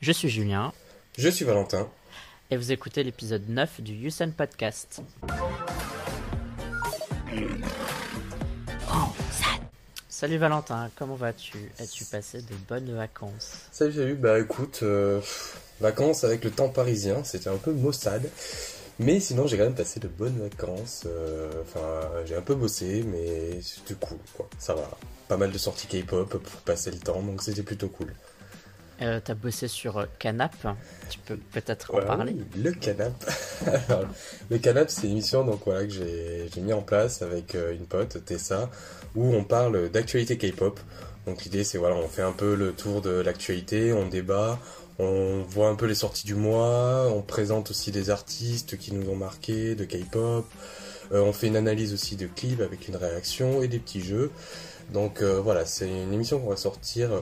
Je suis Julien. Je suis Valentin. Et vous écoutez l'épisode 9 du Yusen Podcast. Salut Valentin, comment vas-tu? As-tu passé de bonnes vacances? Salut, salut. Bah écoute, euh, vacances avec le temps parisien, c'était un peu maussade. Mais sinon, j'ai quand même passé de bonnes vacances. euh, Enfin, j'ai un peu bossé, mais c'était cool, quoi. Ça va. Pas mal de sorties K-pop pour passer le temps, donc c'était plutôt cool. Euh, T'as bossé sur euh, Canap, tu peux peut-être en parler oui, Le Canap. Alors, le Canap, c'est une émission donc, voilà, que j'ai j'ai mis en place avec euh, une pote, Tessa, où on parle d'actualité K-pop. Donc l'idée, c'est voilà, on fait un peu le tour de l'actualité, on débat, on voit un peu les sorties du mois, on présente aussi des artistes qui nous ont marqué de K-pop. Euh, on fait une analyse aussi de clips avec une réaction et des petits jeux. Donc euh, voilà, c'est une émission qu'on va sortir euh,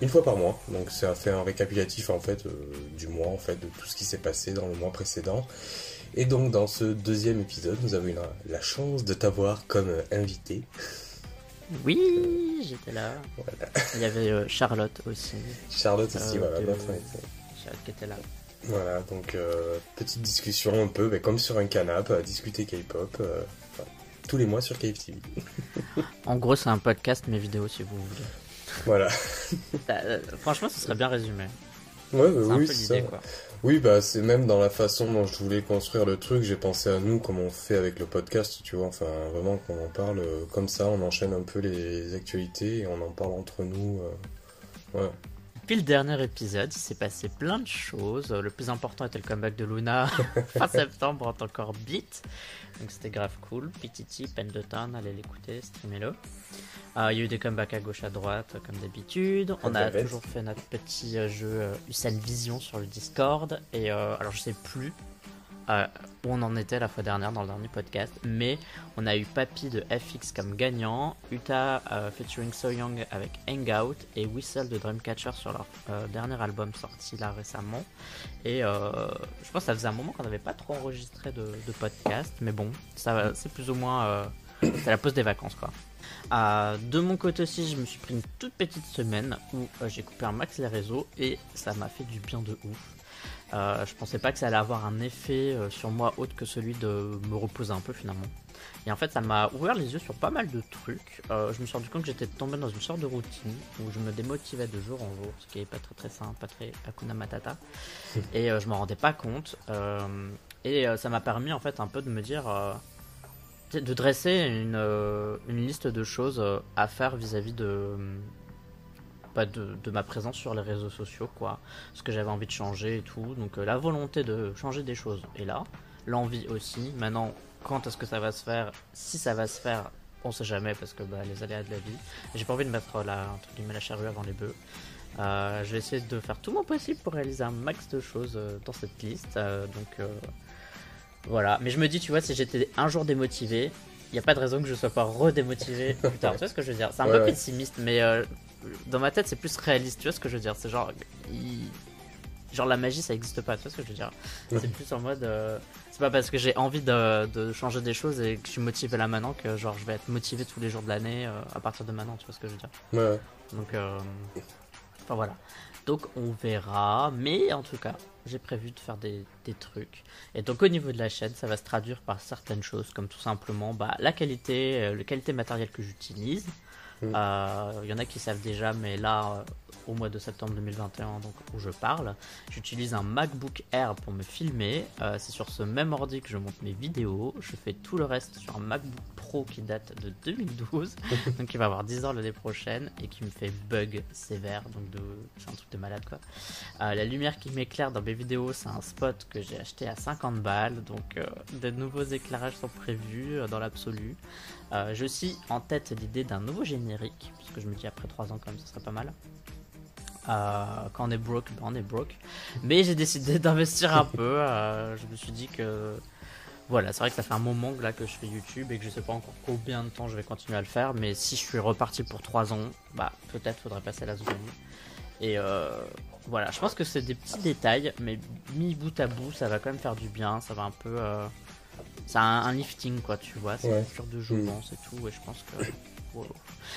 une fois par mois. Donc ça fait un récapitulatif en fait euh, du mois en fait de tout ce qui s'est passé dans le mois précédent. Et donc dans ce deuxième épisode, nous avons eu la, la chance de t'avoir comme invité. Oui, j'étais là. Voilà. Il y avait Charlotte aussi. Charlotte aussi, voilà, de- notre. Charlotte qui était là. Voilà, donc petite discussion un peu, mais comme sur un canapé, à discuter K-pop, tous les mois sur KFTV. En gros, c'est un podcast, mais vidéo si vous voulez. Voilà. Euh, franchement, ce serait bien résumé. Ouais, bah oui, ça. quoi. Oui, bah c'est même dans la façon dont je voulais construire le truc, j'ai pensé à nous comme on fait avec le podcast, tu vois, enfin vraiment qu'on en parle euh, comme ça, on enchaîne un peu les actualités et on en parle entre nous. euh, ouais. Depuis le dernier épisode, il s'est passé plein de choses. Le plus important était le comeback de Luna fin septembre en tant qu'orbite. Donc c'était grave cool. PTT, Pendleton, allez l'écouter, streamez-le. Euh, Il y a eu des comebacks à gauche à droite, comme d'habitude. On a toujours fait notre petit euh, jeu euh, Usain Vision sur le Discord. Et euh, alors je sais plus euh, où on en était la fois dernière dans le dernier podcast, mais on a eu Papy de FX comme gagnant, Uta euh, featuring So Young avec Hangout et Whistle de Dreamcatcher sur leur euh, dernier album sorti là récemment. Et euh, je pense que ça faisait un moment qu'on n'avait pas trop enregistré de, podcast, mais bon, ça c'est plus ou moins euh, c'est la pause des vacances quoi. Euh, de mon côté aussi, je me suis pris une toute petite semaine où euh, j'ai coupé un max les réseaux et ça m'a fait du bien de ouf. Euh, je pensais pas que ça allait avoir un effet euh, sur moi autre que celui de me reposer un peu finalement. Et en fait, ça m'a ouvert les yeux sur pas mal de trucs. Euh, je me suis rendu compte que j'étais tombé dans une sorte de routine où je me démotivais de jour en jour, ce qui est pas très très simple, pas très Hakuna Matata. et euh, je m'en rendais pas compte. Et ça m'a permis en fait un peu de me dire. de dresser une, une liste de choses à faire vis-à-vis de, pas de, de ma présence sur les réseaux sociaux, quoi. Ce que j'avais envie de changer et tout. Donc euh, la volonté de changer des choses est là. L'envie aussi. Maintenant, quand est-ce que ça va se faire? Si ça va se faire, on sait jamais parce que bah, les aléas de la vie. J'ai pas envie de mettre la, entre guillemets, la charrue avant les bœufs. Euh, je vais essayer de faire tout mon possible pour réaliser un max de choses euh, dans cette liste. Euh, donc voilà. Mais je me dis, tu vois, si j'étais un jour démotivé, il n'y a pas de raison que je sois pas redémotivé plus tard. tu vois ce que je veux dire? C'est un Ouais, peu pessimiste, mais euh, dans ma tête, c'est plus réaliste. Tu vois ce que je veux dire? C'est genre. il- Genre la magie ça existe pas, tu vois ce que je veux dire? C'est plus en mode. euh, C'est pas parce que j'ai envie de, de changer des choses et que je suis motivé là maintenant que genre je vais être motivé tous les jours de l'année euh, à partir de maintenant, tu vois ce que je veux dire? Ouais, ouais. donc, euh, enfin voilà. Donc on verra, mais en tout cas, j'ai prévu de faire des, des trucs. Et donc au niveau de la chaîne, ça va se traduire par certaines choses, comme tout simplement bah, la qualité, euh, la qualité matérielle que j'utilise. Mm. Euh, Il y en a qui savent déjà, mais là, euh, au mois de septembre 2021, donc où je parle, j'utilise un MacBook Air pour me filmer. Euh, C'est sur ce même ordi que je monte mes vidéos. Je fais tout le reste sur un MacBook Pro qui date de 2012 donc qui va avoir 10 ans l'année prochaine et qui me fait bug sévère donc de c'est un truc de malade quoi Euh, la lumière qui m'éclaire dans mes vidéos c'est un spot que j'ai acheté à 50 balles donc euh, de nouveaux éclairages sont prévus euh, dans l'absolu j'ai aussi en tête l'idée d'un nouveau générique parce que je me dis après 3 ans quand même ce serait pas mal Euh, quand on est broke, ben on est broke. Mais j'ai décidé d'investir un peu. euh, je me suis dit que voilà, c'est vrai que ça fait un moment que, là que je fais YouTube et que je sais pas encore combien de temps je vais continuer à le faire. Mais si je suis reparti pour 3 ans, bah peut-être faudrait passer à la seconde. Et euh, voilà, je pense que c'est des petits détails, mais mis bout à bout, ça va quand même faire du bien. Ça va un peu. euh, c'est un, un lifting quoi, tu vois. C'est Ouais. une cure de jouvence et tout. Et je pense que. Voilà.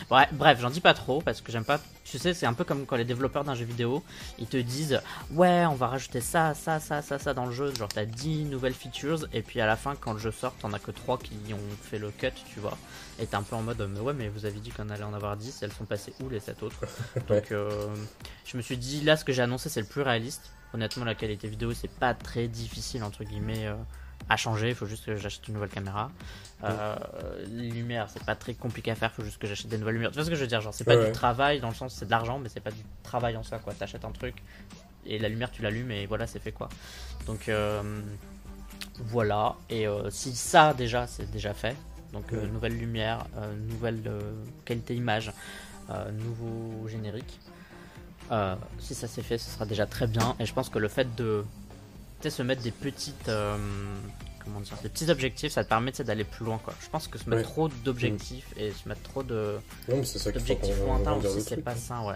Bref, bref j'en dis pas trop parce que j'aime pas. Tu sais, c'est un peu comme quand les développeurs d'un jeu vidéo ils te disent Ouais, on va rajouter ça, ça, ça, ça, ça dans le jeu. Genre, t'as 10 nouvelles features et puis à la fin, quand le jeu sort, t'en as que 3 qui ont fait le cut, tu vois. Et t'es un peu en mode Mais ouais, mais vous avez dit qu'on allait en avoir 10, elles sont passées où les 7 autres? Donc, euh, je me suis dit Là, ce que j'ai annoncé, c'est le plus réaliste. Honnêtement, la qualité vidéo, c'est pas très difficile, entre guillemets. Euh, à changer, il faut juste que j'achète une nouvelle caméra. Euh, les lumières, c'est pas très compliqué à faire, il faut juste que j'achète des nouvelles lumières. Tu vois ce que je veux dire Genre, c'est pas du travail dans le sens, c'est de l'argent, mais c'est pas du travail en soi, quoi. T'achètes un truc et la lumière, tu l'allumes et voilà, c'est fait, quoi. Donc, euh, voilà. Et euh, si ça, déjà, c'est déjà fait, donc nouvelle lumière, nouvelle qualité image, nouveau générique. si ça s'est fait, ce sera déjà très bien. Et je pense que le fait de se mettre des petites euh, comment dire, des petits objectifs, ça te permet d'aller plus loin quoi. Je pense que se mettre trop d'objectifs et se mettre trop de d'objectifs lointains aussi c'est pas ça ouais.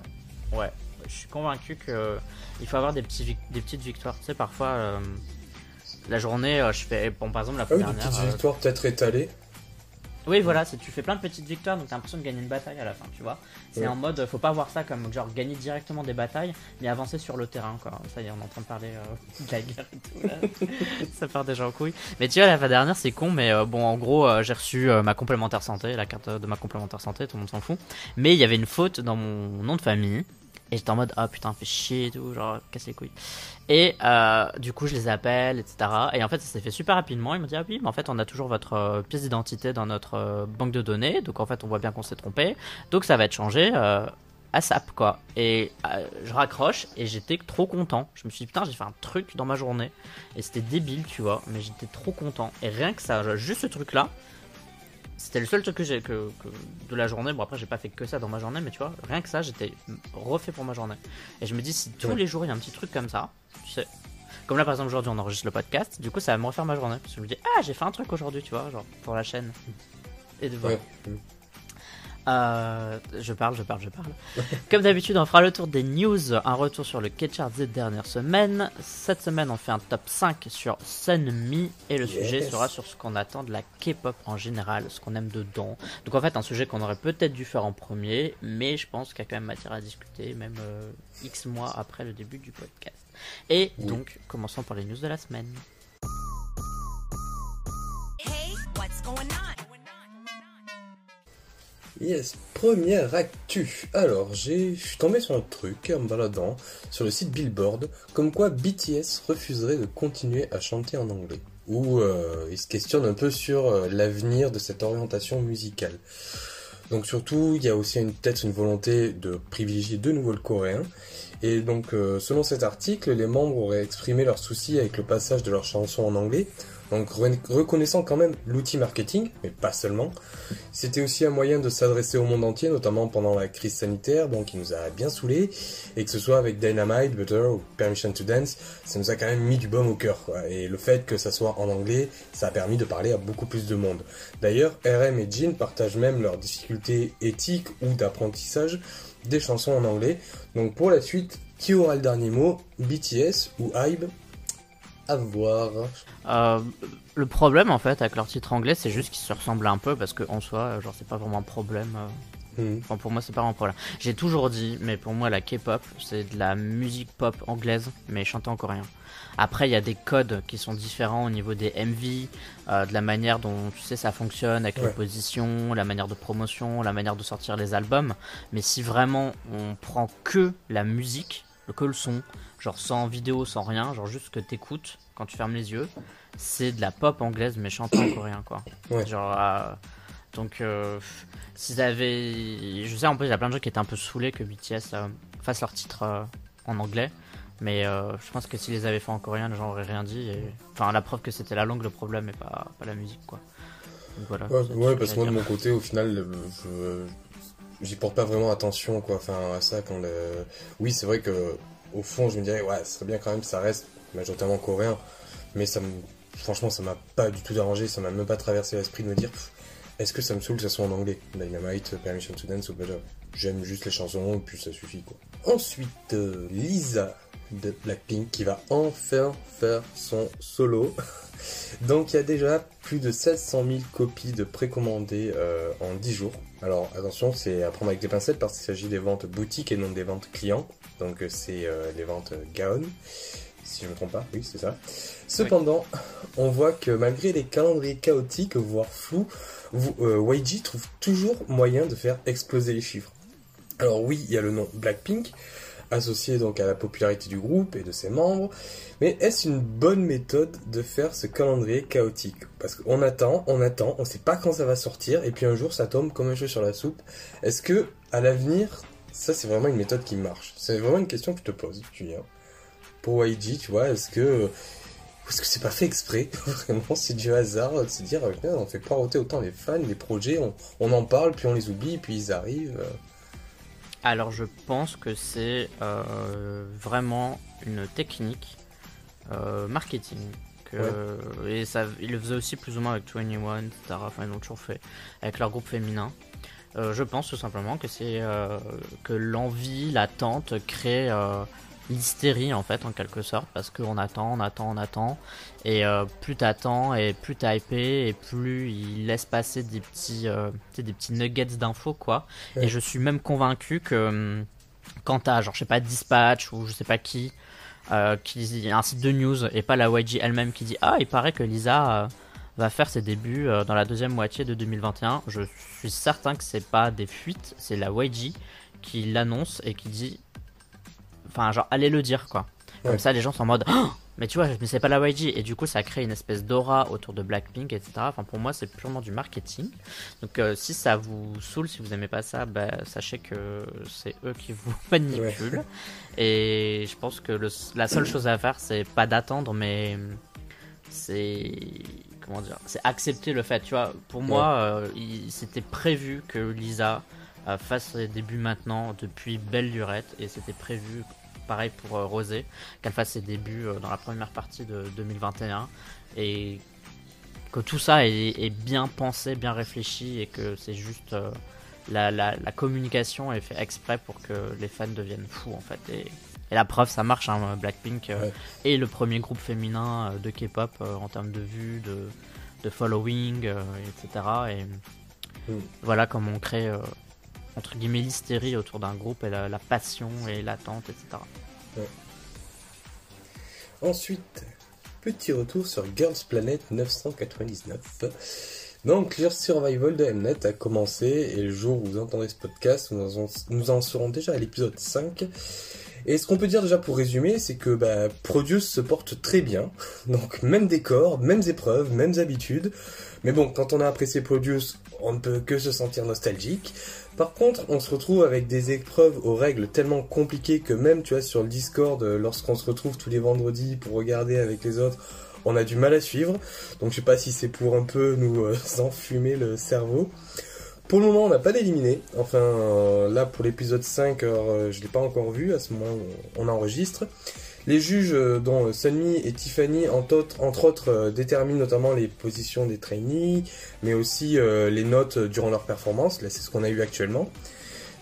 Ouais, je suis convaincu que il faut avoir des petits des petites victoires. Tu sais parfois euh, la journée euh, je fais bon par exemple la ah oui, Des petites victoires peut-être étalées. Oui, voilà, tu fais plein de petites victoires, donc t'as l'impression de gagner une bataille à la fin, tu vois. C'est en mode, faut pas voir ça comme genre gagner directement des batailles, mais avancer sur le terrain, quoi. Ça y est, on est en train de parler euh, de la guerre et tout, ça part déjà en couille. Mais tu vois, la fin dernière, c'est con, mais euh, bon, en gros, euh, j'ai reçu ma complémentaire santé, la carte de ma complémentaire santé, tout le monde s'en fout. Mais il y avait une faute dans mon nom de famille, et j'étais en mode, ah putain, fait chier et tout, genre, casse les couilles. Et euh, du coup, je les appelle, etc. Et en fait, ça s'est fait super rapidement. Ils m'ont dit, ah oui, mais en fait, on a toujours votre euh, pièce d'identité dans notre euh, banque de données. Donc en fait, on voit bien qu'on s'est trompé. Donc ça va être changé à SAP, quoi. Et je raccroche et j'étais trop content. Je me suis dit, putain, j'ai fait un truc dans ma journée. Et c'était débile, tu vois. Mais j'étais trop content. Et rien que ça, juste ce truc-là, c'était le seul truc que j'ai que, de la journée. Bon après j'ai pas fait que ça dans ma journée, mais tu vois, rien que ça, j'étais refait pour ma journée. Et je me dis si tous les jours il y a un petit truc comme ça, tu sais. Comme là par exemple aujourd'hui on enregistre le podcast, du coup ça va me refaire ma journée. Parce que je me dis ah j'ai fait un truc aujourd'hui, tu vois, genre pour la chaîne. Et de voir. Euh, je parle, je parle, je parle. Comme d'habitude, on fera le tour des news, un retour sur le Ketchard des dernières semaines. Cette semaine, on fait un top 5 sur Sunmi et le sujet sera sur ce qu'on attend de la K-pop en général, ce qu'on aime dedans. Donc en fait, un sujet qu'on aurait peut-être dû faire en premier, mais je pense qu'il y a quand même matière à discuter, même euh, X mois après le début du podcast. Et donc, commençons par les news de la semaine. Yes, première actu. Alors, je suis tombé sur un truc en me baladant sur le site Billboard, comme quoi BTS refuserait de continuer à chanter en anglais. Ou euh, il se questionne un peu sur euh, l'avenir de cette orientation musicale. Donc surtout, il y a aussi peut-être une volonté de privilégier de nouveau le coréen. Et donc, euh, selon cet article, les membres auraient exprimé leurs soucis avec le passage de leurs chansons en anglais, donc reconnaissant quand même l'outil marketing, mais pas seulement, c'était aussi un moyen de s'adresser au monde entier, notamment pendant la crise sanitaire, donc il nous a bien saoulé, et que ce soit avec Dynamite, Butter ou Permission to Dance, ça nous a quand même mis du baume au cœur. Et le fait que ça soit en anglais, ça a permis de parler à beaucoup plus de monde. D'ailleurs, RM et Jin partagent même leurs difficultés éthiques ou d'apprentissage des chansons en anglais. Donc pour la suite, qui aura le dernier mot? BTS ou HYBE? À voir. Euh, le problème en fait avec leur titre anglais, c'est juste qu'ils se ressemblent un peu parce qu'en soi, genre c'est pas vraiment un problème. Euh. Hmm. Enfin, pour moi, c'est pas vraiment un problème. J'ai toujours dit, mais pour moi, la K-pop, c'est de la musique pop anglaise, mais chantée en coréen. Après, il y a des codes qui sont différents au niveau des MV, euh, de la manière dont tu sais ça fonctionne avec les positions, la manière de promotion, la manière de sortir les albums. Mais si vraiment on prend que la musique, que le son, genre sans vidéo, sans rien, genre juste que t'écoutes quand tu fermes les yeux, c'est de la pop anglaise mais chantée en coréen quoi. Genre euh, donc euh, s'ils avaient, je sais en plus il y a plein de gens qui étaient un peu saoulés que BTS euh, fasse leur titre en anglais. Mais je pense que s'ils les avaient fait en coréen, les gens auraient rien dit. Et... Enfin, la preuve que c'était la langue le problème et pas, pas la musique, quoi. Donc, voilà, ouais, parce que moi, de mon côté, au final, je, j'y porte pas vraiment attention, quoi. Enfin, à ça, quand le... Oui, c'est vrai que au fond, je me dirais, ouais, ce serait bien quand même, ça reste majoritairement coréen. Mais ça me, franchement, ça m'a pas du tout dérangé, ça m'a même pas traversé l'esprit de me dire, est-ce que ça me saoule que ça soit en anglais? Dynamite, Permission to Dance ou Better. J'aime juste les chansons et puis ça suffit, quoi. Ensuite, euh, Lisa. de Blackpink qui va enfin faire son solo. Donc il y a déjà plus de 700 000 copies de précommandées euh, en 10 jours. Alors attention, c'est à prendre avec des pincettes parce qu'il s'agit des ventes boutiques et non des ventes clients. Donc euh, c'est euh, les ventes Gaon, si je ne me trompe pas, oui c'est ça. Cependant, on voit que malgré les calendriers chaotiques, voire flous, YG trouve toujours moyen de faire exploser les chiffres. Alors oui, il y a le nom Blackpink, associé donc à la popularité du groupe et de ses membres. Mais est-ce une bonne méthode de faire ce calendrier chaotique? Parce qu'on attend, on attend, on sait pas quand ça va sortir, et puis un jour ça tombe comme un cheveu sur la soupe. Est-ce que à l'avenir, ça c'est vraiment une méthode qui marche? C'est vraiment une question que je te pose, Julien. Pour YG, tu vois, est-ce que est-ce que c'est pas fait exprès? Vraiment, c'est du hasard de se dire, on fait pas autant les fans, les projets, on, on, en parle, puis on les oublie, puis ils arrivent. Alors je pense que c'est euh, vraiment une technique euh, marketing. Que, Et ça, ils le faisaient aussi plus ou moins avec 21, etc. Enfin, ils l'ont toujours fait avec leur groupe féminin. Euh, je pense tout simplement que c'est que l'envie, l'attente crée l'hystérie en fait en quelque sorte parce qu'on attend, on attend, on attend et euh, plus t'attends et plus t'es hypé et plus il laisse passer des petits, euh, des petits nuggets d'infos quoi. Et je suis même convaincu que hum, quand t'as genre je sais pas Dispatch ou je sais pas qui euh, qui un site de news et pas la YG elle-même qui dit ah il paraît que Lisa va faire ses débuts dans la deuxième moitié de 2021. Je suis certain que c'est pas des fuites, c'est la YG qui l'annonce et qui dit Enfin, genre, allez le dire, quoi. Comme ça, les gens sont en mode, oh, mais tu vois, mais c'est pas la YG. Et du coup, ça crée une espèce d'aura autour de Blackpink, etc. Enfin, pour moi, c'est purement du marketing. Donc, euh, si ça vous saoule, si vous aimez pas ça, bah, sachez que c'est eux qui vous manipulent. Et je pense que la seule chose à faire, c'est pas d'attendre, mais c'est comment dire, c'est accepter le fait. Tu vois, pour moi, euh, c'était prévu que Lisa euh, fasse ses débuts maintenant depuis belle lurette et c'était prévu pareil pour euh, Rosé, qu'elle fasse ses débuts euh, dans la première partie de 2021 et que tout ça est, bien pensé, bien réfléchi et que c'est juste euh, la, communication est fait exprès pour que les fans deviennent fous en fait. Et, la preuve, ça marche, hein, Blackpink est le premier groupe féminin de K-pop en termes de vues, de, following, etc. Et mm. voilà comment on crée entre guillemets l'hystérie autour d'un groupe et la, passion et l'attente, etc. Ensuite, petit retour sur Girls Planet 999. Donc, Clear Survival de Mnet a commencé et le jour où vous entendrez ce podcast, nous en, serons déjà à l'épisode 5. Et ce qu'on peut dire déjà pour résumer, c'est que bah, Produce se porte très bien. Donc, même décor, mêmes épreuves, mêmes habitudes. Mais bon, quand on a apprécié Produce, on ne peut que se sentir nostalgique. Par contre, on se retrouve avec des épreuves aux règles tellement compliquées que même, tu vois, sur le Discord, euh, lorsqu'on se retrouve tous les vendredis pour regarder avec les autres, on a du mal à suivre. Donc je sais pas si c'est pour un peu nous euh, enfumer le cerveau. Pour le moment, on n'a pas d'éliminé. Enfin, euh, là, pour l'épisode 5, je je l'ai pas encore vu à ce moment on enregistre. Les juges, euh, dont Sunmi et Tiffany, entre autres, euh, déterminent notamment les positions des trainees, mais aussi euh, les notes durant leur performance. Là, c'est ce qu'on a eu actuellement.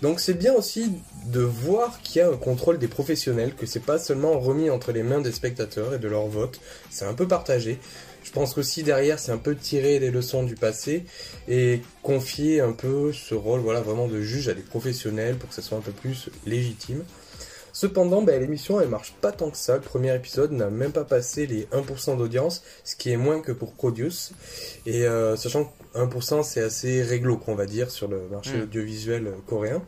Donc c'est bien aussi de voir qu'il y a un contrôle des professionnels, que c'est pas seulement remis entre les mains des spectateurs et de leur vote, c'est un peu partagé. Je pense qu'aussi derrière c'est un peu tirer des leçons du passé et confier un peu ce rôle voilà vraiment de juge à des professionnels pour que ça soit un peu plus légitime. Cependant, ben, l'émission elle marche pas tant que ça. Le premier épisode n'a même pas passé les 1% d'audience, ce qui est moins que pour Produce. Et euh, sachant que 1% c'est assez réglo, qu'on va dire, sur le marché mm. audiovisuel coréen.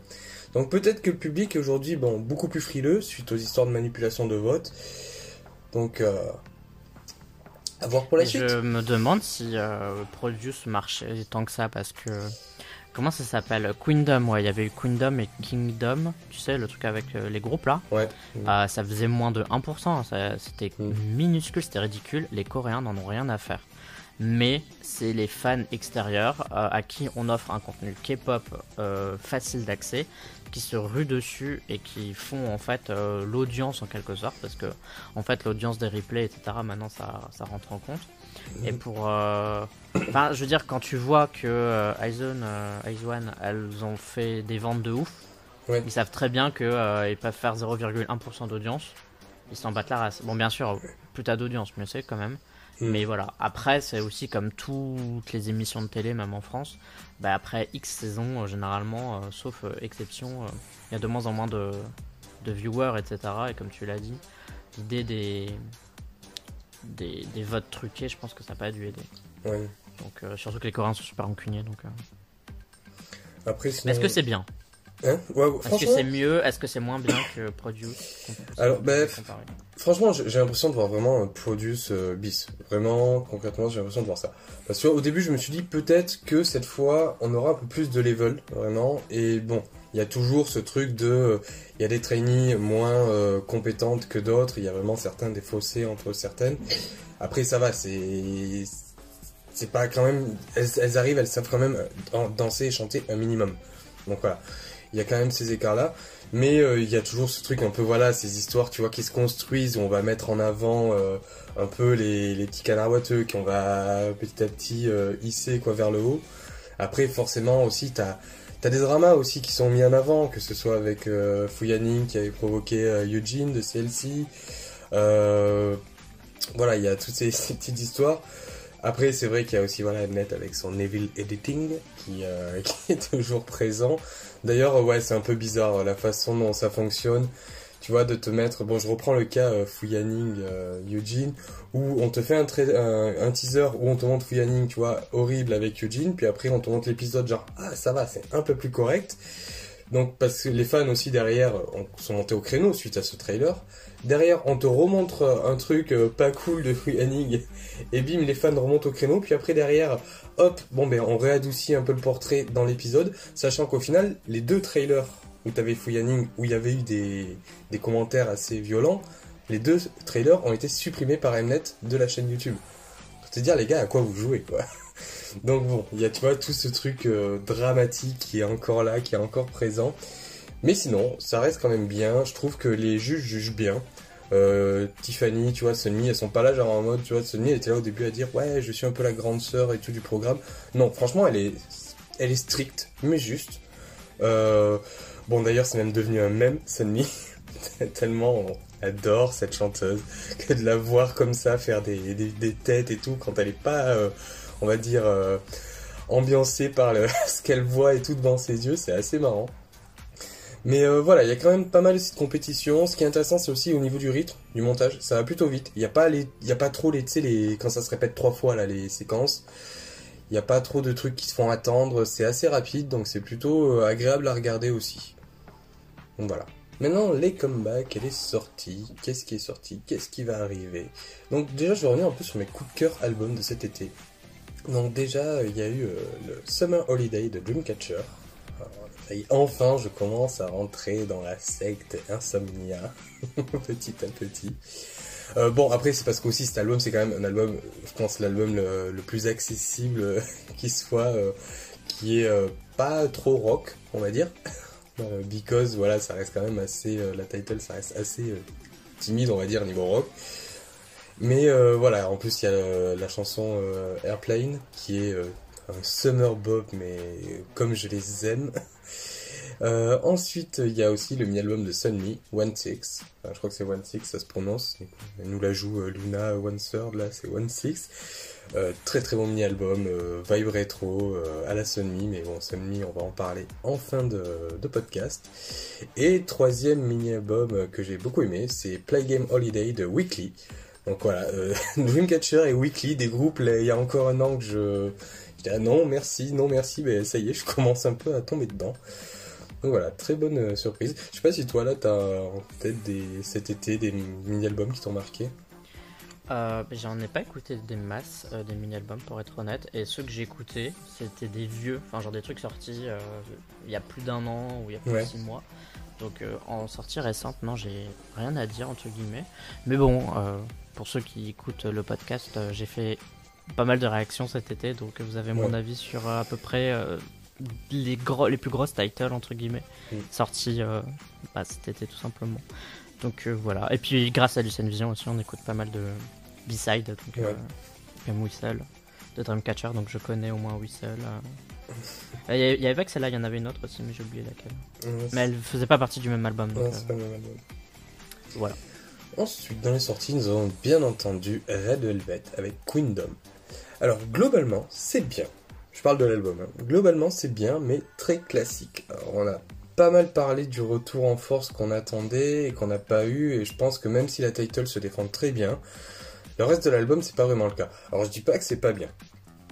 Donc peut-être que le public est aujourd'hui bon, beaucoup plus frileux suite aux histoires de manipulation de vote. Donc euh, à voir pour la suite. Je me demande si euh, Produce marchait tant que ça parce que Comment ça s'appelle? Queendom, ouais, il y avait eu Queendom et Kingdom, tu sais, le truc avec euh, les groupes là. Ouais. Euh, ça faisait moins de 1%, c'était mm. minuscule, c'était ridicule. Les Coréens n'en ont rien à faire. Mais c'est les fans extérieurs euh, à qui on offre un contenu K-pop facile d'accès, qui se ruent dessus et qui font en fait l'audience en quelque sorte, parce que en fait l'audience des replays, etc. Maintenant ça, ça rentre en compte. Et pour. Euh, enfin, je veux dire, quand tu vois que euh, Aizen, euh, elles ont fait des ventes de ouf, ils savent très bien qu'ils peuvent faire 0,1% d'audience ils s'en battent la race. Bon, bien sûr, plus t'as d'audience, mieux c'est quand même. Mais voilà, après, c'est aussi comme toutes les émissions de télé, même en France. Bah, après X saisons, euh, généralement, euh, sauf euh, exception, il y a de moins en moins de, de viewers, etc. Et comme tu l'as dit, l'idée des, des, des votes truqués, je pense que ça n'a pas dû aider. Ouais. Donc, surtout que les Coréens sont super rancuniers. Donc. Après, sinon... Est-ce que c'est bien? Hein ouais, Est-ce que c'est mieux Est-ce que c'est moins bien que Produce Alors, Comparé. franchement, j'ai l'impression de voir vraiment Produce euh, bis. Vraiment, concrètement, j'ai l'impression de voir ça. Parce que au début, je me suis dit peut-être que cette fois, on aura un peu plus de level, vraiment. Et bon, il y a toujours ce truc de, euh, il y a des trainees moins euh, compétentes que d'autres. Il y a vraiment certains des fossés entre certaines. Après, ça va, c'est, c'est pas quand même, elles, elles arrivent, elles savent quand même danser et chanter un minimum. Donc voilà, il y a quand même ces écarts-là. Mais euh, il y a toujours ce truc un peu, voilà, ces histoires, tu vois, qui se construisent, où on va mettre en avant euh, un peu les, les petits canards boiteux, qu'on va petit à petit euh, hisser quoi vers le haut. Après, forcément, aussi, t'as as des dramas aussi qui sont mis en avant, que ce soit avec euh, Fu Yaning qui avait provoqué euh, Eugene de CLC. Voilà, il y a toutes ces, ces petites histoires. Après, c'est vrai qu'il y a aussi voilà Net avec son Evil Editing qui, euh, qui est toujours présent. D'ailleurs, ouais, c'est un peu bizarre la façon dont ça fonctionne. Tu vois, de te mettre. Bon, je reprends le cas euh, Fuyaning euh, Eugene, où on te fait un, teaser où on te montre Fuyaning, tu vois, horrible avec Eugene, puis après on te montre l'épisode genre ah ça va, c'est un peu plus correct. Donc parce que les fans aussi derrière ont- sont montés au créneau suite à ce trailer. Derrière, on te remontre un truc euh, pas cool de Fuyaning et bim, les fans remontent au créneau. Puis après derrière, hop, bon ben on réadoucit un peu le portrait dans l'épisode, sachant qu'au final, les deux trailers où t'avais Fuyaning, où il y avait eu des, des commentaires assez violents, les deux trailers ont été supprimés par Mnet de la chaîne YouTube. Pour te dire les gars à quoi vous jouez quoi? Donc bon, il y a tu vois tout ce truc euh, dramatique qui est encore là, qui est encore présent. Mais sinon, ça reste quand même bien. Je trouve que les juges jugent bien. Euh, Tiffany, tu vois, Sunmi, elles sont pas là genre en mode, tu vois, Sunmi elle était là au début à dire ouais, je suis un peu la grande sœur et tout du programme. Non, franchement, elle est, elle est stricte, mais juste. Euh, bon, d'ailleurs, c'est même devenu un mème, Sunmi, tellement on adore cette chanteuse que de la voir comme ça faire des, des, des têtes et tout quand elle est pas, euh, on va dire, euh, ambiancée par ce qu'elle voit et tout devant ses yeux, c'est assez marrant. Mais euh, voilà, il y a quand même pas mal de compétition. Ce qui est intéressant, c'est aussi au niveau du rythme, du montage. Ça va plutôt vite. Il n'y a pas y a pas trop les, les, quand ça se répète trois fois là, les séquences. Il n'y a pas trop de trucs qui se font attendre. C'est assez rapide, donc c'est plutôt euh, agréable à regarder aussi. Donc voilà. Maintenant, les comebacks, elle est sortie. Qu'est-ce qui est sorti? Qu'est-ce qui va arriver? Donc déjà, je vais revenir un peu sur mes coups de cœur albums de cet été. Donc déjà, il y a eu euh, le Summer Holiday de Dreamcatcher. Est, enfin, je commence à rentrer dans la secte Insomnia, petit à petit. Euh, bon, après, c'est parce qu'aussi cet album, c'est quand même un album, je pense, l'album le, plus accessible euh, qui soit, euh, qui est pas trop rock, on va dire. Because, voilà, ça reste quand même assez, la title, ça reste assez timide, on va dire, niveau rock. Mais voilà, en plus, il y a la chanson Airplane, qui est un summer bob, mais comme je les aime. Euh, ensuite, il y a aussi le mini-album de Sunmi, One Six. Je crois que c'est One Six, ça se prononce. Elle nous la joue euh, Luna One Third, là c'est One Six. Euh, très très bon mini-album, euh, vibe rétro euh, à la Sunmi, mais bon, Sunmi, on va en parler en fin de, podcast. Et troisième mini-album que j'ai beaucoup aimé, c'est Play Game Holiday de Weekly. Donc voilà, Dreamcatcher et Weekly, des groupes, là, il y a encore un an que je... Je dis ah non merci, non merci, mais ça y est, je commence un peu à tomber dedans. Donc voilà, très bonne euh, surprise. Je sais pas si toi là t'as en tête des, cet été des mini-albums qui t'ont marqué. Euh, J'en ai pas écouté des masses, euh, des mini-albums pour être honnête, et ceux que j'ai écoutés, c'était des vieux, enfin genre des trucs sortis euh, il y a plus d'un an ou il y a plus Ouais. de six mois. Donc en sortie récente, non, j'ai rien à dire entre guillemets. Mais bon, pour ceux qui écoutent le podcast, j'ai fait pas mal de réactions cet été, donc vous avez mon avis sur à peu près les, gros, les plus grosses titles entre guillemets Mm. sortis euh, bah, cet été tout simplement. Donc euh, voilà. Et puis grâce à Lucien Vision aussi, on écoute pas mal de B-side, donc Ouais. euh, comme Whistle, de Dreamcatcher, donc je connais au moins Whistle. euh. Il y, avait- pas que celle-là, il y en avait une autre aussi, mais j'ai oublié laquelle. Ouais, Mais elle faisait pas partie du même album. Donc, Ouais, c'est pas le même album. voilà. Ensuite, dans les sorties, nous avons bien entendu Red Velvet avec Queendom. Alors, globalement, c'est bien. Je parle de l'album. hein. Globalement, c'est bien, mais très classique. Alors, on a pas mal parlé du retour en force qu'on attendait et qu'on n'a pas eu, et je pense que même si la title se défend très bien, le reste de l'album, c'est pas vraiment le cas. Alors, je dis pas que c'est pas bien.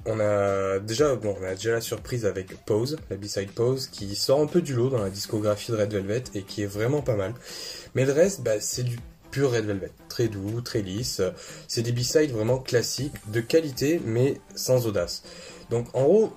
On a déjà, bon, on a déjà la surprise avec Pose, la B-side Pose, qui sort un peu du lot dans la discographie de Red Velvet et qui est vraiment pas mal. Mais le reste, bah, c'est du pur Red Velvet. Très doux, très lisse. C'est des B-sides vraiment classiques, de qualité, mais sans audace. Donc en gros,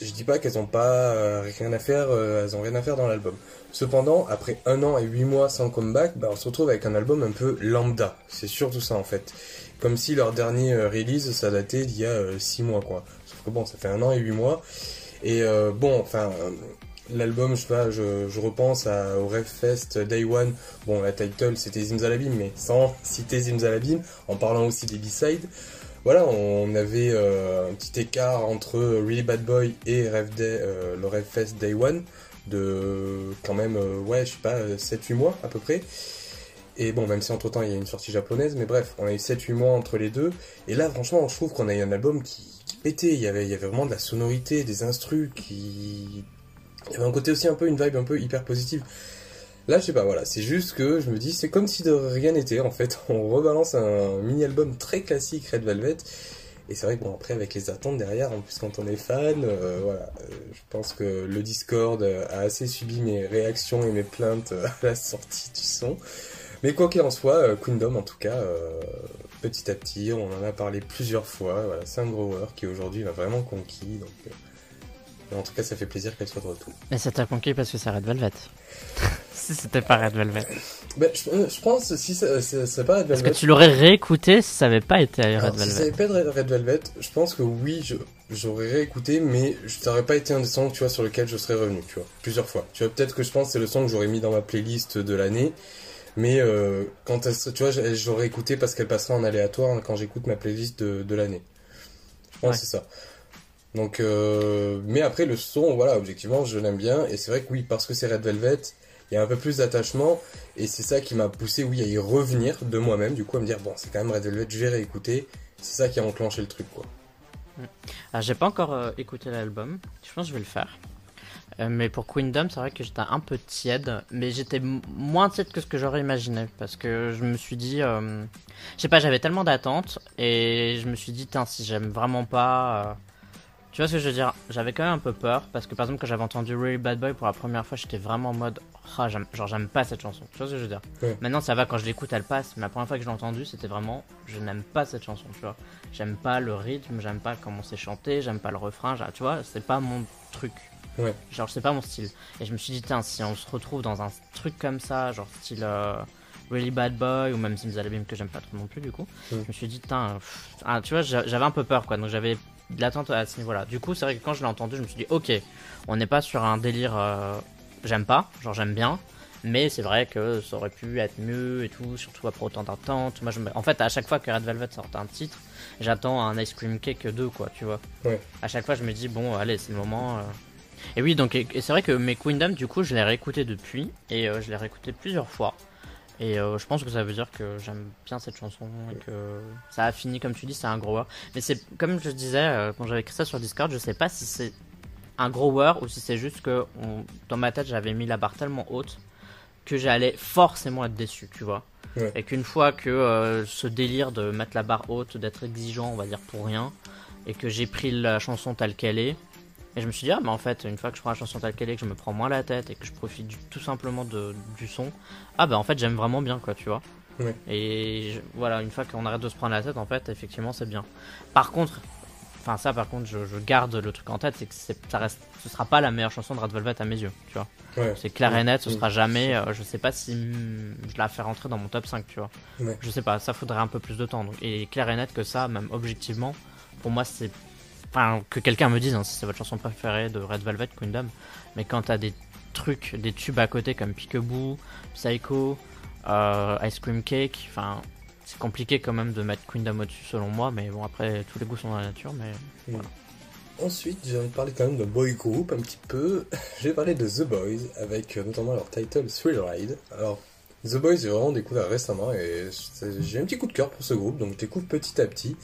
je dis pas qu'elles ont pas euh, rien à faire, euh, elles ont rien à faire dans l'album. Cependant, après un an et huit mois sans comeback, bah, on se retrouve avec un album un peu lambda. C'est surtout ça en fait. Comme si leur dernier euh, release, ça datait d'il y a six mois quoi. Sauf que bon, ça fait un an et huit mois. Et bon, enfin, l'album, je sais pas, je, repense au Rave Fest Day One. Bon, la title c'était Zimzalabim, mais sans citer Zimzalabim, en parlant aussi des B-sides. Voilà, on avait euh, un petit écart entre Really Bad Boy et Rave Day, euh, le Rave Fest Day One de quand même, euh, ouais, je sais pas, 7-8 mois à peu près. Et bon, même si entre temps il y a une sortie japonaise, mais bref, on a eu 7-8 mois entre les deux. Et là, franchement, je trouve qu'on a eu un album qui, qui pétait. Il y, avait, il y avait vraiment de la sonorité, des instrus qui. Il y avait un côté aussi un peu, une vibe un peu hyper positive. Là, je sais pas, voilà, c'est juste que je me dis, c'est comme si de rien n'était en fait. On rebalance un mini-album très classique Red Velvet. Et c'est vrai que bon, après, avec les attentes derrière, en plus, quand on est fan, euh, voilà, euh, je pense que le Discord a assez subi mes réactions et mes plaintes euh, à la sortie du son. Mais quoi qu'il en soit, euh, Queendom, en tout cas, petit à petit, on en a parlé plusieurs fois. Voilà, c'est un grower qui aujourd'hui m'a vraiment conquis. Donc, en tout cas, ça fait plaisir qu'elle soit de retour. Mais ça t'a conquis parce que c'est Red Velvet. si c'était pas Red Velvet. Ben, je, euh, je pense, si ça, ça, ça pas Red Parce que Velvet, tu l'aurais réécouté si ça avait pas été alors, Red si ça Velvet. avait pas de Red, Velvet, je pense que oui, j'aurais réécouté, mais ça aurait pas été un des sons, tu vois, sur lequel je serais revenu, tu vois, plusieurs fois. Tu vois, peut-être que je pense que c'est le son que j'aurais mis dans ma playlist de l'année, mais euh, quand elle, tu vois, j'aurais écouté parce qu'elle passera en aléatoire quand j'écoute ma playlist de, de l'année. Je pense Ouais. que c'est ça. Donc, euh, mais après le son, voilà, objectivement, je l'aime bien, et c'est vrai que oui, parce que c'est Red Velvet, il y a un peu plus d'attachement, et c'est ça qui m'a poussé, oui, à y revenir de moi-même, du coup, à me dire, bon, c'est quand même Red Velvet, je vais réécouter, c'est ça qui a enclenché le truc, quoi. Ah, j'ai pas encore euh, écouté l'album. Je pense que je vais le faire. Euh, mais pour Queendom, c'est vrai que j'étais un peu tiède, mais j'étais moins tiède que ce que j'aurais imaginé parce que je me suis dit, euh, je sais pas, j'avais tellement d'attentes et je me suis dit, tiens, si j'aime vraiment pas, tu vois ce que je veux dire? J'avais quand même un peu peur parce que par exemple quand j'avais entendu Really Bad Boy pour la première fois, j'étais vraiment en mode, Ah, genre j'aime pas cette chanson. Tu vois ce que je veux dire? Ouais. Maintenant ça va quand je l'écoute, elle passe. Mais la première fois que je l'ai entendue, c'était vraiment, je n'aime pas cette chanson, tu vois. J'aime pas le rythme, j'aime pas comment c'est chanté, j'aime pas le refrain, tu vois, c'est pas mon truc. Ouais. Genre, c'est pas mon style. Et je me suis dit, tiens, si on se retrouve dans un truc comme ça, genre style euh, Really Bad Boy ou même Simsalabim que j'aime pas trop non plus, du coup, je me suis dit, tiens, ah, tu vois, j'a- j'avais un peu peur, quoi. Donc j'avais de l'attente à ce niveau-là. Du coup, c'est vrai que quand je l'ai entendu, je me suis dit, ok, on n'est pas sur un délire, euh, j'aime pas, genre j'aime bien. Mais c'est vrai que ça aurait pu être mieux et tout, surtout après autant d'attentes. Moi, je me- En fait, à chaque fois que Red Velvet sortait un titre, j'attends un Ice Cream Cake 2, quoi, tu vois. Ouais. À chaque fois, je me dis, bon, allez, c'est le moment. euh. Et oui, donc, c'est vrai que mes Queendom, du coup, je l'ai réécouté depuis, et euh, je l'ai réécouté plusieurs fois. Et euh, je pense que ça veut dire que j'aime bien cette chanson, et que ça a fini, comme tu dis, c'est un grower. Mais c'est, comme je disais, euh, quand j'avais écrit ça sur Discord, je sais pas si c'est un grower ou si c'est juste que on- dans ma tête, j'avais mis la barre tellement haute que j'allais forcément être déçu, tu vois. Ouais. Et qu'une fois que euh, ce délire de mettre la barre haute, d'être exigeant, on va dire pour rien, et que j'ai pris la chanson telle qu'elle est, et je me suis dit, ah, mais en fait, une fois que je prends la chanson telle qu'elle est, que je me prends moins la tête et que je profite du- tout simplement de, du son, ah, bah en fait, j'aime vraiment bien, quoi, tu vois. Ouais. Et je- voilà, une fois qu'on arrête de se prendre la tête, en fait, effectivement, c'est bien. Par contre, enfin, ça, par contre, je, je garde le truc en tête, c'est que ça reste, ce sera pas la meilleure chanson de Red Velvet à mes yeux, tu vois. Ouais. C'est clair et net, ce sera jamais. euh, je sais pas si mm, je la fais rentrer dans mon top 5, tu vois. Ouais. Je sais pas, ça faudrait un peu plus de temps. Donc, et clair et net que ça, même objectivement, pour moi, c'est. Enfin, que quelqu'un me dise hein, si c'est votre chanson préférée de Red Velvet, Queendom. Mais quand t'as des trucs, des tubes à côté comme Peekaboo, Psycho, euh, Ice Cream Cake, enfin. C'est compliqué quand même de mettre Queendom au-dessus selon moi, mais bon après tous les goûts sont dans la nature, mais Ensuite, j'ai envie de parler quand même de boy group un petit peu. Je vais parler de The Boys avec euh, notamment leur title Thrill Ride. Alors, The Boys, j'ai vraiment découvert récemment et j'ai un petit coup de cœur pour ce groupe, donc je découvre petit à petit.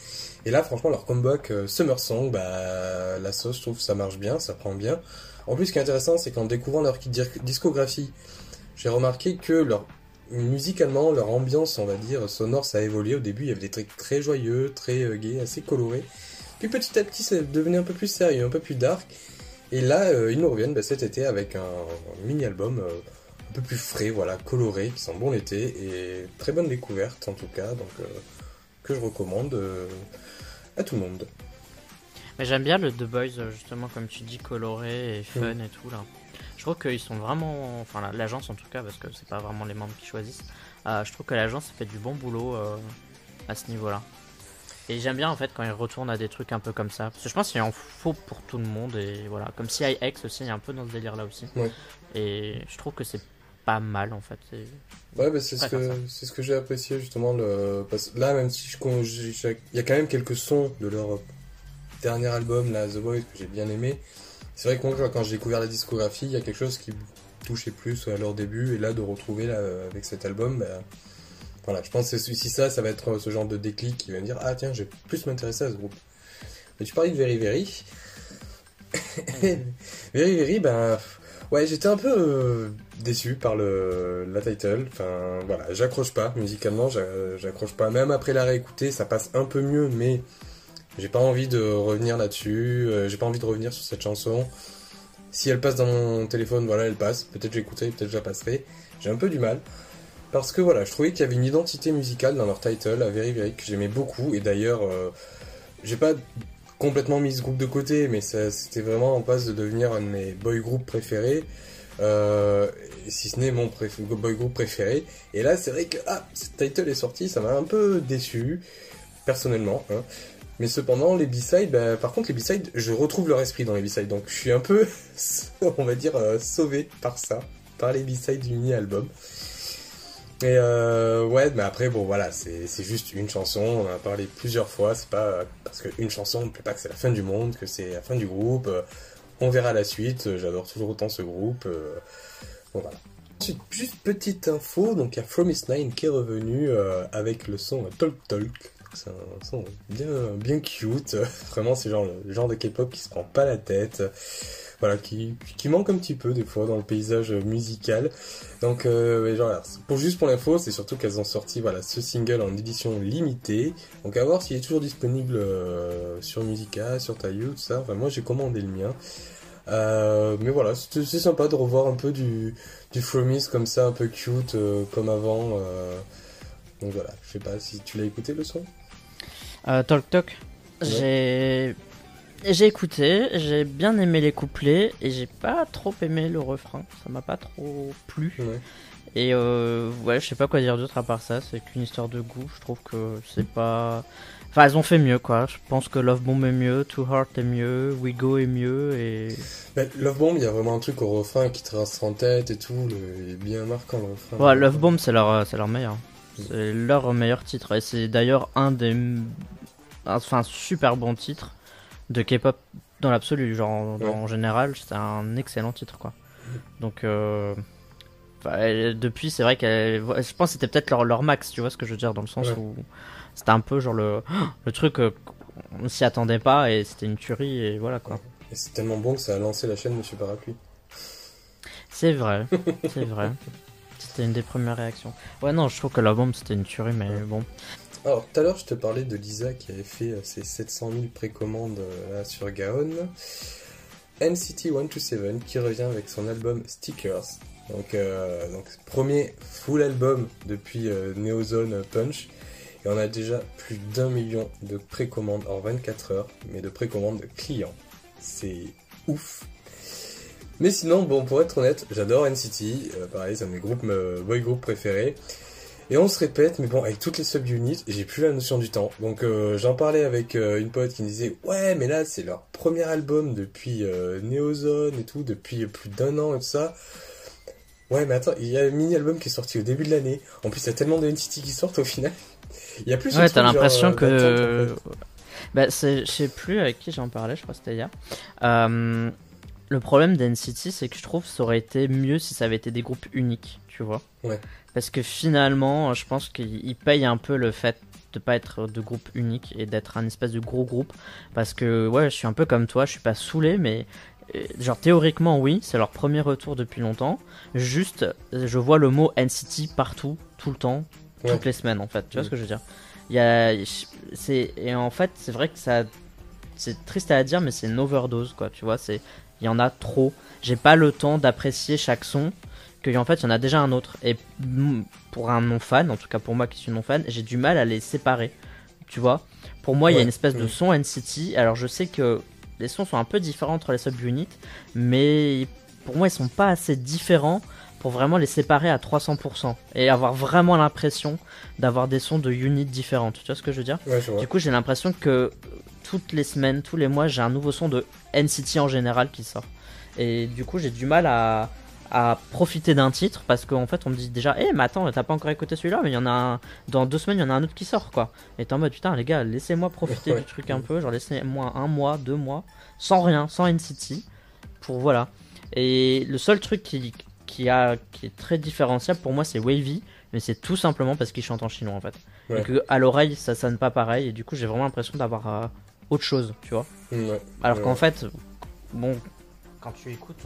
Et là, franchement, leur comeback euh, Summer Song, bah, la sauce, je trouve, ça marche bien, ça prend bien. En plus, ce qui est intéressant, c'est qu'en découvrant leur discographie, j'ai remarqué que leur musicalement, leur ambiance, on va dire, sonore, ça a évolué. Au début, il y avait des trucs très joyeux, très euh, gays, assez colorés. Puis petit à petit, ça devenait un peu plus sérieux, un peu plus dark. Et là, euh, ils nous reviennent bah, cet été avec un, mini-album un peu plus frais, voilà, coloré, qui sent bon l'été, et très bonne découverte en tout cas, donc euh, que je recommande euh, à tout le monde. Mais j'aime bien le The Boys, euh, justement, comme tu dis, coloré et fun mm. et tout là. Je trouve qu'ils sont vraiment, enfin l'agence en tout cas, parce que c'est pas vraiment les membres qui choisissent. je trouve que l'agence fait du bon boulot à ce niveau-là. Et j'aime bien en fait quand ils retournent à des trucs un peu comme ça. Parce que je pense qu'il en faut pour tout le monde. Et voilà. Comme CIX aussi, il y a un peu dans ce délire là aussi. Et je trouve que c'est pas mal en fait. Ouais, bah, c'est ce que c'est ce que j'ai apprécié justement le là même si je il y a quand même quelques sons de leur dernier album là The Boys que j'ai bien aimé. C'est vrai que moi, quand j'ai découvert la discographie, il y a quelque chose qui touchait plus à leur début et là de retrouver là avec cet album bah, voilà, je pense que c'est ça, ça va être ce genre de déclic qui va me dire ah tiens, j'ai plus m'intéresser à ce groupe. Mais tu parlais de Very Very. Very Very, ben Ouais, j'étais un peu euh, déçu par le la title. Enfin, voilà, j'accroche pas musicalement, j'accroche pas. Même après la réécouter, ça passe un peu mieux, mais j'ai pas envie de revenir là-dessus. Euh, j'ai pas envie de revenir sur cette chanson. Si elle passe dans mon téléphone, voilà, elle passe. Peut-être j'écouterai, peut-être je la passerai. J'ai un peu du mal. Parce que voilà, je trouvais qu'il y avait une identité musicale dans leur title, à Very Very, que j'aimais beaucoup. Et d'ailleurs, euh, j'ai pas complètement mis ce groupe de côté, mais c'était vraiment en passe de devenir un de mes boy groups préférés. Euh, si ce n'est mon boy group préféré. Et là, c'est vrai que ah, ce title est sorti, ça m'a un peu déçu, personnellement. Hein. Mais cependant, les B-sides, bah, par contre, les B-sides, je retrouve leur esprit dans les B-sides. Donc, je suis un peu, on va dire, euh, sauvé par ça, par les B-sides du mini-album. Et euh, ouais, mais après, bon voilà, c'est juste une chanson, on en a parlé plusieurs fois, c'est pas parce qu'une chanson ne plaît pas que c'est la fin du monde, que c'est la fin du groupe, on verra la suite, j'adore toujours autant ce groupe, euh, bon voilà. Ensuite, juste petite info, donc il y a Fromis 9 qui est revenu euh, avec le son Talk Talk, c'est un son bien, bien cute, vraiment c'est genre le genre de K-pop qui se prend pas la tête voilà, qui, qui manque un petit peu des fois dans le paysage musical. Donc, euh, genre, pour juste pour l'info, c'est surtout qu'elles ont sorti voilà ce single en édition limitée. Donc à voir s'il est toujours disponible euh, sur Musica, sur Taillou, tout ça. Enfin, moi j'ai commandé le mien. Euh, mais voilà, c'est sympa de revoir un peu du, du Fromis comme ça, un peu cute, euh, comme avant. Donc voilà, je sais pas si tu l'as écouté le son. talk Talk. J'ai j'ai écouté, j'ai bien aimé les couplets et j'ai pas trop aimé le refrain. Ça m'a pas trop plu. Et euh, ouais, je sais pas quoi dire d'autre à part ça. C'est qu'une histoire de goût. Je trouve que c'est pas. Enfin, elles ont fait mieux quoi. Je pense que Love Bomb est mieux, Too Heart est mieux, We Go est mieux et. Love Bomb, il y a vraiment un truc au refrain qui te reste en tête et tout. Il est bien marquant le refrain. Ouais, Love Bomb, c'est leur, c'est leur meilleur. C'est leur meilleur titre. Et c'est d'ailleurs un des. Enfin, super bon titre de K-pop dans l'absolu. Genre, en général, c'est un excellent titre, quoi. Donc, euh, depuis, c'est vrai que je pense que c'était peut-être leur, leur, max, tu vois ce que je veux dire, dans le sens où c'était un peu genre le, le truc, euh, on s'y attendait pas et c'était une tuerie et voilà, quoi. Et c'est tellement bon que ça a lancé la chaîne Monsieur Parapluie. C'est vrai, c'est vrai. C'était une des premières réactions. Ouais, non, je trouve que la bombe c'était une tuerie, mais bon. Alors, tout à l'heure, je te parlais de Lisa qui avait fait euh, ses 700 000 précommandes euh, sur Gaon. NCT 127 qui revient avec son album Stickers. Donc, euh, premier full album depuis Neozone Punch. Et on a déjà plus d'un million de précommandes en 24 heures, mais de précommandes clients. C'est ouf. Mais sinon, bon, pour être honnête, j'adore NCT. pareil, c'est un de mes groupes, boy group préférés. Et on se répète, mais bon, avec toutes les sub-units, j'ai plus la notion du temps. Donc euh, j'en parlais avec euh, une pote qui me disait, ouais, mais là c'est leur premier album depuis euh, Neozone et tout, depuis plus d'un an et tout ça. Ouais, mais attends, il y a un mini-album qui est sorti au début de l'année. En plus, il y a tellement de qui sortent au final. Il y a plus Ouais, t'as l'impression que... Bah, je sais plus avec qui j'en parlais, je crois que c'était hier. Le problème d'NCT, c'est que je trouve que ça aurait été mieux si ça avait été des groupes uniques, tu vois. Ouais. Parce que finalement, je pense qu'ils payent un peu le fait de pas être de groupe unique et d'être un espèce de gros groupe. Parce que, ouais, je suis un peu comme toi, je suis pas saoulé, mais euh, genre théoriquement, oui, c'est leur premier retour depuis longtemps. Juste, je vois le mot NCT partout, tout le temps, Ouais. toutes les semaines en fait. Tu vois Mm. ce que je veux dire? Il y a, c'est et en fait, c'est vrai que ça, c'est triste à dire, mais c'est une overdose quoi. Tu vois, c'est, il y en a trop. J'ai pas le temps d'apprécier chaque son. Que en fait, il y en a déjà un autre. Et pour un non fan, en tout cas pour moi qui suis non fan, j'ai du mal à les séparer. Tu vois? Pour moi, il y a une espèce de son NCT. Alors je sais que les sons sont un peu différents entre les subunits, mais pour moi, ils sont pas assez différents pour vraiment les séparer à 300% et avoir vraiment l'impression d'avoir des sons de units différentes. Tu vois ce que je veux dire? Ouais. Du coup, j'ai l'impression que toutes les semaines, tous les mois, j'ai un nouveau son de NCT en général qui sort. Et du coup, j'ai du mal à, à profiter d'un titre parce qu'en fait, on me dit déjà, eh, mais attends, t'as pas encore écouté celui-là, mais il y en a un, dans deux semaines, il y en a un autre qui sort, quoi. Et t'es en mode, putain, les gars, laissez-moi profiter Ouais. du truc un peu, genre laissez-moi un mois, deux mois, sans rien, sans NCT, pour voilà. Et le seul truc qui, qui, a, qui est très différenciable pour moi, c'est Wavy, mais c'est tout simplement parce qu'il chante en chinois en fait. Ouais. Et que à l'oreille, ça sonne pas pareil, et du coup, j'ai vraiment l'impression d'avoir euh, autre chose, tu vois. Mm, ouais. Alors Ouais. qu'en fait, bon, quand tu écoutes,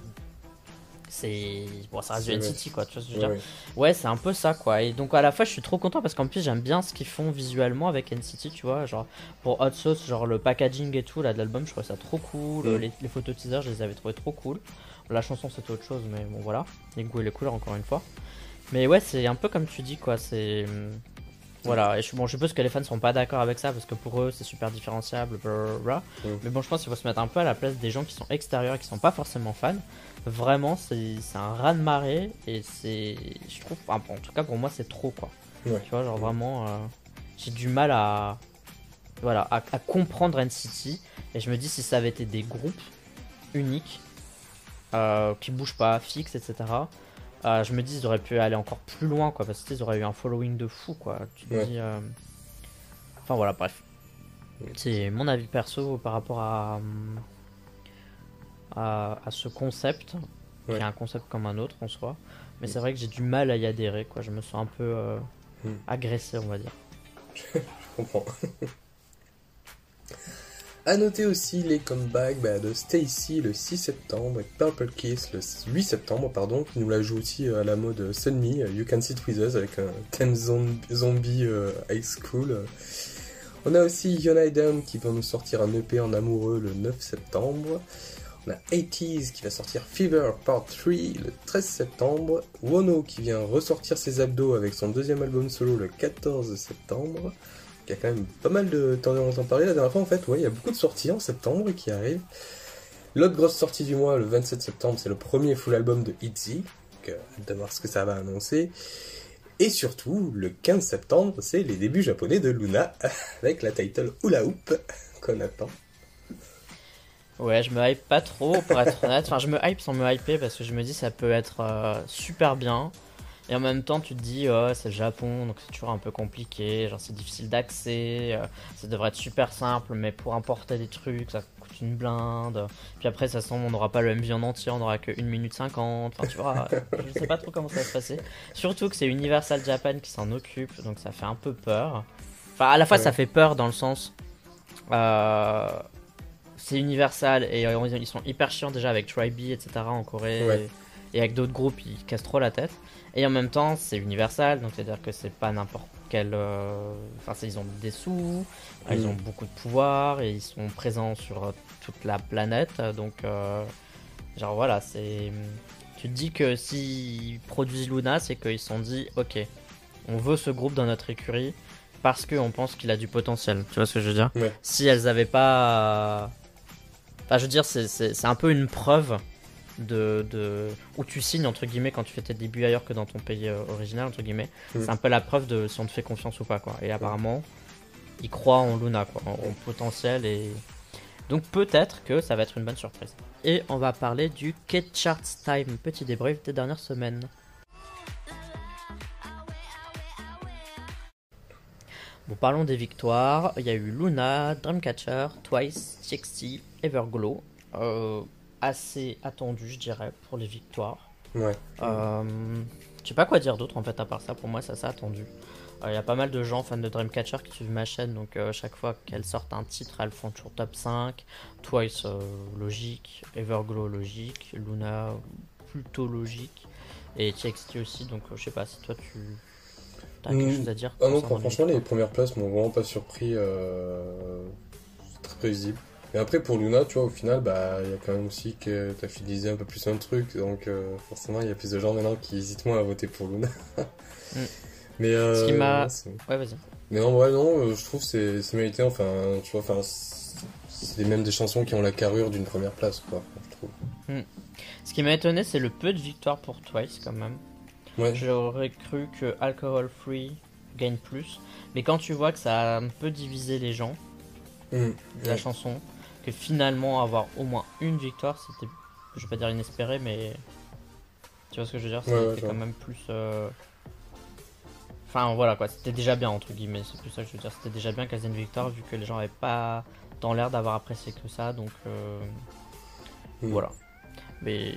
c'est. Bon, ça reste du NCT quoi, tu vois ce que je veux Ouais, dire. ouais. Ouais, c'est un peu ça quoi. Et donc à la fois, je suis trop content parce qu'en plus, j'aime bien ce qu'ils font visuellement avec NCT, tu vois. Genre pour Hot Sauce, genre le packaging et tout là de l'album, je trouvais ça trop cool. Mm. Les, les photos teasers, je les avais trouvées trop cool. La chanson, c'était autre chose, mais bon voilà. Les goûts et les couleurs, encore une fois. Mais ouais, c'est un peu comme tu dis quoi. C'est. Voilà, et je, bon, je suppose que les fans sont pas d'accord avec ça parce que pour eux c'est super différenciable, blablabla. Mais bon, je pense qu'il faut se mettre un peu à la place des gens qui sont extérieurs et qui sont pas forcément fans. Vraiment, c'est un raz de marée et c'est. Je trouve. en tout cas, pour moi, c'est trop quoi. Ouais. Tu vois, genre vraiment. euh, J'ai du mal à. Voilà, à, à comprendre NCT. Et je me dis, si ça avait été des groupes uniques, euh, qui bougent pas, fixes, etc. euh, je me dis, ils auraient pu aller encore plus loin, quoi, parce qu'ils auraient eu un following de fou, quoi. Tu te Ouais. dis. euh, Enfin voilà, bref. C'est mon avis perso par rapport à, hum, à, à ce concept, qui Ouais. est un concept comme un autre en soi. Mais c'est vrai que j'ai du mal à y adhérer, quoi. Je me sens un peu euh, Mm. agressé, on va dire. Je comprends. À noter aussi les comebacks bah, de Stacy le 6 septembre et Purple Kiss le 8 septembre, pardon, qui nous la joue aussi euh, à la mode Sunmi, euh, You Can Sit With Us avec un thème zom- zombie euh, high school. On a aussi Yonaidam qui va nous sortir un EP en amoureux le 9 septembre. On a 80s qui va sortir Fever Part 3 le 13 septembre. Wono qui vient ressortir ses abdos avec son deuxième album solo le 14 septembre. Il y a quand même pas mal de temps on entend parler la dernière fois en fait. Ouais, il y a beaucoup de sorties en septembre qui arrivent. L'autre grosse sortie du mois, le 27 septembre, c'est le premier full album de ITZY. Donc, euh, de voir ce que ça va annoncer. Et surtout, le 15 septembre, c'est les débuts japonais de Luna avec la title Hula Hoop qu'on attend. Ouais, je me hype pas trop, pour être honnête. Enfin, je me hype sans me hyper parce que je me dis ça peut être euh, super bien. Et en même temps, tu te dis, oh, c'est le Japon, donc c'est toujours un peu compliqué. Genre, c'est difficile d'accès. euh, ça devrait être super simple, mais pour importer des trucs, ça coûte une blinde. Puis après, ça semble, on n'aura pas le MV en entier, on aura que 1 minute 50. Enfin, tu vois, je sais pas trop comment ça va se passer. Surtout que c'est Universal Japan qui s'en occupe, donc ça fait un peu peur. Enfin, à la fois, Ouais. ça fait peur dans le sens. Euh, c'est Universal et ils sont hyper chiants déjà avec Tribe, etc. en Corée. Ouais. Et avec d'autres groupes, ils cassent trop la tête. Et en même temps, c'est Universal, donc c'est-à-dire que c'est pas n'importe quel. euh, Enfin, ils ont des sous, ils ont beaucoup de pouvoir et ils sont présents sur euh, toute la planète. Donc, euh, genre voilà, c'est. Tu te dis que s'ils produisent Luna, c'est qu'ils se sont dit, ok, on veut ce groupe dans notre écurie parce qu'on pense qu'il a du potentiel. Tu vois ce que je veux dire? Ouais. Si elles avaient pas. Enfin, je veux dire, c'est un peu une preuve de, de où tu signes entre guillemets quand tu fais tes débuts ailleurs que dans ton pays euh, original entre guillemets. Mm. C'est un peu la preuve de si on te fait confiance ou pas quoi. Et apparemment, ils croient en Luna quoi, en, en potentiel et donc peut-être que ça va être une bonne surprise. Et on va parler du K-Charts Time, petit débrief des dernières semaines. Bon, parlons des victoires. Il y a eu Luna, Dreamcatcher, Twice, TXT, Everglow. Euh, assez attendu, je dirais, pour les victoires. Ouais. Euh, je sais pas quoi dire d'autre en fait à part ça. Pour moi, ça s'est attendu. Il y a pas mal de gens fans de Dreamcatcher qui suivent ma chaîne, donc euh, chaque fois qu'elles sortent un titre, elles font toujours top 5. Twice, euh, logique. Everglow, logique. Luna, plutôt logique. Et TXT aussi, donc euh, je sais pas si toi tu as quelque Mm. chose à dire. Ah non, franchement, les premières places m'ont vraiment pas surpris. euh, C'est très prévisible. Et après, pour Luna, tu vois, au final, bah, il y a quand même aussi que t'as fidélisé un peu plus un truc. Donc, euh, forcément, il y a plus de gens maintenant qui hésitent moins à voter pour Luna. Mais, euh, Ce qui m'a- ouais, vas-y. Mais en vrai, non, euh, je trouve que c'est c'est mérité. Enfin, tu vois, enfin, c'est même des chansons qui ont la carrure d'une première place, quoi, je trouve. Ce qui m'a étonné, c'est le peu de victoires pour Twice quand même. Ouais, J'aurais cru que Alcohol Free gagne plus. Mais quand tu vois que ça a un peu divisé les gens, Mm. de la Ouais. chanson, que finalement avoir au moins une victoire, c'était, je vais pas dire inespéré, mais tu vois ce que je veux dire, Ouais, ouais, c'était quand même plus. euh, Enfin voilà quoi, c'était déjà bien entre guillemets, c'est plus ça que je veux dire, c'était déjà bien qu'elle ait une victoire vu que les gens avaient pas dans l'air d'avoir apprécié que ça, donc euh, Mm. voilà. Mais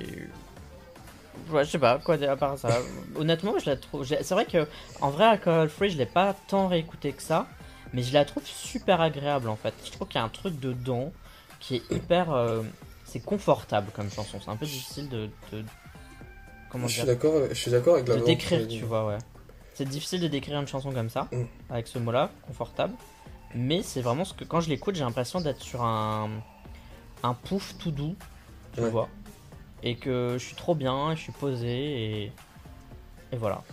ouais, je sais pas quoi à part ça. Honnêtement, je la trouve. C'est vrai que en vrai, Alcohol Free, je l'ai pas tant réécouté que ça, mais je la trouve super agréable en fait. Je trouve qu'il y a un truc dedans qui est hyper. euh, c'est confortable comme chanson. C'est un peu difficile de. de- comment Je suis dire d'accord, je suis d'accord avec la De décrire, tu vois, ouais. C'est difficile de décrire une chanson comme ça, Mm. avec ce mot-là, confortable. Mais c'est vraiment ce que quand je l'écoute, j'ai l'impression d'être sur un un pouf tout doux, tu Ouais. vois, et que je suis trop bien, je suis posé et et voilà.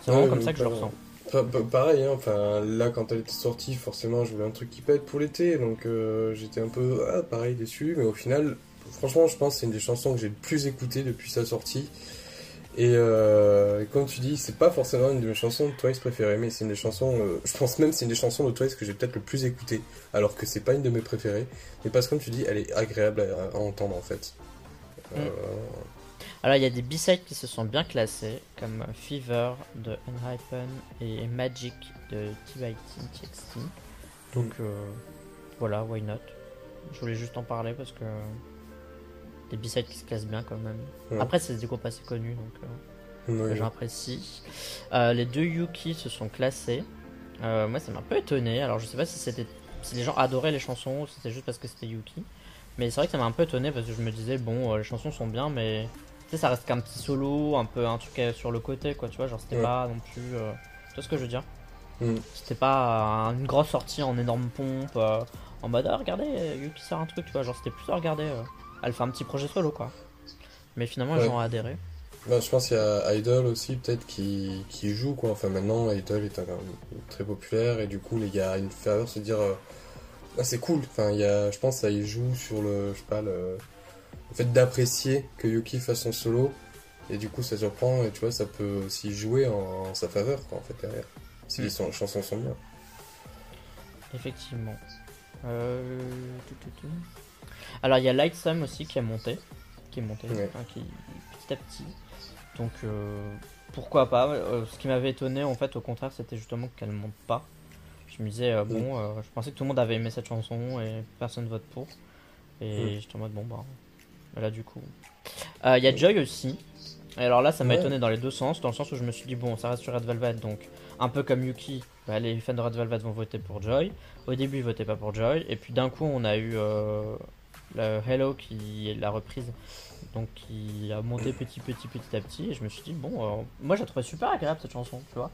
C'est vraiment Ouais, comme ça que je le ressens. Pa- pa- pareil, hein, enfin là quand elle était sortie, forcément je voulais un truc qui pète pour l'été, donc euh, j'étais un peu ah, pareil déçu, mais au final, franchement, je pense que c'est une des chansons que j'ai le plus écoutées depuis sa sortie. Et, euh, comme tu dis, c'est pas forcément une de mes chansons de Twice préférées, mais c'est une des chansons, euh, je pense même c'est une des chansons de Twice que j'ai peut-être le plus écoutées, alors que c'est pas une de mes préférées, mais parce que comme tu dis, elle est agréable à, entendre en fait. Euh, Alors il y a des B-sides qui se sont bien classés, comme Fever de Unhypen et Magic de TXT. Donc euh, voilà, why not? Je voulais juste en parler parce que des B-sides qui se classent bien quand même. Ouais. Après c'est des groupes assez connus donc euh, ouais. j'apprécie. Euh, les deux Yuki se sont classés. Moi ça m'a un peu étonné, alors je sais pas si c'était si les gens adoraient les chansons ou si c'était juste parce que c'était Yuki. Mais c'est vrai que ça m'a un peu étonné parce que je me disais bon les chansons sont bien mais sais ça reste qu'un petit solo, un peu un truc euh, sur le côté quoi tu vois, genre c'était Ouais. pas non plus... euh, Tu vois ce que je veux dire Mm. C'était pas euh, une grosse sortie en énorme pompe, euh, en mode ah, regardez, Yuki sort un truc, tu vois, genre c'était plus à regarder, elle fait un petit projet solo quoi. Mais finalement les Ouais. gens ont adhéré. Bah, je pense qu'il y a Idol aussi, peut-être, qui, qui joue, quoi. Enfin, maintenant, Idol est un- très populaire, et du coup, les gars, une faveur se dire, ah, c'est cool. Enfin, il y a, je pense, ça y joue sur le, je sais pas, le, le fait d'apprécier que Yuki fasse son solo, et du coup, ça surprend, et tu vois, ça peut aussi jouer en, en sa faveur, quoi, en fait, derrière. Si Mm. les son- chansons sont bien. Effectivement. Euh... tout, tout, tout. Alors il y a Lightsum aussi qui a monté, qui est monté, Ouais. qui petit à petit. Donc euh, pourquoi pas. Euh, ce qui m'avait étonné en fait au contraire c'était justement qu'elle monte pas. Je me disais euh, bon, euh, je pensais que tout le monde avait aimé cette chanson et personne vote pour. Et Mm. j'étais en mode bon bah là du coup. Euh, Il y a Joy aussi. Et alors là ça m'a Ouais. étonné dans les deux sens, dans le sens où je me suis dit bon ça reste sur Red Velvet donc un peu comme Yuki, bah, les fans de Red Velvet vont voter pour Joy. Au début, ils votaient pas pour Joy, et puis d'un coup, on a eu euh, le Hello qui est la reprise, donc qui a monté petit, petit, petit à petit, et je me suis dit, bon, euh, moi je la trouvais super agréable cette chanson, tu vois.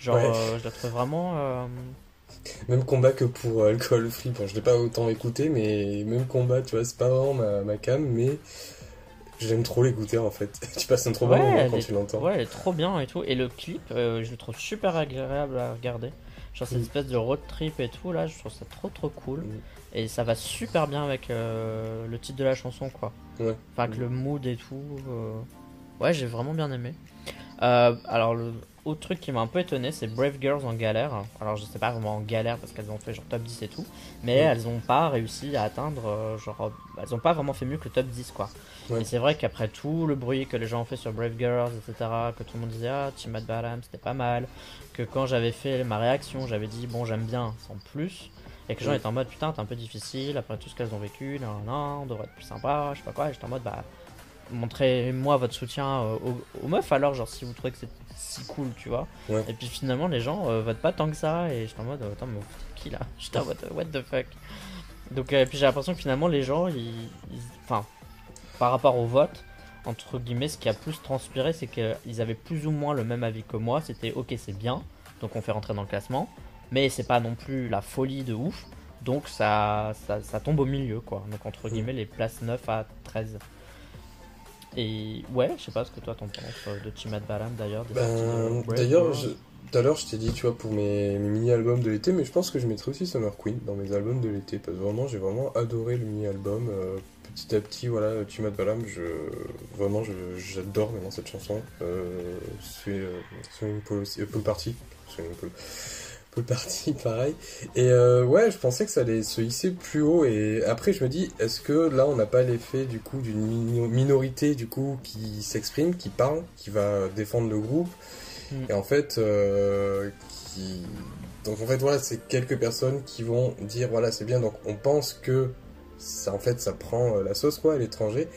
Genre, Ouais. euh, je la trouvais vraiment. Même combat que pour euh, Alcohol Free. Bon, je l'ai pas autant écouté, mais même combat, tu vois, c'est pas vraiment ma, ma cam, mais j'aime trop l'écouter en fait. tu passes un trop bon moment quand est- tu l'entends. Ouais, elle est trop bien et tout. Et le clip, euh, je le trouve super agréable à regarder. Genre, cette Mm. espèce de road trip et tout, là, je trouve ça trop trop cool. Mm. Et ça va super bien avec euh, le titre de la chanson, quoi. Ouais. Enfin, avec le mood et tout. euh, Ouais, j'ai vraiment bien aimé. Alors, le... autre truc qui m'a un peu étonné, c'est Brave Girls en galère. Alors je sais pas vraiment en galère parce qu'elles ont fait genre top 10 et tout, mais Ouais. elles ont pas réussi à atteindre, euh, genre, elles ont pas vraiment fait mieux que le top 10 quoi. Ouais. Et c'est vrai qu'après tout le bruit que les gens ont fait sur Brave Girls, etc., que tout le monde disait ah Team Mad Bottom c'était pas mal, que quand j'avais fait ma réaction, j'avais dit bon j'aime bien sans plus, et que les gens Ouais. étaient en mode putain t'es un peu difficile après tout ce qu'elles ont vécu, non non, on devrait être plus sympa, je sais pas quoi, et j'étais en mode bah montrez-moi votre soutien euh, aux, aux meufs alors genre si vous trouvez que c'est si cool tu vois. Ouais. et puis finalement les gens euh, votent pas tant que ça et j'étais en mode attends mais qui là? J'étais en mode what the fuck? Donc euh, et puis j'ai l'impression que finalement les gens ils ils- enfin par rapport au vote entre guillemets ce qui a plus transpiré c'est qu'ils avaient plus ou moins le même avis que moi c'était ok c'est bien donc on fait rentrer dans le classement mais c'est pas non plus la folie de ouf donc ça, ça, ça tombe au milieu quoi. Donc entre Mm. guillemets les places 9 à 13 et ouais, je sais pas ce que toi t'en penses euh, de Team Balam d'ailleurs. Ben, D'ailleurs, tout à l'heure, je t'ai dit, tu vois, pour mes, mes mini-albums de l'été, mais je pense que je mettrai aussi Summer Queen dans mes albums de l'été, parce que vraiment, j'ai vraiment adoré le mini-album. euh, petit à petit, voilà, Tumat Balam, je, vraiment, je- j'adore maintenant cette chanson. Euh, c'est euh, Pool aussi, euh, Pool Party, pareil. Et euh, ouais, je pensais que ça allait se hisser plus haut, et après, je me dis, est-ce que là, on n'a pas l'effet, du coup, d'une mino- minorité, du coup, qui s'exprime, qui parle, qui va défendre le groupe, Mm. et en fait, euh, qui... Donc en fait, voilà, c'est quelques personnes qui vont dire, voilà, c'est bien, donc on pense que ça, en fait, ça prend euh, la sauce, quoi, à l'étranger.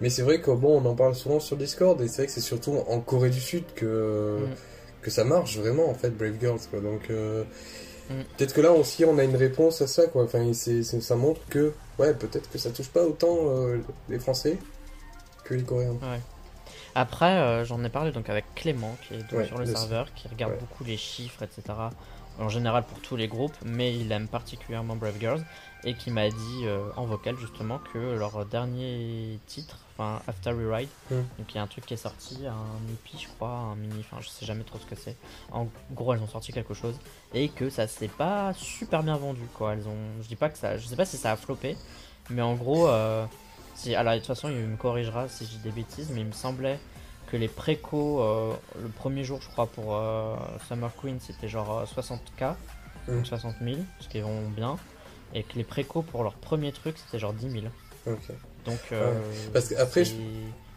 Mais c'est vrai que, bon, on en parle souvent sur Discord, et c'est vrai que c'est surtout en Corée du Sud que, Mm. Que ça marche vraiment, en fait, Brave Girls, quoi. Donc, euh, Mm. peut-être que là aussi, on a une réponse à ça, quoi. Enfin, ça montre que, ouais, peut-être que ça touche pas autant euh, les Français que les Coréens. Après, euh, j'en ai parlé donc avec Clément qui est donc Ouais, sur le le- serveur, qui regarde ouais. beaucoup les chiffres, etc. En général pour tous les groupes, mais il aime particulièrement Brave Girls et qui m'a dit euh, en vocal justement que leur dernier titre, enfin After Rewrite, Mm. donc il y a un truc qui est sorti, un EP je crois, un mini, enfin je sais jamais trop ce que c'est. En gros elles ont sorti quelque chose et que ça s'est pas super bien vendu quoi. Elles ont, je dis pas que ça, je sais pas si ça a floppé, mais en gros, euh, si, alors de toute façon il me corrigera si je dis des bêtises, mais il me semblait que les précos euh, le premier jour je crois pour euh, Summer Queen c'était genre euh, 60k, Mm. donc 60 000, ce qui est vraiment bien, et que les précos pour leur premier truc c'était genre 10 000. Ok. Donc euh, Parce que après, c'est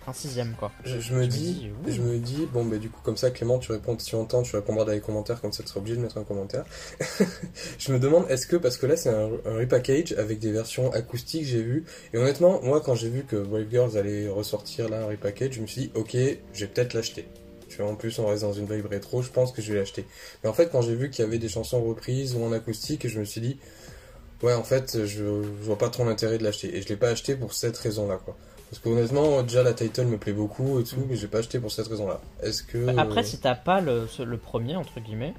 un sixième quoi. Je, je me Je me dis, je me dis, bon, bah, du coup, comme ça, Clément, tu réponds, si tu entends, tu répondras dans les commentaires, comme ça, tu seras obligé de mettre un commentaire. je me demande, est-ce que, parce que là, c'est un, un repackage avec des versions acoustiques, j'ai vu, et honnêtement, moi, quand j'ai vu que Brave Girls allait ressortir là, un repackage, je me suis dit, ok, je vais peut-être l'acheter. Tu vois, en plus, on reste dans une vibe rétro, je pense que je vais l'acheter. Mais en fait, quand j'ai vu qu'il y avait des chansons reprises ou en acoustique, je me suis dit, ouais, en fait, je, je vois pas trop l'intérêt de l'acheter. Et je l'ai pas acheté pour cette raison-là, quoi. Parce que honnêtement, déjà la title me plaît beaucoup et tout, Mm. mais j'ai pas acheté pour cette raison-là. Est-ce que. Bah, Après, euh, si t'as pas le, ce- le premier, entre guillemets,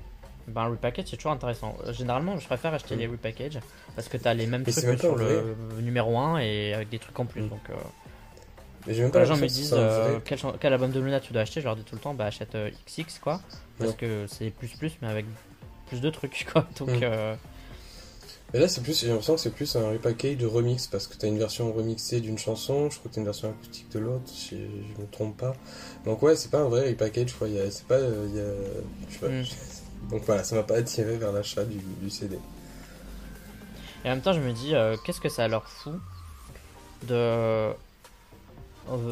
ben, un repackage c'est toujours intéressant. Euh, Généralement, je préfère acheter Mm. les repackages parce que t'as les mêmes Mais trucs même que pas sur le numéro 1 et avec des trucs en plus. Mm. Donc, euh, mais j'ai même quand pas les gens me l'impression que disent c'est un euh, quel, chan- quel album de Luna tu dois acheter, je leur dis tout le temps bah achète euh, XX quoi. Parce que c'est plus plus, mais avec plus de trucs quoi. Donc, Mm. euh, Mais là, c'est plus, j'ai l'impression que c'est plus un repackage de remix parce que t'as une version remixée d'une chanson, je crois que t'as une version acoustique de l'autre, si je me trompe pas. Donc ouais, c'est pas un vrai repackage, quoi. C'est pas, euh, y a, je sais pas. Mm. Donc voilà, ça m'a pas attiré vers l'achat du, du CD. Et en même temps, je me dis, euh, qu'est-ce que ça leur fout de. euh,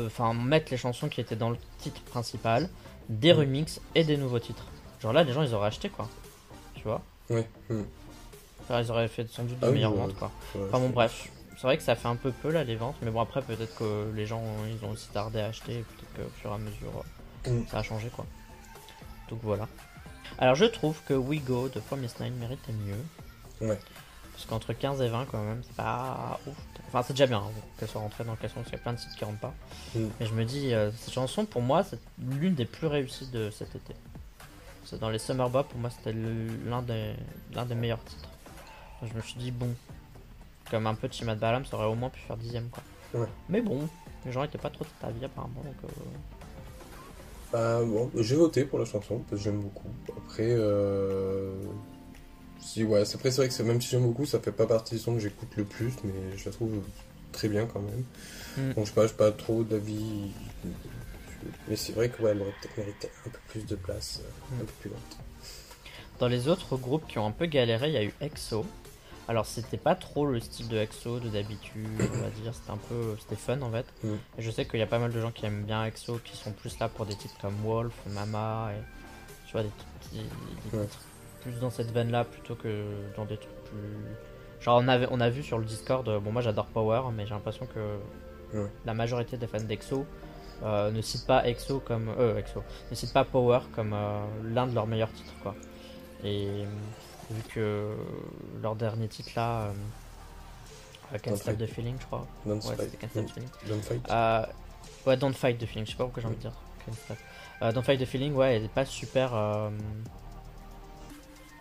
Enfin, mettre les chansons qui étaient dans le titre principal, des Mm. remixes et des nouveaux titres. Genre là, les gens ils auraient acheté quoi. Tu vois? Ouais. mm. Enfin, Ils auraient fait sans doute de Ah meilleures ventes quoi. Ouais, Enfin bon, bref. C'est vrai que ça fait un peu peu là les ventes, mais bon, après peut-être que les gens ils ont aussi tardé à acheter, et peut-être qu'au fur et à mesure Mm. ça a changé quoi. Donc voilà. Alors je trouve que We Go de Promise Nine méritait mieux. Ouais. Parce qu'entre 15 et 20 quand même, c'est pas ouf. Enfin c'est déjà bien hein, qu'elle soit rentrée dans le classement parce qu'il y a plein de titres qui rentrent pas. Mm. Mais je me dis, euh, cette chanson pour moi c'est l'une des plus réussies de cet été. C'est dans les Summer Bop, pour moi c'était le- l'un des, l'un des meilleurs titres. Je me suis dit bon, comme un peu de Balam, ça aurait au moins pu faire dixième quoi. Ouais. Mais bon, les gens étaient pas trop de ta vie apparemment donc euh, Bah, bon, j'ai voté pour la chanson parce que j'aime beaucoup. Après, euh... si ouais, c'est après c'est vrai que même si j'aime beaucoup, ça fait pas partie des sons que j'écoute le plus, mais je la trouve très bien quand même. Mm. Donc je sais pas, pas trop d'avis. Mais c'est vrai que ouais, elle aurait peut-être mérité un peu plus de place, euh, un peu plus lente. Dans les autres groupes qui ont un peu galéré, il y a eu EXO. Alors c'était pas trop le style de EXO de d'habitude, on va dire, c'était un peu, c'était fun en fait. Mm. Et je sais qu'il y a pas mal de gens qui aiment bien EXO, qui sont plus là pour des titres comme Wolf, Mama, et tu vois des, trucs qui- des Ouais. titres plus dans cette veine là plutôt que dans des trucs plus. Genre on, avait, on a vu sur le Discord, euh, bon moi j'adore Power, mais j'ai l'impression que la majorité des fans d'EXO euh, ne citent pas EXO comme euh, EXO, ne citent pas Power comme euh, l'un de leurs meilleurs titres quoi. Et vu que leur dernier titre là, euh, euh, Can't Stop the Feeling, je crois. Don't Ouais, fight. Can't Stop the Feeling. Don't fight. Euh, ouais, Don't Fight the Feeling, je sais pas pourquoi j'ai envie de dire. Euh, Don't Fight the Feeling, ouais, elle est pas super. euh,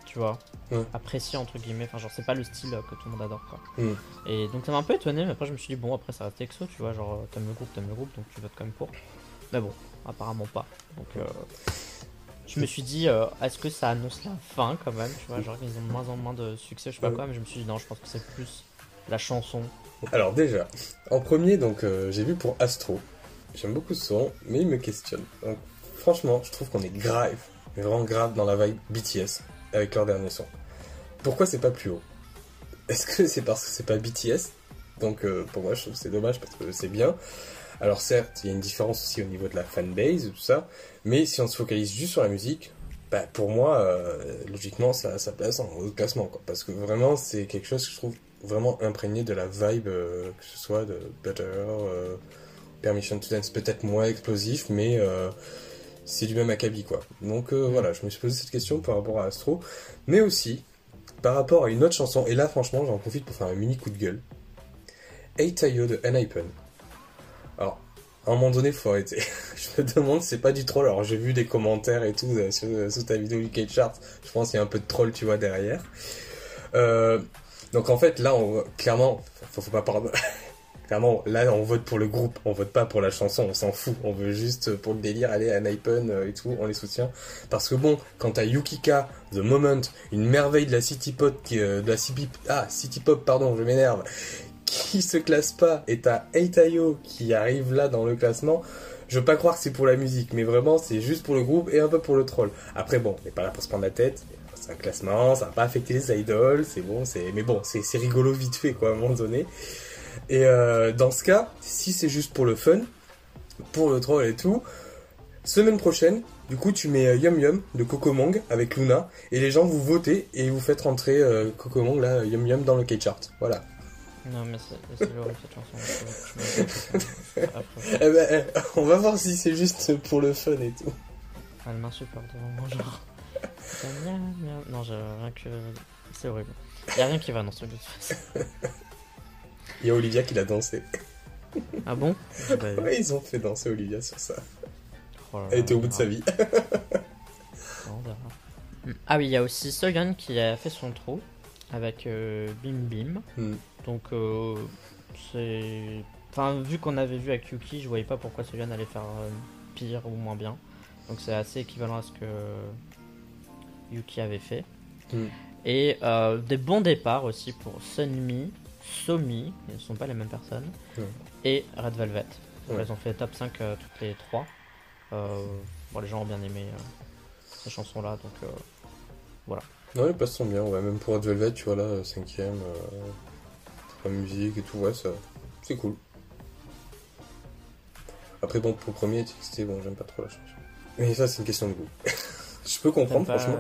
tu vois, Ouais. appréciée entre guillemets. Enfin, genre, c'est pas le style euh, que tout le monde adore quoi. Mm. Et donc, ça m'a un peu étonné, mais après, je me suis dit, bon, après, ça reste EXO, tu vois, genre, euh, t'aimes le groupe, t'aimes le groupe, donc tu votes quand même pour. Mais bon, apparemment pas. Donc, euh, je me suis dit, euh, est-ce que ça annonce la fin quand même, tu vois, genre, ils ont de moins en moins de succès, je sais pas quoi, mais je me suis dit, non, je pense que c'est plus la chanson. Alors déjà, en premier, donc euh, j'ai vu pour Astro. J'aime beaucoup ce son, mais il me questionne. Donc, franchement, je trouve qu'on est grave, mais vraiment grave dans la vibe BTS avec leur dernier son. Pourquoi c'est pas plus haut? Est-ce que c'est parce que c'est pas BTS Donc euh, pour moi, je trouve que c'est dommage parce que c'est bien. Alors certes, il y a une différence aussi au niveau de la fanbase, tout ça, mais si on se focalise juste sur la musique, bah, pour moi, euh, logiquement, ça, ça place en haut de classement, quoi. Parce que vraiment, c'est quelque chose que je trouve vraiment imprégné de la vibe, euh, que ce soit de Butter, euh, Permission to Dance, peut-être moins explosif, mais c'est du même acabit, quoi. Donc voilà, je me suis posé cette question par rapport à Astro, mais aussi par rapport à une autre chanson, et là, franchement, j'en profite pour faire un mini coup de gueule. Eitayo de N.I.P.N. À un moment donné, faut arrêter. je me demande, c'est pas du troll. Alors, j'ai vu des commentaires et tout euh, sur, sous ta vidéo UK Chart. Je pense qu'il y a un peu de troll, tu vois, derrière. Euh, donc, en fait, là, on clairement, faut, faut pas pardon. Clairement, là, on vote pour le groupe, on vote pas pour la chanson, on s'en fout. On veut juste, euh, pour le délire, aller à Naipen euh, et tout, on les soutient. Parce que bon, quand t'as Yukika, The Moment, une merveille de la City Pop, qui, euh, de la City, ah, City Pop, pardon, je m'énerve, qui se classe pas, et t'as Eitayo qui arrive là dans le classement, je veux pas croire que c'est pour la musique, mais vraiment, c'est juste pour le groupe et un peu pour le troll. Après, bon, on n'est pas là pour se prendre la tête. C'est un classement, ça va pas affecter les idoles, c'est bon, c'est, mais bon, c'est, rigolo vite fait, quoi, à un moment donné. Et euh, dans ce cas, si c'est juste pour le fun, pour le troll et tout, semaine prochaine, du coup, tu mets euh, Yum Yum de Cocomong avec Luna, et les gens vous votez et vous faites rentrer euh, Cocomong, là, Yum Yum dans le K-chart. Voilà. Non, mais c'est horrible cette chanson. Eh ben, on va voir si c'est juste pour le fun et tout. Elle m'insupporte vraiment, genre. Non, j'ai rien que. C'est horrible. Y a rien qui va dans ce truc de toute façon. Il y a Olivia qui l'a dansé. Ah bon? Vu. Ouais, ils ont fait danser Olivia sur ça. Oh là Elle était au bout de sa vie. On verra. Ah oui, il y a aussi Soyeon qui a fait son trou avec euh, Bim Bim. Hmm. Donc, euh, c'est. Enfin, vu qu'on avait vu avec Yuki, je voyais pas pourquoi Soyeon allait faire euh, pire ou moins bien. Donc, c'est assez équivalent à ce que Yuki avait fait. Hmm. Et euh, des bons départs aussi pour Sunmi, Somi, ils ne sont pas les mêmes personnes, Ouais. et Red Velvet. Donc. Elles ont fait top 5 euh, toutes les trois. Bon, les gens ont bien aimé ces chansons-là, donc euh, Non, les places sont bien, ouais. Même pour Red Velvet, tu vois, là, cinquième, euh, pour la musique et tout, ouais, ça, c'est cool. Après, bon, pour le premier, TXT, bon, j'aime pas trop la chanson. Mais ça, c'est une question de goût. je peux comprendre, franchement.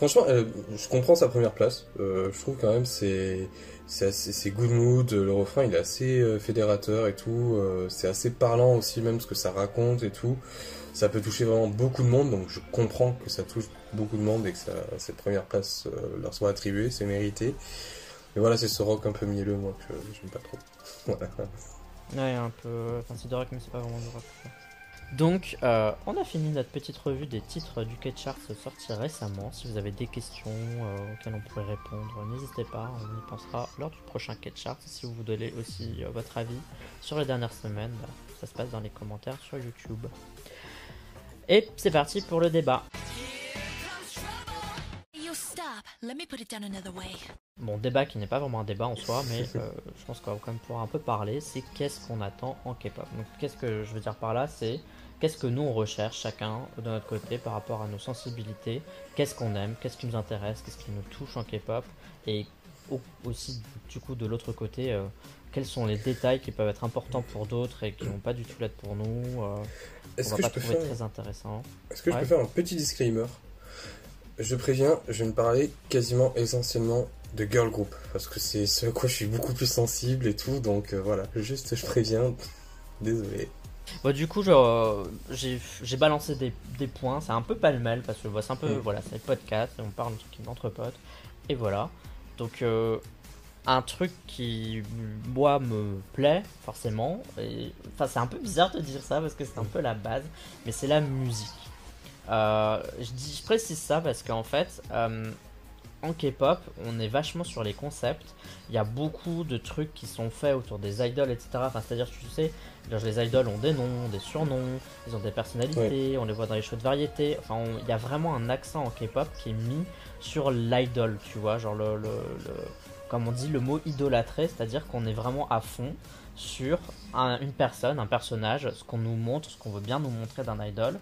Franchement, euh, je comprends sa première place. Euh, je trouve quand même c'est c'est good mood. Le refrain il est assez euh, fédérateur et tout. Euh, c'est assez parlant aussi même ce que ça raconte et tout. Ça peut toucher vraiment beaucoup de monde. Donc je comprends que ça touche beaucoup de monde et que cette première place euh, leur soit attribuée. C'est mérité. Mais voilà, c'est ce rock un peu mielleux moi que j'aime pas trop. Voilà. Ouais, un peu. Enfin, c'est de rock, mais c'est pas vraiment du rock. Donc, euh, on a fini notre petite revue des titres du K-Chart sortis récemment. Si vous avez des questions euh, auxquelles on pourrait répondre, n'hésitez pas, on y pensera lors du prochain K-Chart. Si vous donnez aussi votre avis sur les dernières semaines, bah, ça se passe dans les commentaires sur YouTube. Et c'est parti pour le débat. Bon, débat qui n'est pas vraiment un débat en soi, mais euh, je pense qu'on va quand même pouvoir un peu parler, c'est qu'est-ce qu'on attend en K-pop? Donc, qu'est-ce que je veux dire par là? C'est qu'est-ce que nous on recherche chacun de notre côté par rapport à nos sensibilités, qu'est-ce qu'on aime, qu'est-ce qui nous intéresse, qu'est-ce qui nous touche en K-pop, et aussi du coup de l'autre côté, euh, quels sont les détails qui peuvent être importants pour d'autres et qui vont pas du tout l'être pour nous. Euh, Est-ce que je peux faire... très intéressant. Est-ce que je peux faire un petit disclaimer? Je préviens, je vais me parler quasiment essentiellement de girl group parce que c'est ce à quoi je suis beaucoup plus sensible et tout donc euh, voilà juste je préviens désolé Bon, du coup, j'ai balancé des, des points. C'est un peu pâle-mêle parce que c'est un peu. Mm. Voilà, c'est podcast on parle entre potes. Et voilà. Donc, euh, un truc qui, moi, me plaît, forcément. Et, enfin, c'est un peu bizarre de dire ça parce que c'est un peu la base. Mais c'est la musique. Euh, je, dis, je précise ça parce qu'en fait, euh, en K-pop, on est vachement sur les concepts. Il y a beaucoup de trucs qui sont faits autour des idoles, etc. Enfin, c'est-à-dire, tu sais, les idoles ont des noms, des surnoms, ils ont des personnalités, on les voit dans les shows de variété. Enfin, il y a vraiment un accent en K-pop qui est mis sur l'idol, tu vois. Genre, le, le, comme on dit, le mot idolâtré, c'est-à-dire qu'on est vraiment à fond sur une personne, un personnage, ce qu'on nous montre, ce qu'on veut bien nous montrer d'un idol.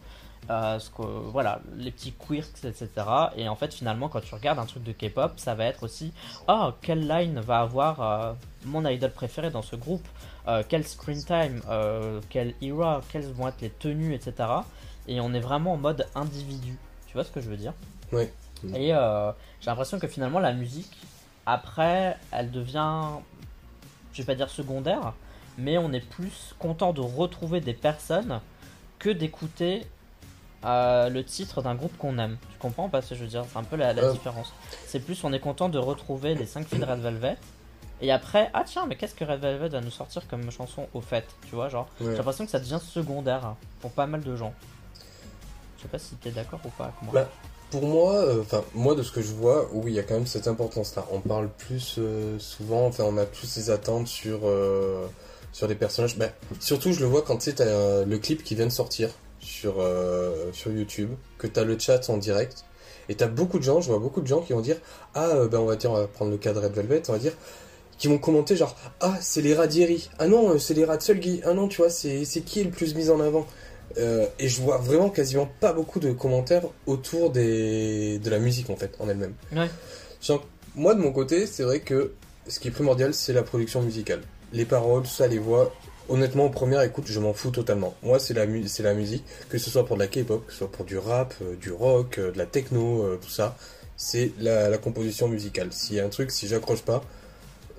Euh, ce que, voilà, les petits quirks, etc. Et en fait, finalement, quand tu regardes un truc de K-pop, ça va être aussi Oh, quelle line va avoir euh, mon idol préféré dans ce groupe euh, Quel screen time Quelle era Quelles vont être les tenues, etc. Et on est vraiment en mode individu. Tu vois ce que je veux dire? Oui. Et j'ai l'impression que finalement, la musique, après, elle devient, je vais pas dire secondaire, mais on est plus content de retrouver des personnes que d'écouter le titre d'un groupe qu'on aime. Tu comprends pas ce que je veux dire? C'est un peu la, différence. C'est plus on est content de retrouver les 5 filles de Red Velvet. Et après, ah tiens, mais qu'est-ce que Red Velvet va nous sortir comme chanson au fait? Tu vois, genre, j'ai l'impression que ça devient secondaire pour pas mal de gens. Je sais pas si t'es d'accord ou pas avec moi. Bah, pour moi, euh, enfin, moi de ce que je vois, oui, il y a quand même cette importance-là. On parle plus euh, souvent, enfin, on a plus ces attentes sur, euh, sur des personnages. Bah, surtout, je le vois quand tu sais, t'as le clip qui vient de sortir sur, euh, sur YouTube, que tu as le chat en direct, et tu as beaucoup de gens, je vois beaucoup de gens qui vont dire Ah, euh, ben on va dire, on va prendre le cas de Red Velvet, on va dire, qui vont commenter genre Ah, c'est les Radieri, ah non, euh, c'est les Ratsulgi, ah non, tu vois, c'est qui le plus mis en avant? Et je vois vraiment quasiment pas beaucoup de commentaires autour des, de la musique en fait, en elle-même. moi de mon côté, c'est vrai que ce qui est primordial, c'est la production musicale. Les paroles, ça, les voix, honnêtement, en première écoute, je m'en fous totalement. Moi, c'est la, musique, que ce soit pour de la K-pop, que ce soit pour du rap, euh, du rock, euh, de la techno, euh, tout ça. C'est la, composition musicale. S'il y a un truc, si j'accroche pas,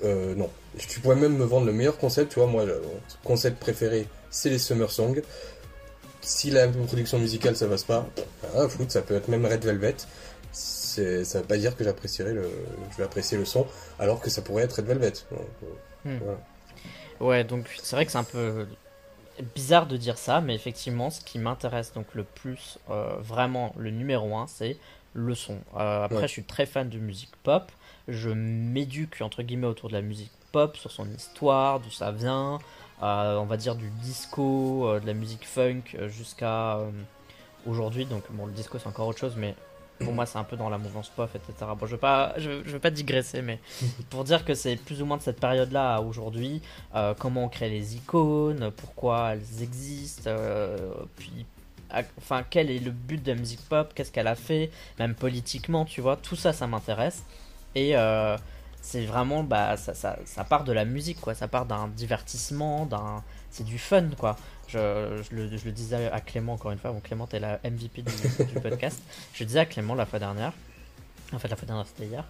non. Tu pourrais même me vendre le meilleur concept, tu vois. Moi, le concept préféré, c'est les Summer Songs. Si la production musicale, ça passe pas, ah, foot, ça peut être même Red Velvet. ça veut pas dire que j'apprécierais le, je vais apprécier le son, alors que ça pourrait être Red Velvet. Hmm. Ouais, donc c'est vrai que c'est un peu bizarre de dire ça, mais effectivement, ce qui m'intéresse donc le plus, euh, vraiment le numéro un, c'est le son. Euh, après, je suis très fan de musique pop. Je m'éduque entre guillemets autour de la musique pop, sur son histoire, d'où ça vient. Euh, on va dire du disco, de la musique funk jusqu'à aujourd'hui. Donc bon, le disco c'est encore autre chose, mais pour moi, c'est un peu dans la mouvance pop, etc. Bon, je vais pas, je, vais pas digresser, mais pour dire que c'est plus ou moins de cette période-là à aujourd'hui, euh, comment on crée les icônes, pourquoi elles existent, euh, puis, enfin, quel est le but de la musique pop, qu'est-ce qu'elle a fait, même politiquement, tu vois, tout ça, ça m'intéresse. Et euh, c'est vraiment, bah, ça, ça, ça, part de la musique, quoi. Ça part d'un divertissement, d'un, c'est du fun, quoi. Je, le, disais à Clément encore une fois, bon, Clément est la MVP du, podcast. Je disais à Clément la fois dernière, en fait la fois dernière c'était hier,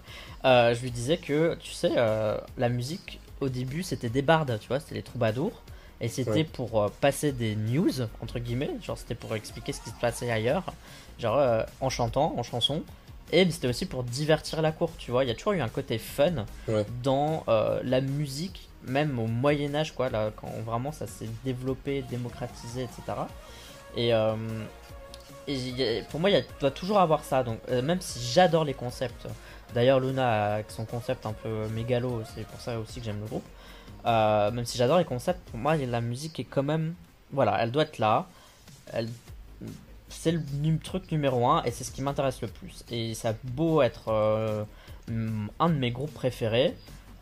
euh, je lui disais que, tu sais, euh, la musique au début c'était des bardes, tu vois, c'était les troubadours. Et c'était pour euh, passer des news, entre guillemets, genre c'était pour expliquer ce qui se passait ailleurs, genre en chantant, en chanson. Et c'était aussi pour divertir la cour, tu vois. Il y a toujours eu un côté fun dans la musique même au Moyen Âge, quoi, là, quand vraiment ça s'est développé, démocratisé, etc. Et, euh, et pour moi, il doit toujours avoir ça. Donc, euh, même si j'adore les concepts, d'ailleurs Luna avec son concept un peu mégalo, c'est pour ça aussi que j'aime le groupe. Euh, même si j'adore les concepts, pour moi, la musique est quand même, voilà, elle doit être là. Elle, c'est le truc numéro un et c'est ce qui m'intéresse le plus. Et ça a beau être un de mes groupes préférés.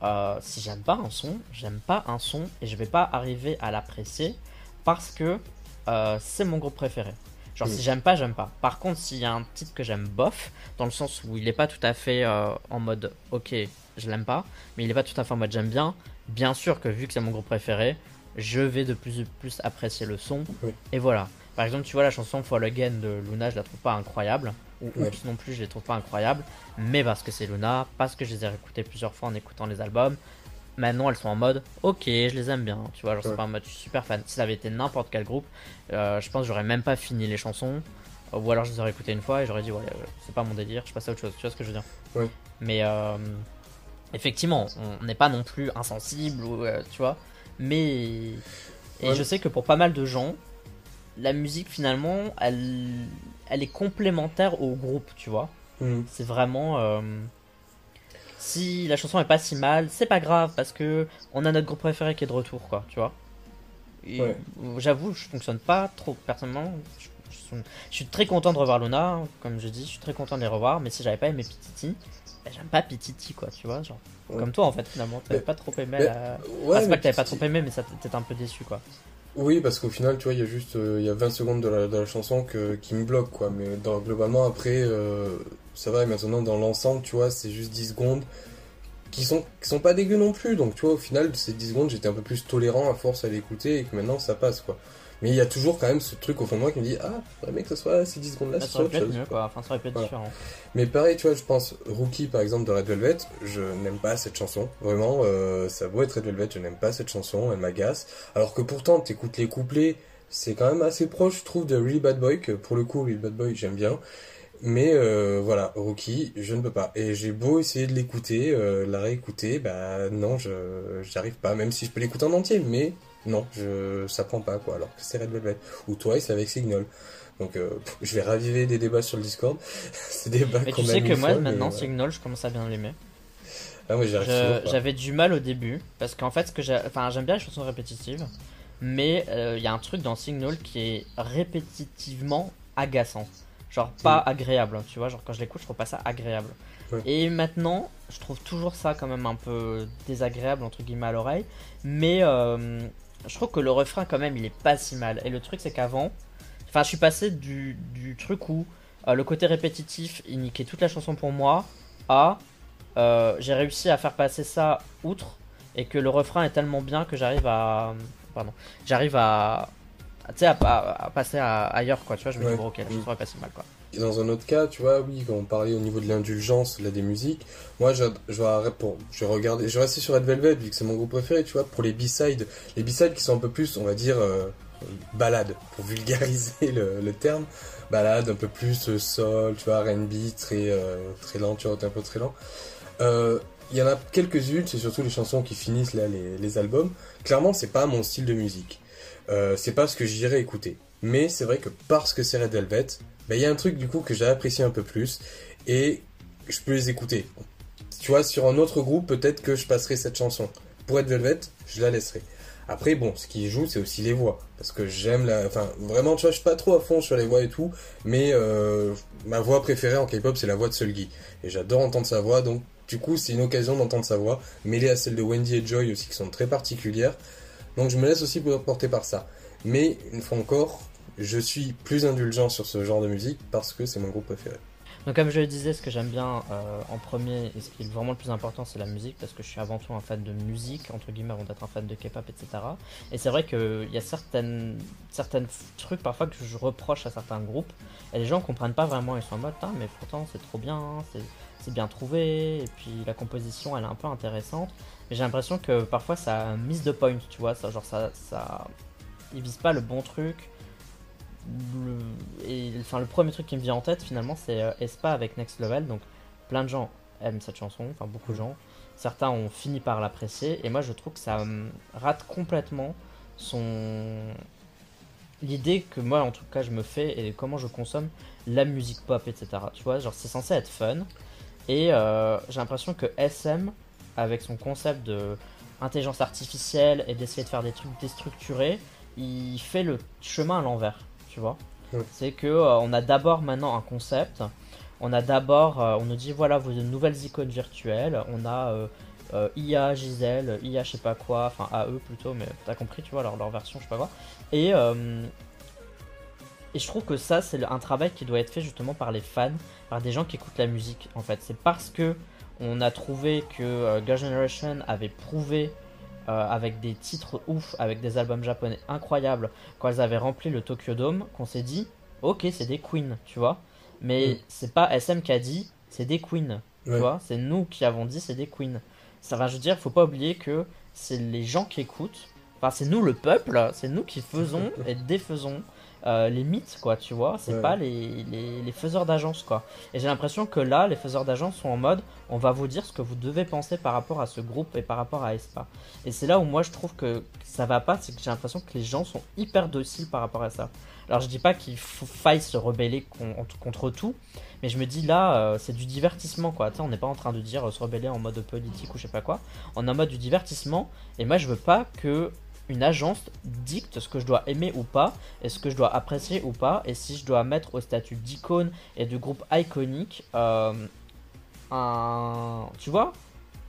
Euh, si j'aime pas un son, j'aime pas un son et je vais pas arriver à l'apprécier parce que euh, c'est mon groupe préféré. Genre, Mm. si j'aime pas, j'aime pas. Par contre, s'il y a un titre que j'aime bof, dans le sens où il est pas tout à fait euh, en mode ok, je l'aime pas, mais il est pas tout à fait en mode j'aime bien, bien sûr que vu que c'est mon groupe préféré, je vais de plus en plus apprécier le son. Oui. Et voilà. Par exemple, tu vois la chanson Fall Again de Luna, je la trouve pas incroyable. Ou Ouais. Non plus, je les trouve pas incroyables. Mais parce que c'est Luna, parce que je les ai réécoutées plusieurs fois en écoutant les albums. Maintenant, elles sont en mode ok, je les aime bien. Tu vois, genre c'est Ouais. pas en mode je suis super fan. Si ça avait été n'importe quel groupe, euh, je pense que j'aurais même pas fini les chansons. Ou alors je les aurais écoutées une fois et j'aurais dit ouais, euh, c'est pas mon délire, je passe à autre chose. Tu vois ce que je veux dire? Ouais. Mais euh, effectivement, on n'est pas non plus insensible, ou, euh, tu vois. Mais et je sais que pour pas mal de gens, la musique finalement, elle, elle est complémentaire au groupe, tu vois. Mhm. C'est vraiment. euh, si la chanson est pas si mal, c'est pas grave parce que on a notre groupe préféré qui est de retour, quoi, tu vois. Ouais. J'avoue, je fonctionne pas trop personnellement. Je, je suis- je suis très content de revoir Luna, comme je dis, je suis très content de les revoir. Mais si j'avais pas aimé Pititi, ben, j'aime pas Pititi, quoi, tu vois. Genre, Ouais. comme toi en fait, finalement, t'avais pas trop aimé mais- la. Ouais, Ah, c'est pas que t'avais pas trop aimé, mais ça t'étais un peu déçu, quoi. Oui, parce qu'au final, tu vois, il y a juste euh, il y a 20 secondes de la, de la chanson que, qui me bloque, quoi. Mais dans, globalement, après, euh, ça va. Et maintenant, dans l'ensemble, tu vois, c'est juste 10 secondes qui sont, qui sont pas dégueu non plus. Donc, tu vois, au final, ces 10 secondes, j'étais un peu plus tolérant à force à l'écouter et que maintenant, ça passe, quoi. Mais il y a toujours quand même ce truc au fond de moi qui me dit Ah, bien que ce soit ces 10 secondes-là, Bah, c'est ça aurait pu être chose. mieux, quoi. Enfin, ça aurait pu être Voilà. différent. Mais pareil, tu vois, je pense Rookie par exemple de Red Velvet, je n'aime pas cette chanson. Vraiment, euh, ça beau être Red Velvet, je n'aime pas cette chanson, elle m'agace. Alors que pourtant, t'écoutes les couplets, c'est quand même assez proche, je trouve, de Really Bad Boy, que pour le coup, Really Bad Boy, j'aime bien. Mais euh, voilà, Rookie, je ne peux pas. Et j'ai beau essayer de l'écouter, euh, la réécouter, bah non, je j'arrive pas, même si je peux l'écouter en entier, mais non, je ça prend pas quoi, alors que c'est Red Velvet. Ou Twice avec Signal. Donc euh, je vais raviver des débats sur le Discord. Ces débats Mais tu sais que moi, fois, maintenant, euh, Signal, je commence à bien l'aimer. Ah. J'avais du mal au début parce qu'en fait, ce que j'ai, enfin, j'aime bien les chansons répétitives, mais euh, il y a un truc dans Signal qui est répétitivement agaçant, genre pas agréable. Tu vois, genre quand je l'écoute, je trouve pas ça agréable. Ouais. Et maintenant, je trouve toujours ça quand même un peu désagréable entre guillemets à l'oreille, mais euh, je trouve que le refrain quand même, il est pas si mal. Et le truc, c'est qu'avant, enfin, je suis passé du, du truc où euh, le côté répétitif, il niquait toute la chanson pour moi, à euh, j'ai réussi à faire passer ça outre et que le refrain est tellement bien que j'arrive à pardon j'arrive à tu sais à, à- à passer à, ailleurs quoi tu vois je me Ouais. dis bon ok la chanson est pas si mal quoi dans un autre cas, tu vois, oui, quand on parlait au niveau de l'indulgence, là, des musiques, moi, je, vais regarder, je vais rester sur Red Velvet, vu que c'est mon groupe préféré, tu vois, pour les B-sides, les B-sides qui sont un peu plus, on va dire, euh, balade, pour vulgariser le, terme, balade, un peu plus euh, sol, tu vois, R&B, très, euh, très lent, tu vois, un peu très lent. Euh, il y en a quelques-unes, c'est surtout les chansons qui finissent là, les, albums. Clairement, c'est pas mon style de musique. C'est pas ce que j'irais écouter. Mais c'est vrai que parce que c'est Red Velvet, il y a un truc du coup que j'ai apprécié un peu plus et je peux les écouter. Tu vois, sur un autre groupe, peut-être que je passerai cette chanson. Pour Red Velvet, je la laisserai. Après, bon, ce qui joue, c'est aussi les voix. Parce que j'aime la. Enfin, vraiment, tu vois, je suis pas trop à fond sur les voix et tout. Mais euh, ma voix préférée en K-pop, c'est la voix de Seulgi. Et j'adore entendre sa voix. Donc, du coup, c'est une occasion d'entendre sa voix. Mêlée à celle de Wendy et Joy aussi, qui sont très particulières. Donc, je me laisse aussi porter par ça. Mais, une fois encore, je suis plus indulgent sur ce genre de musique parce que c'est mon groupe préféré. donc comme je le disais ce que j'aime bien euh, en premier et ce qui est vraiment le plus important c'est la musique parce que je suis avant tout un fan de musique entre guillemets avant d'être un fan de K-pop etc et c'est vrai qu'il y a certaines certaines trucs parfois que je reproche à certains groupes. Et les gens comprennent pas vraiment ils sont en mode mais pourtant c'est trop bien c'est bien trouvé. Et puis la composition elle est un peu intéressante. Mais j'ai l'impression que parfois ça miss the point tu vois. Ça genre ça ça ils visent pas le bon truc le, et enfin le premier truc qui me vient en tête finalement c'est euh, Espa avec Next Level. Donc plein de gens aiment cette chanson enfin beaucoup de gens. Certains ont fini par l'apprécier. Et moi je trouve que ça hum, rate complètement son l'idée que moi en tout cas je me fais et comment je consomme la musique pop etc tu vois genre c'est censé être fun. Et euh, j'ai l'impression que SM avec son concept de intelligence artificielle et d'essayer de faire des trucs déstructurés il fait le chemin à l'envers tu vois. C'est que euh, on a d'abord maintenant un concept. On a d'abord euh, on nous dit voilà de nouvelles icônes virtuelles. On a euh, IA Gisèle IA je sais pas quoi enfin AE plutôt mais t'as compris tu vois leur, leur version je sais pas quoi. Et Et je trouve que ça, c'est un travail qui doit être fait justement par les fans, par des gens qui écoutent la musique. En fait, c'est parce que on a trouvé que Girl Generation avait prouvé euh, avec des titres ouf, avec des albums japonais incroyables, quand elles avaient rempli le Tokyo Dome, qu'on s'est dit, ok, c'est des queens, tu vois. Mais Mm. c'est pas SM qui a dit, c'est des queens, tu vois. C'est nous qui avons dit, c'est des queens. Ça va, je veux dire, faut pas oublier que c'est les gens qui écoutent. Enfin, c'est nous le peuple, c'est nous qui faisons et défaisons euh, les mythes, quoi, tu vois. C'est Ouais. pas les, les, les faiseurs d'agence, quoi. Et j'ai l'impression que là, les faiseurs d'agence sont en mode, on va vous dire ce que vous devez penser par rapport à ce groupe et par rapport à Espa. Et c'est là où moi je trouve que ça va pas, c'est que j'ai l'impression que les gens sont hyper dociles par rapport à ça. Alors je dis pas qu'il faille se rebeller con- contre tout, mais je me dis là, euh, c'est du divertissement quoi. Tu sais, on n'est pas en train de dire euh, se rebeller en mode politique ou je sais pas quoi. On est en mode du divertissement, et moi je veux pas que une agence dicte ce que je dois aimer ou pas, et ce que je dois apprécier ou pas, et si je dois mettre au statut d'icône et de groupe iconique euh, un. Tu vois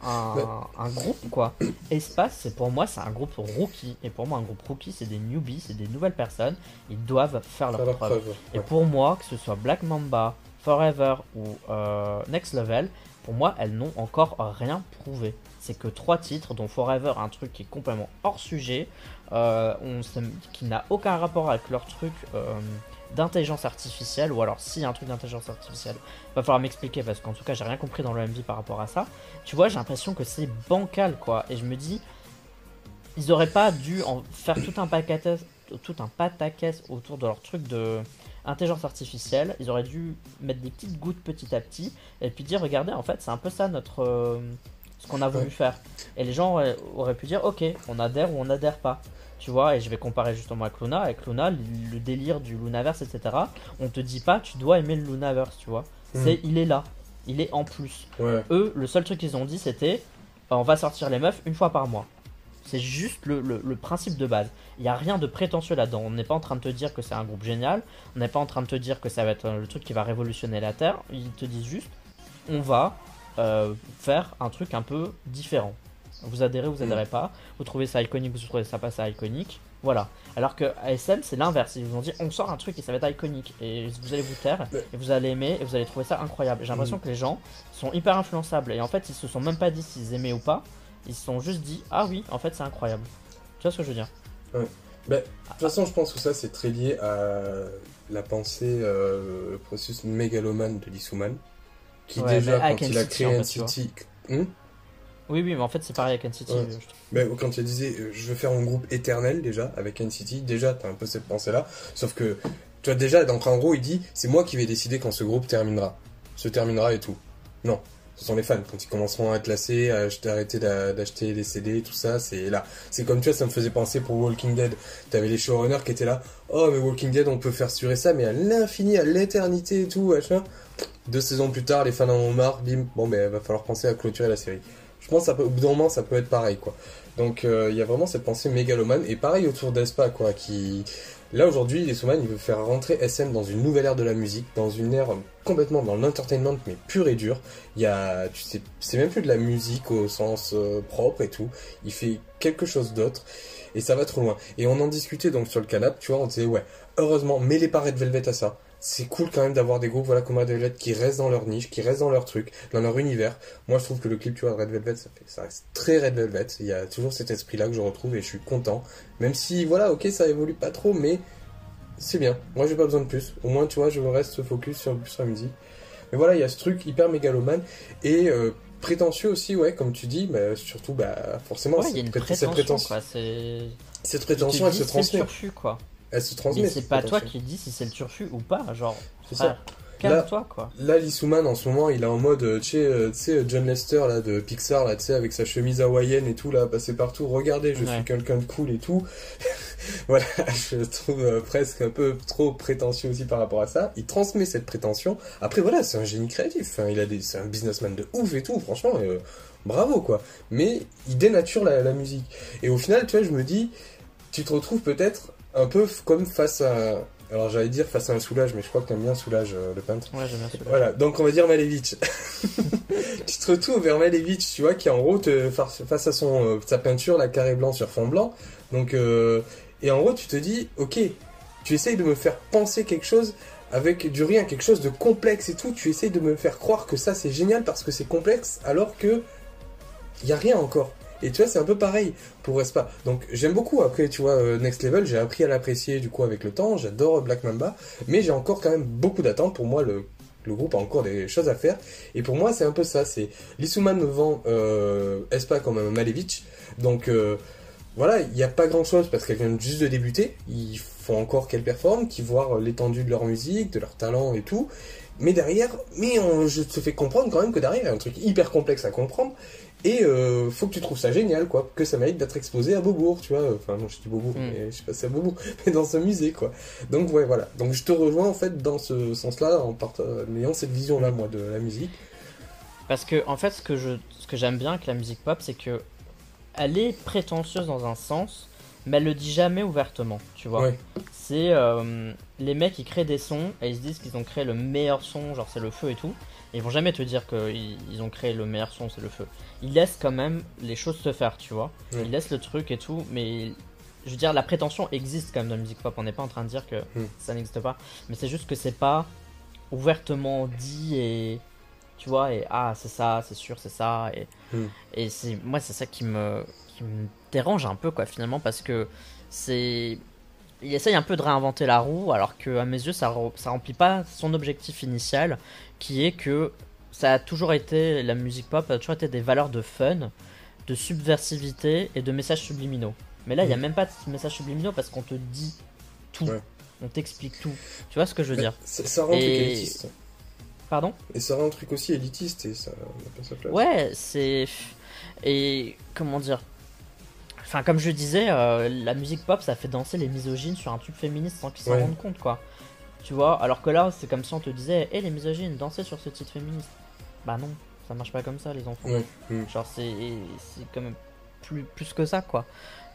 un, Ouais. un groupe quoi. Espace, c'est pour moi, c'est un groupe rookie. Et pour moi, un groupe rookie, c'est des newbies, c'est des nouvelles personnes. Ils doivent faire leur Faire leur preuve. Et pour moi, que ce soit Black Mamba, Forever ou euh, Next Level, pour moi, elles n'ont encore rien prouvé. C'est que trois titres, dont Forever, un truc qui est complètement hors sujet, euh, on qui n'a aucun rapport avec leur truc euh, d'intelligence artificielle, ou alors si un truc d'intelligence artificielle, va falloir m'expliquer parce qu'en tout cas, j'ai rien compris dans le MV par rapport à ça. Tu vois, j'ai l'impression que c'est bancal quoi, et je me dis, ils auraient pas dû en faire tout un pataquès, tout un pataquès autour de leur truc de intelligence artificielle. Ils auraient dû mettre des petites gouttes petit à petit et puis dire regardez en fait c'est un peu ça notre euh, ce qu'on a voulu Ouais. faire. Et les gens auraient, auraient pu dire ok on adhère ou on adhère pas. Tu vois, et je vais comparer justement avec Luna. Avec Luna, le, le délire du Lunaverse, etc. On te dit pas, tu dois aimer le Lunaverse, tu vois. C'est, il est là, il est en plus Ouais. eux, le seul truc qu'ils ont dit, c'était euh, on va sortir les meufs une fois par mois. C'est juste le, le- le principe de base. Il n'y a rien de prétentieux là-dedans. On n'est pas en train de te dire que c'est un groupe génial. On n'est pas en train de te dire que ça va être euh, le truc qui va révolutionner la Terre. Ils te disent juste on va euh, faire un truc un peu différent. Vous adhérez, vous adhérez pas. Vous trouvez ça iconique, vous trouvez ça pas ça iconique. Voilà. Alors que ASM, c'est l'inverse. Ils vous ont dit on sort un truc et ça va être iconique. Et vous allez vous taire, Ouais. et vous allez aimer, et vous allez trouver ça incroyable. J'ai l'impression Mm. que les gens sont hyper influençables. Et en fait, ils se sont même pas dit s'ils aimaient ou pas. Ils se sont juste dit ah oui, en fait, c'est incroyable. Tu vois ce que je veux dire? De toute façon, je pense que ça, c'est très lié à la pensée, euh, le processus mégalomane de Lissuman, qui Ouais, déjà, quand il a créé en fait, NCT, Hmm Oui, oui, mais en fait, c'est pareil avec NCT. Ouais. mais quand il disait euh, je veux faire un groupe éternel déjà avec NCT, déjà t'as un peu cette pensée là. Sauf que tu vois déjà donc en gros il dit c'est moi qui vais décider quand ce groupe terminera, se terminera et tout. Non, ce sont les fans quand ils commenceront à lassés, à arrêter d'a- d'acheter les CD, tout ça, c'est là. C'est comme tu vois ça me faisait penser pour Walking Dead. T'avais les showrunners qui étaient là. Oh mais Walking Dead on peut faire durer ça mais à l'infini, à l'éternité et tout machin. Deux saisons plus tard les fans en ont marre, bim. Bon ben va falloir penser à clôturer la série. Je pense qu'au bout d'un moment, ça peut être pareil, quoi. Donc, euh, il y a vraiment cette pensée mégalomane. Et pareil autour d'Espa, quoi, qui... Là, aujourd'hui, les Souman, il veut faire rentrer SM dans une nouvelle ère de la musique, dans une ère complètement dans l'entertainment, mais pur et dur. Il y a... Tu sais, c'est même plus de la musique au sens euh, propre et tout. Il fait quelque chose d'autre. Et ça va trop loin. Et on en discutait, donc, sur le canapé, tu vois, on disait, ouais, heureusement, mêlez pas Red Velvet à ça. C'est cool quand même d'avoir des groupes voilà comme Red Velvet qui restent dans leur niche, qui restent dans leur truc, dans leur univers. Moi, je trouve que le clip, tu vois, de Red Velvet, ça, fait, ça reste très Red Velvet. Il y a toujours cet esprit-là que je retrouve et je suis content. Même si, voilà, ok, ça évolue pas trop, mais c'est bien. Moi, j'ai pas besoin de plus. Au moins, tu vois, je reste focus sur, sur la musique. Mais voilà, il y a ce truc hyper mégalomane et euh, prétentieux aussi, ouais, comme tu dis, mais surtout, bah, forcément, Ouais, y a une cette pré- cette prétention, prétention, quoi. Cette prétention, te elle se c'est le transmet. turfu, quoi. Elle se transmet. Mais c'est pas toi prétention. qui dis si c'est le turfu ou pas. Genre, C'est frère, calme-toi, quoi. Là, Lissouman, en ce moment, il est en mode, euh, tu sais, euh, sais, John Lester, là, de Pixar, là, tu sais, avec sa chemise hawaïenne et tout, là, passé partout. Regardez, je Ouais. suis quelqu'un de cool et tout. voilà, je trouve euh, presque un peu trop prétentieux aussi par rapport à ça. Il transmet cette prétention. Après, voilà, c'est un génie créatif. Enfin, il a des, c'est un businessman de ouf et tout, franchement, euh, bravo, quoi. Mais il dénature la, la musique. Et au final, tu vois, je me dis, tu te retrouves peut-être un peu comme face à, alors j'allais dire face à un soulage, mais je crois que t'aimes bien soulage, euh, le peintre. Ouais, j'aime bien. Voilà, donc on va dire Malevich. tu te retrouves vers Malevich, tu vois, qui en gros, te, face face à son, euh, sa peinture, la carré blanc sur fond blanc. Donc, euh, et en gros, tu te dis, ok, tu essayes de me faire penser quelque chose avec du rien, quelque chose de complexe et tout. Tu essayes de me faire croire que ça c'est génial parce que c'est complexe, alors que il y a rien encore. Et tu vois, c'est un peu pareil pour Espa. Donc j'aime beaucoup. Après, tu vois, euh, Next Level, j'ai appris à l'apprécier du coup avec le temps. J'adore Black Mamba, mais j'ai encore quand même beaucoup d'attentes. Pour moi, le, groupe a encore des choses à faire. Et pour moi, c'est un peu ça. C'est Lisuman me vend euh, Espa comme un Malevich. Donc euh, voilà, il n'y a pas grand chose parce qu'elle vient juste de débuter. Il faut encore qu'elle performe, qu'ils voient l'étendue de leur musique, de leur talent et tout. Mais derrière, mais on, je te fais comprendre quand même que derrière, il y a un truc hyper complexe à comprendre. Et euh, faut que tu trouves ça génial, quoi, que ça mérite d'être exposé à Beaubourg, tu vois. Enfin, non, je dis Beaubourg, Mm. mais je sais pas si c'est à Beaubourg, mais dans ce musée, quoi. Donc, ouais, voilà. Donc, je te rejoins, en fait, dans ce sens-là, en ayant cette vision-là, moi, de la musique. Parce que en fait, ce que je, ce que j'aime bien avec la musique pop, c'est que elle est prétentieuse dans un sens, mais elle le dit jamais ouvertement, tu vois. Ouais. C'est euh, les mecs qui créent des sons et ils se disent qu'ils ont créé le meilleur son, genre c'est le feu et tout. Ils vont jamais te dire qu'ils ils ont créé le meilleur son, c'est le feu. Ils laissent quand même les choses se faire, tu vois. Ouais. Ils laissent le truc et tout, mais je veux dire, la prétention existe quand même dans la musique pop. On n'est pas en train de dire que Mm. ça n'existe pas, mais c'est juste que c'est pas ouvertement dit et tu vois et ah c'est ça, c'est sûr, c'est ça et Mm. et c'est moi c'est ça qui me qui me dérange un peu quoi finalement parce que c'est il essaye un peu de réinventer la roue alors que à mes yeux ça re- ça remplit pas son objectif initial qui est que ça a toujours été la musique pop a toujours été des valeurs de fun, de subversivité et de messages subliminaux. Mais là il y a Mm. même pas de messages subliminaux parce qu'on te dit tout. Ouais. On t'explique tout. Tu vois ce que je veux dire? ça, ça rend un truc Et- élitiste. Pardon? Et ça rend un truc aussi élitiste, et ça n'a pas sa place. Ouais, c'est. Et comment dire? Enfin, comme je disais, euh, la musique pop ça fait danser les misogynes sur un tube féministe sans qu'ils s'en Ouais. rendent compte, quoi. Tu vois Alors que là, c'est comme si on te disait Hé les misogynes, dansez sur ce titre féministe. Bah non, ça marche pas comme ça, les enfants. Ouais. Genre, c'est c'est quand même plus, plus que ça, quoi.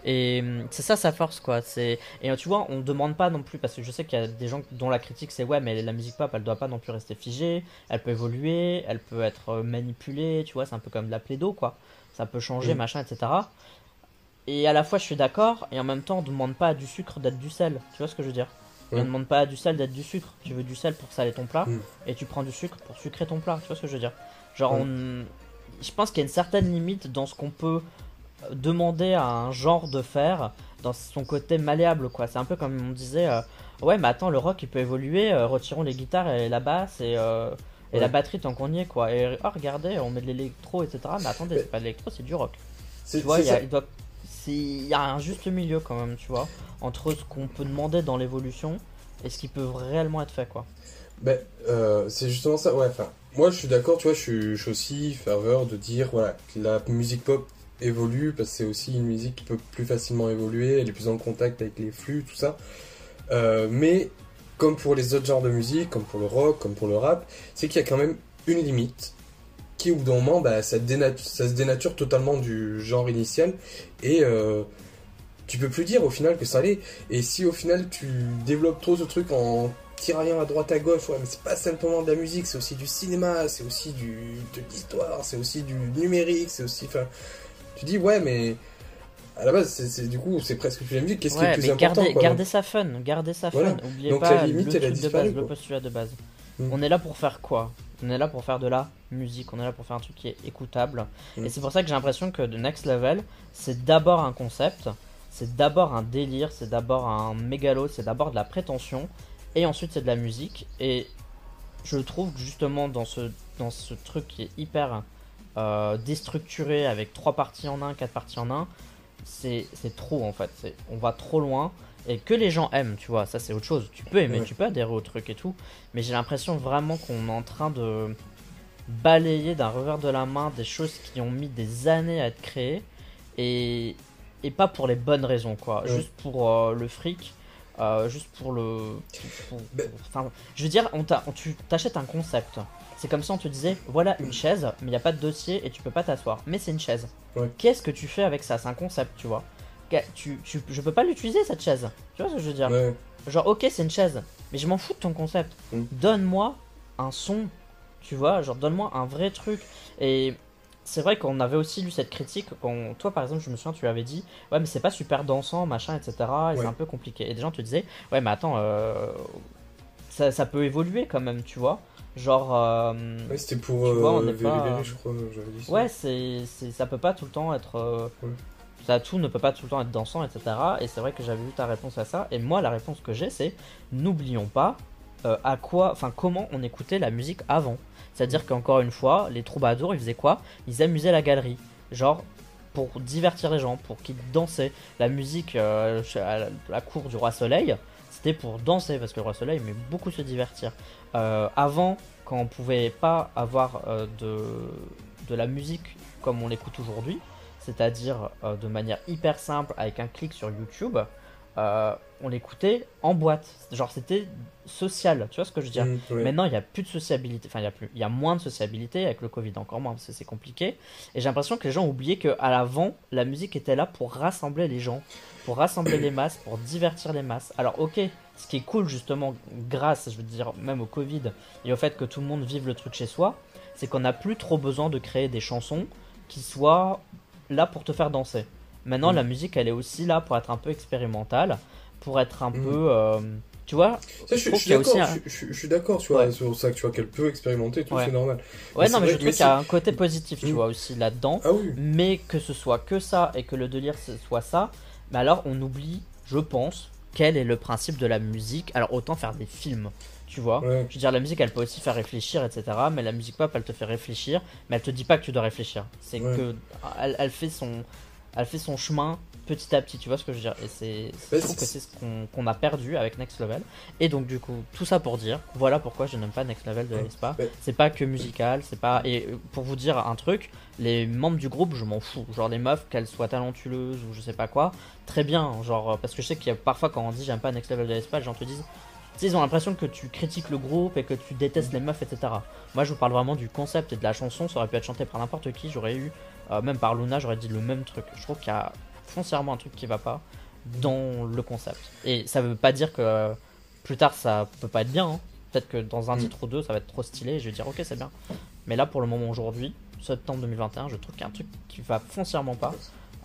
Et hum, c'est ça sa force, quoi. C'est Et euh, tu vois, on demande pas non plus, parce que je sais qu'il y a des gens dont la critique c'est ouais, mais la musique pop elle doit pas non plus rester figée, elle peut évoluer, elle peut être euh, manipulée, tu vois, c'est un peu comme de la plaido, quoi. Ça peut changer, machin, etc. Et à la fois je suis d'accord, et en même temps on demande pas à du sucre d'être du sel, tu vois ce que je veux dire? On Ouais. demande pas à du sel d'être du sucre, tu veux du sel pour saler ton plat, Mm. et tu prends du sucre pour sucrer ton plat, tu vois ce que je veux dire? Genre, on- je pense qu'il y a une certaine limite dans ce qu'on peut euh, demander à un genre de faire dans son côté malléable, quoi. C'est un peu comme on disait, euh, ouais, mais attends, le rock il peut évoluer, euh, retirons les guitares et la basse et, euh, et Ouais. la batterie tant qu'on y est, quoi. Et oh, regardez, on met de l'électro, etc. Mais attendez, c'est pas de l'électro, c'est du rock. Tu vois, il y, a, ça. il doit- il y a un juste milieu quand même, tu vois, entre ce qu'on peut demander dans l'évolution et ce qui peut réellement être fait, quoi. Ben, euh, c'est justement ça, ouais, enfin, moi je suis d'accord, tu vois, je suis, aussi ferveur de dire, voilà, que la musique pop évolue, parce que c'est aussi une musique qui peut plus facilement évoluer, elle est plus en contact avec les flux, tout ça. Euh, mais, comme pour les autres genres de musique, comme pour le rock, comme pour le rap, c'est qu'il y a quand même une limite, qui au bout d'un moment, bah, ça, ça se dénature totalement du genre initial, et euh, tu peux plus dire au final que ça l'est. Et si au final tu développes trop ce truc en tiraillant à droite à gauche, ouais, mais c'est pas simplement de la musique, c'est aussi du cinéma, c'est aussi du, de l'histoire, c'est aussi du numérique, c'est aussi. Enfin, tu dis, ouais, mais à la base, c'est, du coup, c'est presque plus la musique, qu'est-ce qui est le plus important quoi, gardez ça fun, gardez ça Voilà. fun. Oubliez Donc pas la limite, le elle a truc de disparu, base, le postulat de base. Mm. On est là pour faire quoi? On est là pour faire de la musique, on est là pour faire un truc qui est écoutable. Mm. Et c'est pour ça que j'ai l'impression que The Next Level, c'est d'abord un concept, c'est d'abord un délire, c'est d'abord un mégalo, c'est d'abord de la prétention, et ensuite c'est de la musique. Et je trouve que justement dans ce, dans ce truc qui est hyper euh, déstructuré avec trois parties en un, quatre parties en un, c'est c'est trop en fait. On va trop loin et que les gens aiment, tu vois. Ça c'est autre chose. Tu peux aimer, Ouais. tu peux adhérer au truc et tout, mais j'ai l'impression vraiment qu'on est en train de balayer d'un revers de la main des choses qui ont mis des années à être créées et, et pas pour les bonnes raisons quoi. Ouais. Juste pour euh, le fric. euh, juste pour le. pour- pour- Ben- enfin, je veux dire, on on- tu t'achètes un concept. C'est comme si on te disait voilà une chaise, mais il n'y a pas de dossier et tu peux pas t'asseoir. Mais c'est une chaise. Ouais. Qu'est-ce que tu fais avec ça? C'est un concept, tu vois. Que- Tu, tu, je peux pas l'utiliser cette chaise. Tu vois ce que je veux dire Ouais, Genre, ok, c'est une chaise, mais je m'en fous de ton concept. Mm. Donne-moi un son, tu vois, genre donne-moi un vrai truc. Et c'est vrai qu'on avait aussi lu cette critique. Quand, toi, par exemple, je me souviens, tu avais dit Ouais, mais c'est pas super dansant, machin, etc. Et Ouais. c'est un peu compliqué. Et des gens te disaient Ouais, mais attends, euh, ça, ça peut évoluer quand même, tu vois. Genre. euh, Ouais, c'était pour Tu vois, on euh, Vélu pas- je crois, dit ça. Ouais, c'est, ça peut pas tout le temps être. euh, Ouais. Ça tout ne peut pas tout le temps être dansant, etc. Et c'est vrai que j'avais vu ta réponse à ça. Et moi, la réponse que j'ai, c'est n'oublions pas euh, à quoi, enfin comment on écoutait la musique avant. C'est-à-dire qu'encore une fois, les troubadours, ils faisaient quoi? Ils amusaient la galerie, genre pour divertir les gens, pour qu'ils dansaient. La musique euh, à la- cour du roi Soleil, c'était pour danser parce que le roi Soleil aimait beaucoup se divertir. Euh, avant, quand on pouvait pas avoir de la musique comme on l'écoute aujourd'hui, c'est-à-dire euh, de manière hyper simple avec un clic sur YouTube, euh, on l'écoutait en boîte. Genre c'était social, tu vois ce que je veux dire Mm, ouais. Maintenant, il n'y a plus de sociabilité. Enfin, il y a plus, il y a moins de sociabilité avec le Covid encore moins parce que c'est compliqué. Et j'ai l'impression que les gens ont oublié qu'à l'avant, la musique était là pour rassembler les gens, pour rassembler les masses, pour divertir les masses. Alors, ok, ce qui est cool justement, grâce, je veux dire, même au Covid et au fait que tout le monde vive le truc chez soi, c'est qu'on n'a plus trop besoin de créer des chansons qui soient là pour te faire danser. Maintenant, Mm. la musique, elle est aussi là pour être un peu expérimentale, pour être un Mm. peu, euh, tu vois, Ça, je, suis- je d'accord, un- je, suis d'accord, tu vois, Ouais. sur ça que tu vois qu'elle peut expérimenter et tout, Ouais. c'est normal. Ouais, Mais non, mais je trouve qu'il y a un côté positif, tu Mm. vois, aussi là-dedans. Ah oui, Mais que ce soit que ça et que le délire ce soit ça, mais alors on oublie, je pense, quel est le principe de la musique. Alors autant faire des films, tu vois. ouais. Je veux dire, la musique, elle peut aussi faire réfléchir, etc. Mais la musique pop, elle te fait réfléchir, mais elle te dit pas que tu dois réfléchir. C'est Ouais. que elle, elle fait son, elle fait son chemin petit à petit. Tu vois ce que je veux dire Et c'est, je Ouais, trouve que c'est- c'est ce qu'on, qu'on a perdu avec Next Level. Et donc du coup, tout ça pour dire, voilà pourquoi je n'aime pas Next Level de l'ESPA. Ouais. C'est pas que musical, c'est pas. Et euh, pour vous dire un truc, les membres du groupe, je m'en fous. Genre les meufs, qu'elles soient talentueuses ou je sais pas quoi, très bien. Genre parce que je sais qu'il y a parfois quand on dit j'aime pas Next Level de l'ESPA, les gens te disent sais, ils ont l'impression que tu critiques le groupe et que tu détestes les meufs, etc. Moi, je vous parle vraiment du concept et de la chanson. Ça aurait pu être chanté par n'importe qui. J'aurais eu, euh, même par Luna, j'aurais dit le même truc. Je trouve qu'il y a foncièrement un truc qui va pas dans le concept. Et ça veut pas dire que plus tard ça peut pas être bien. hein. Peut-être que dans un Mm. titre ou deux, ça va être trop stylé et je vais dire ok, c'est bien. Mais là, pour le moment, aujourd'hui, septembre 2021, je trouve qu'il y a un truc qui va foncièrement pas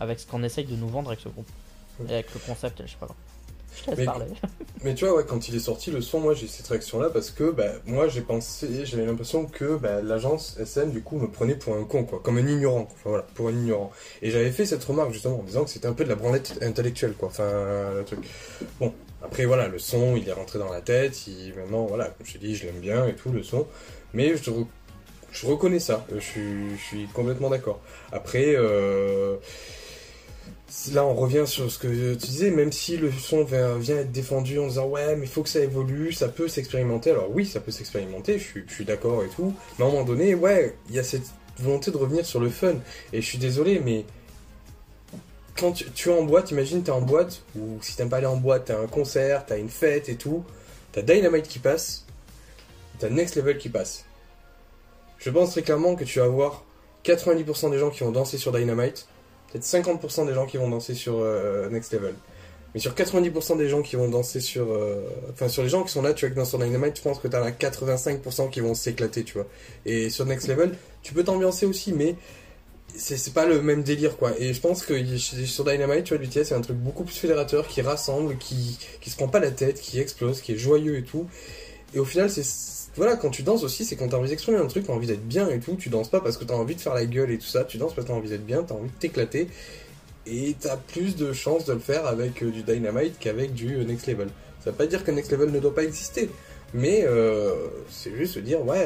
avec ce qu'on essaye de nous vendre avec ce groupe. Et avec le concept, je sais pas. Je te laisse Mais- parler. Mais tu vois, ouais, quand il est sorti le son, moi j'ai eu cette réaction-là parce que bah, moi j'ai pensé, j'avais l'impression que bah, l'agence SM du coup me prenait pour un con, quoi, comme un ignorant, quoi. Enfin, voilà, pour un ignorant. Et j'avais fait cette remarque justement en disant que c'était un peu de la branlette intellectuelle, quoi, enfin le truc. Bon, après voilà, le son il est rentré dans la tête, il, maintenant voilà, comme je te dis, je l'aime bien et tout le son, mais je, re- je reconnais ça, je suis, je suis complètement d'accord. Après, euh, Là, on revient sur ce que tu disais, même si le son vient, être défendu en disant ouais, mais il faut que ça évolue, ça peut s'expérimenter. Alors oui, ça peut s'expérimenter, je suis, d'accord et tout. Mais à un moment donné, ouais, il y a cette volonté de revenir sur le fun. Et je suis désolé, mais quand tu, tu es en boîte, imagine t'es en boîte, ou si t'aimes pas aller en boîte, t'as un concert, t'as une fête et tout, t'as Dynamite qui passe, t'as Next Level qui passe. Je pense très clairement que tu vas avoir 90% des gens qui vont danser sur Dynamite, peut-être 50% des gens qui vont danser sur euh, Next Level. Mais sur 90% des gens qui vont danser sur... euh, Enfin, sur les gens qui sont là, tu vois, que dans sur Dynamite, je pense que t'as là 85% qui vont s'éclater, tu vois. Et sur Next Level, tu peux t'ambiancer aussi, mais c'est pas le même délire, quoi. Et je pense que sur Dynamite, tu vois, l'UTS, c'est un truc beaucoup plus fédérateur, qui rassemble, qui, qui se prend pas la tête, qui explose, qui est joyeux et tout. Et au final, c'est... Voilà, quand tu danses aussi, c'est quand t'as envie d'exprimer un truc, t'as envie d'être bien et tout, tu danses pas parce que t'as envie de faire la gueule et tout ça, tu danses parce que t'as envie d'être bien, t'as envie de t'éclater, et t'as plus de chances de le faire avec euh, du Dynamite qu'avec du euh, Next Level. Ça veut pas dire que Next Level ne doit pas exister, mais euh, c'est juste dire, ouais,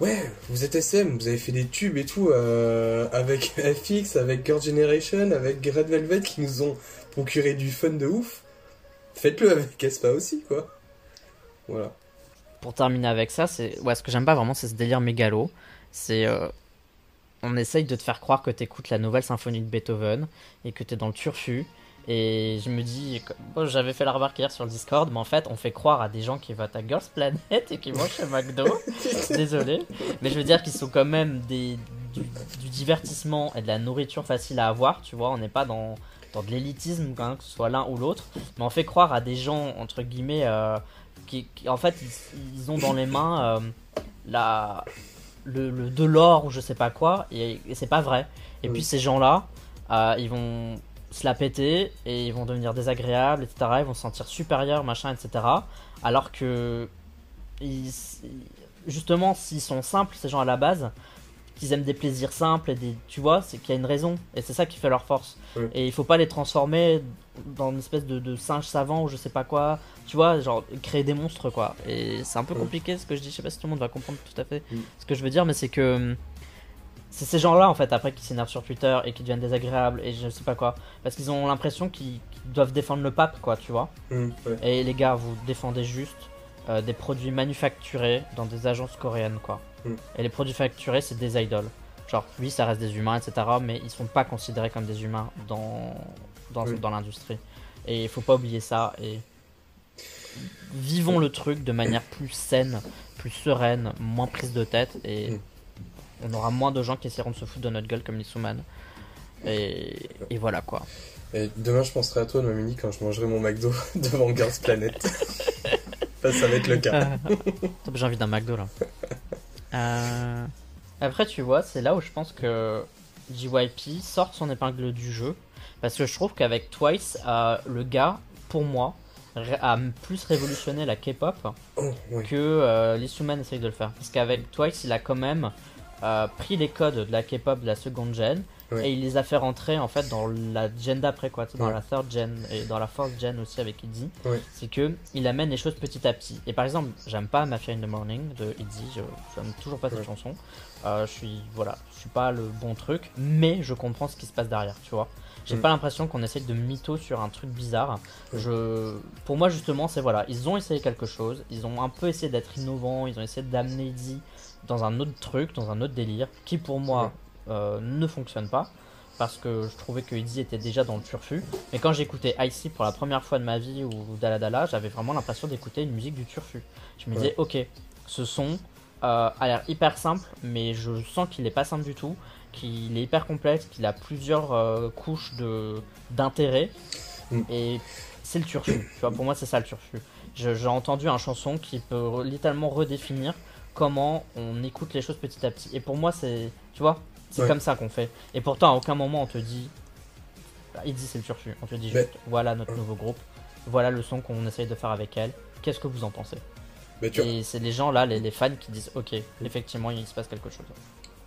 ouais, vous êtes SM, vous avez fait des tubes et tout, avec FX, avec Girl Generation, avec Red Velvet qui nous ont procuré du fun de ouf, faites-le avec Espa aussi, quoi. Voilà. Pour terminer avec ça, c'est ouais, ce que j'aime pas vraiment, c'est ce délire mégalo. C'est euh, on essaye de te faire croire que t'écoutes la nouvelle symphonie de Beethoven et que t'es dans le turfu. Et je me dis, bon, j'avais fait la remarque hier sur le Discord, mais en fait, on fait croire à des gens qui votent à Girls Planet et qui vont chez McDo. Désolé, mais je veux dire qu'ils sont quand même des, du, du divertissement et de la nourriture facile à avoir. Tu vois, on n'est pas dans dans de l'élitisme, même, que ce soit l'un ou l'autre, mais on fait croire à des gens entre guillemets euh, qui, qui- en fait ils, ils ont dans les mains euh, la le, le- de l'or ou je sais pas quoi, et, et c'est pas vrai. Et Oui. puis ces gens-là, euh, ils vont se la péter et ils vont devenir désagréables, etc. Ils vont se sentir supérieurs, machin, etc. Alors que, ils- justement, s'ils sont simples, ces gens à la base, qu'ils aiment des plaisirs simples et des, tu vois, c'est qu'il y a une raison et c'est ça qui fait leur force. Oui. Et il faut pas les transformer dans une espèce de, de singe savant ou je sais pas quoi, tu vois, genre créer des monstres quoi. Et c'est un peu compliqué ce que je dis, je sais pas si tout le monde va comprendre tout à fait Oui. ce que je veux dire, mais c'est que c'est ces gens-là en fait après qui s'énervent sur Twitter et qui deviennent désagréables et je sais pas quoi, parce qu'ils ont l'impression qu'ils doivent défendre le pape quoi, tu vois. Ouais. Et les gars, vous défendez juste euh, des produits manufacturés dans des agences coréennes, quoi. Mm. Et les produits facturés, c'est des idoles. Genre, oui, ça reste des humains, etc. Mais ils sont pas considérés comme des humains dans, dans, Oui. dans l'industrie. Et il faut pas oublier ça. Et vivons le truc de manière plus saine, plus sereine, moins prise de tête. Et Mm. on aura moins de gens qui essaieront de se foutre de notre gueule comme les Souman. Et, et voilà quoi. Et demain, je penserai à toi, Mamini, quand je mangerai mon McDo devant Girls Planet. ça, ça va être le cas. J'ai envie d'un McDo là. Euh, Après, tu vois, c'est là où je pense que JYP sort son épingle du jeu. Parce que je trouve qu'avec Twice, euh, le gars, pour moi, a plus révolutionné la K-pop Oh, que euh, Lee Suman essaye de le faire. Parce qu'avec Twice, il a quand même euh, pris les codes de la K-pop de la seconde gen Ouais. et il les a fait rentrer en fait dans la gen d'après quoi, dans Ouais. la third gen et dans la fourth gen aussi avec. Ouais. C'est que il amène les choses petit à petit. Et par exemple, j'aime pas Mafia in the Morning de Izzy, je j'aime toujours pas cette chanson. Euh, je suis voilà, je suis pas le bon truc, mais je comprends ce qui se passe derrière, tu vois. J'ai Mm. pas l'impression qu'on essaye de mytho sur un truc bizarre. Je, pour moi justement, c'est voilà, ils ont essayé quelque chose, ils ont un peu essayé d'être innovants, ils ont essayé d'amener Izzy dans un autre truc, dans un autre délire, qui pour moi euh, ne fonctionne pas. Parce que je trouvais que Izzy était déjà dans le turfu. Mais quand j'écoutais Icy pour la première fois de ma vie ou Dala Dala, j'avais vraiment l'impression d'écouter une musique du turfu. Je me disais, ok, ce son euh, a l'air hyper simple, mais je sens qu'il est pas simple du tout, qu'il est hyper complexe, qu'il a plusieurs euh, couches d'intérêt. Mm. Et c'est le turfu. tu vois, pour moi, c'est ça le turfu. J'ai entendu un chanson qui peut littéralement redéfinir comment on écoute les choses petit à petit. Et pour moi, c'est, tu vois, c'est Ouais. comme ça qu'on fait. Et pourtant, à aucun moment on te dit, bah, il dit c'est le turfu. On te dit juste, Mais- voilà notre nouveau groupe, voilà le son qu'on essaye de faire avec elle. Qu'est-ce que vous en pensez? Mais tu Et c'est les gens là, les, les fans qui disent, ok, effectivement, il se passe quelque chose.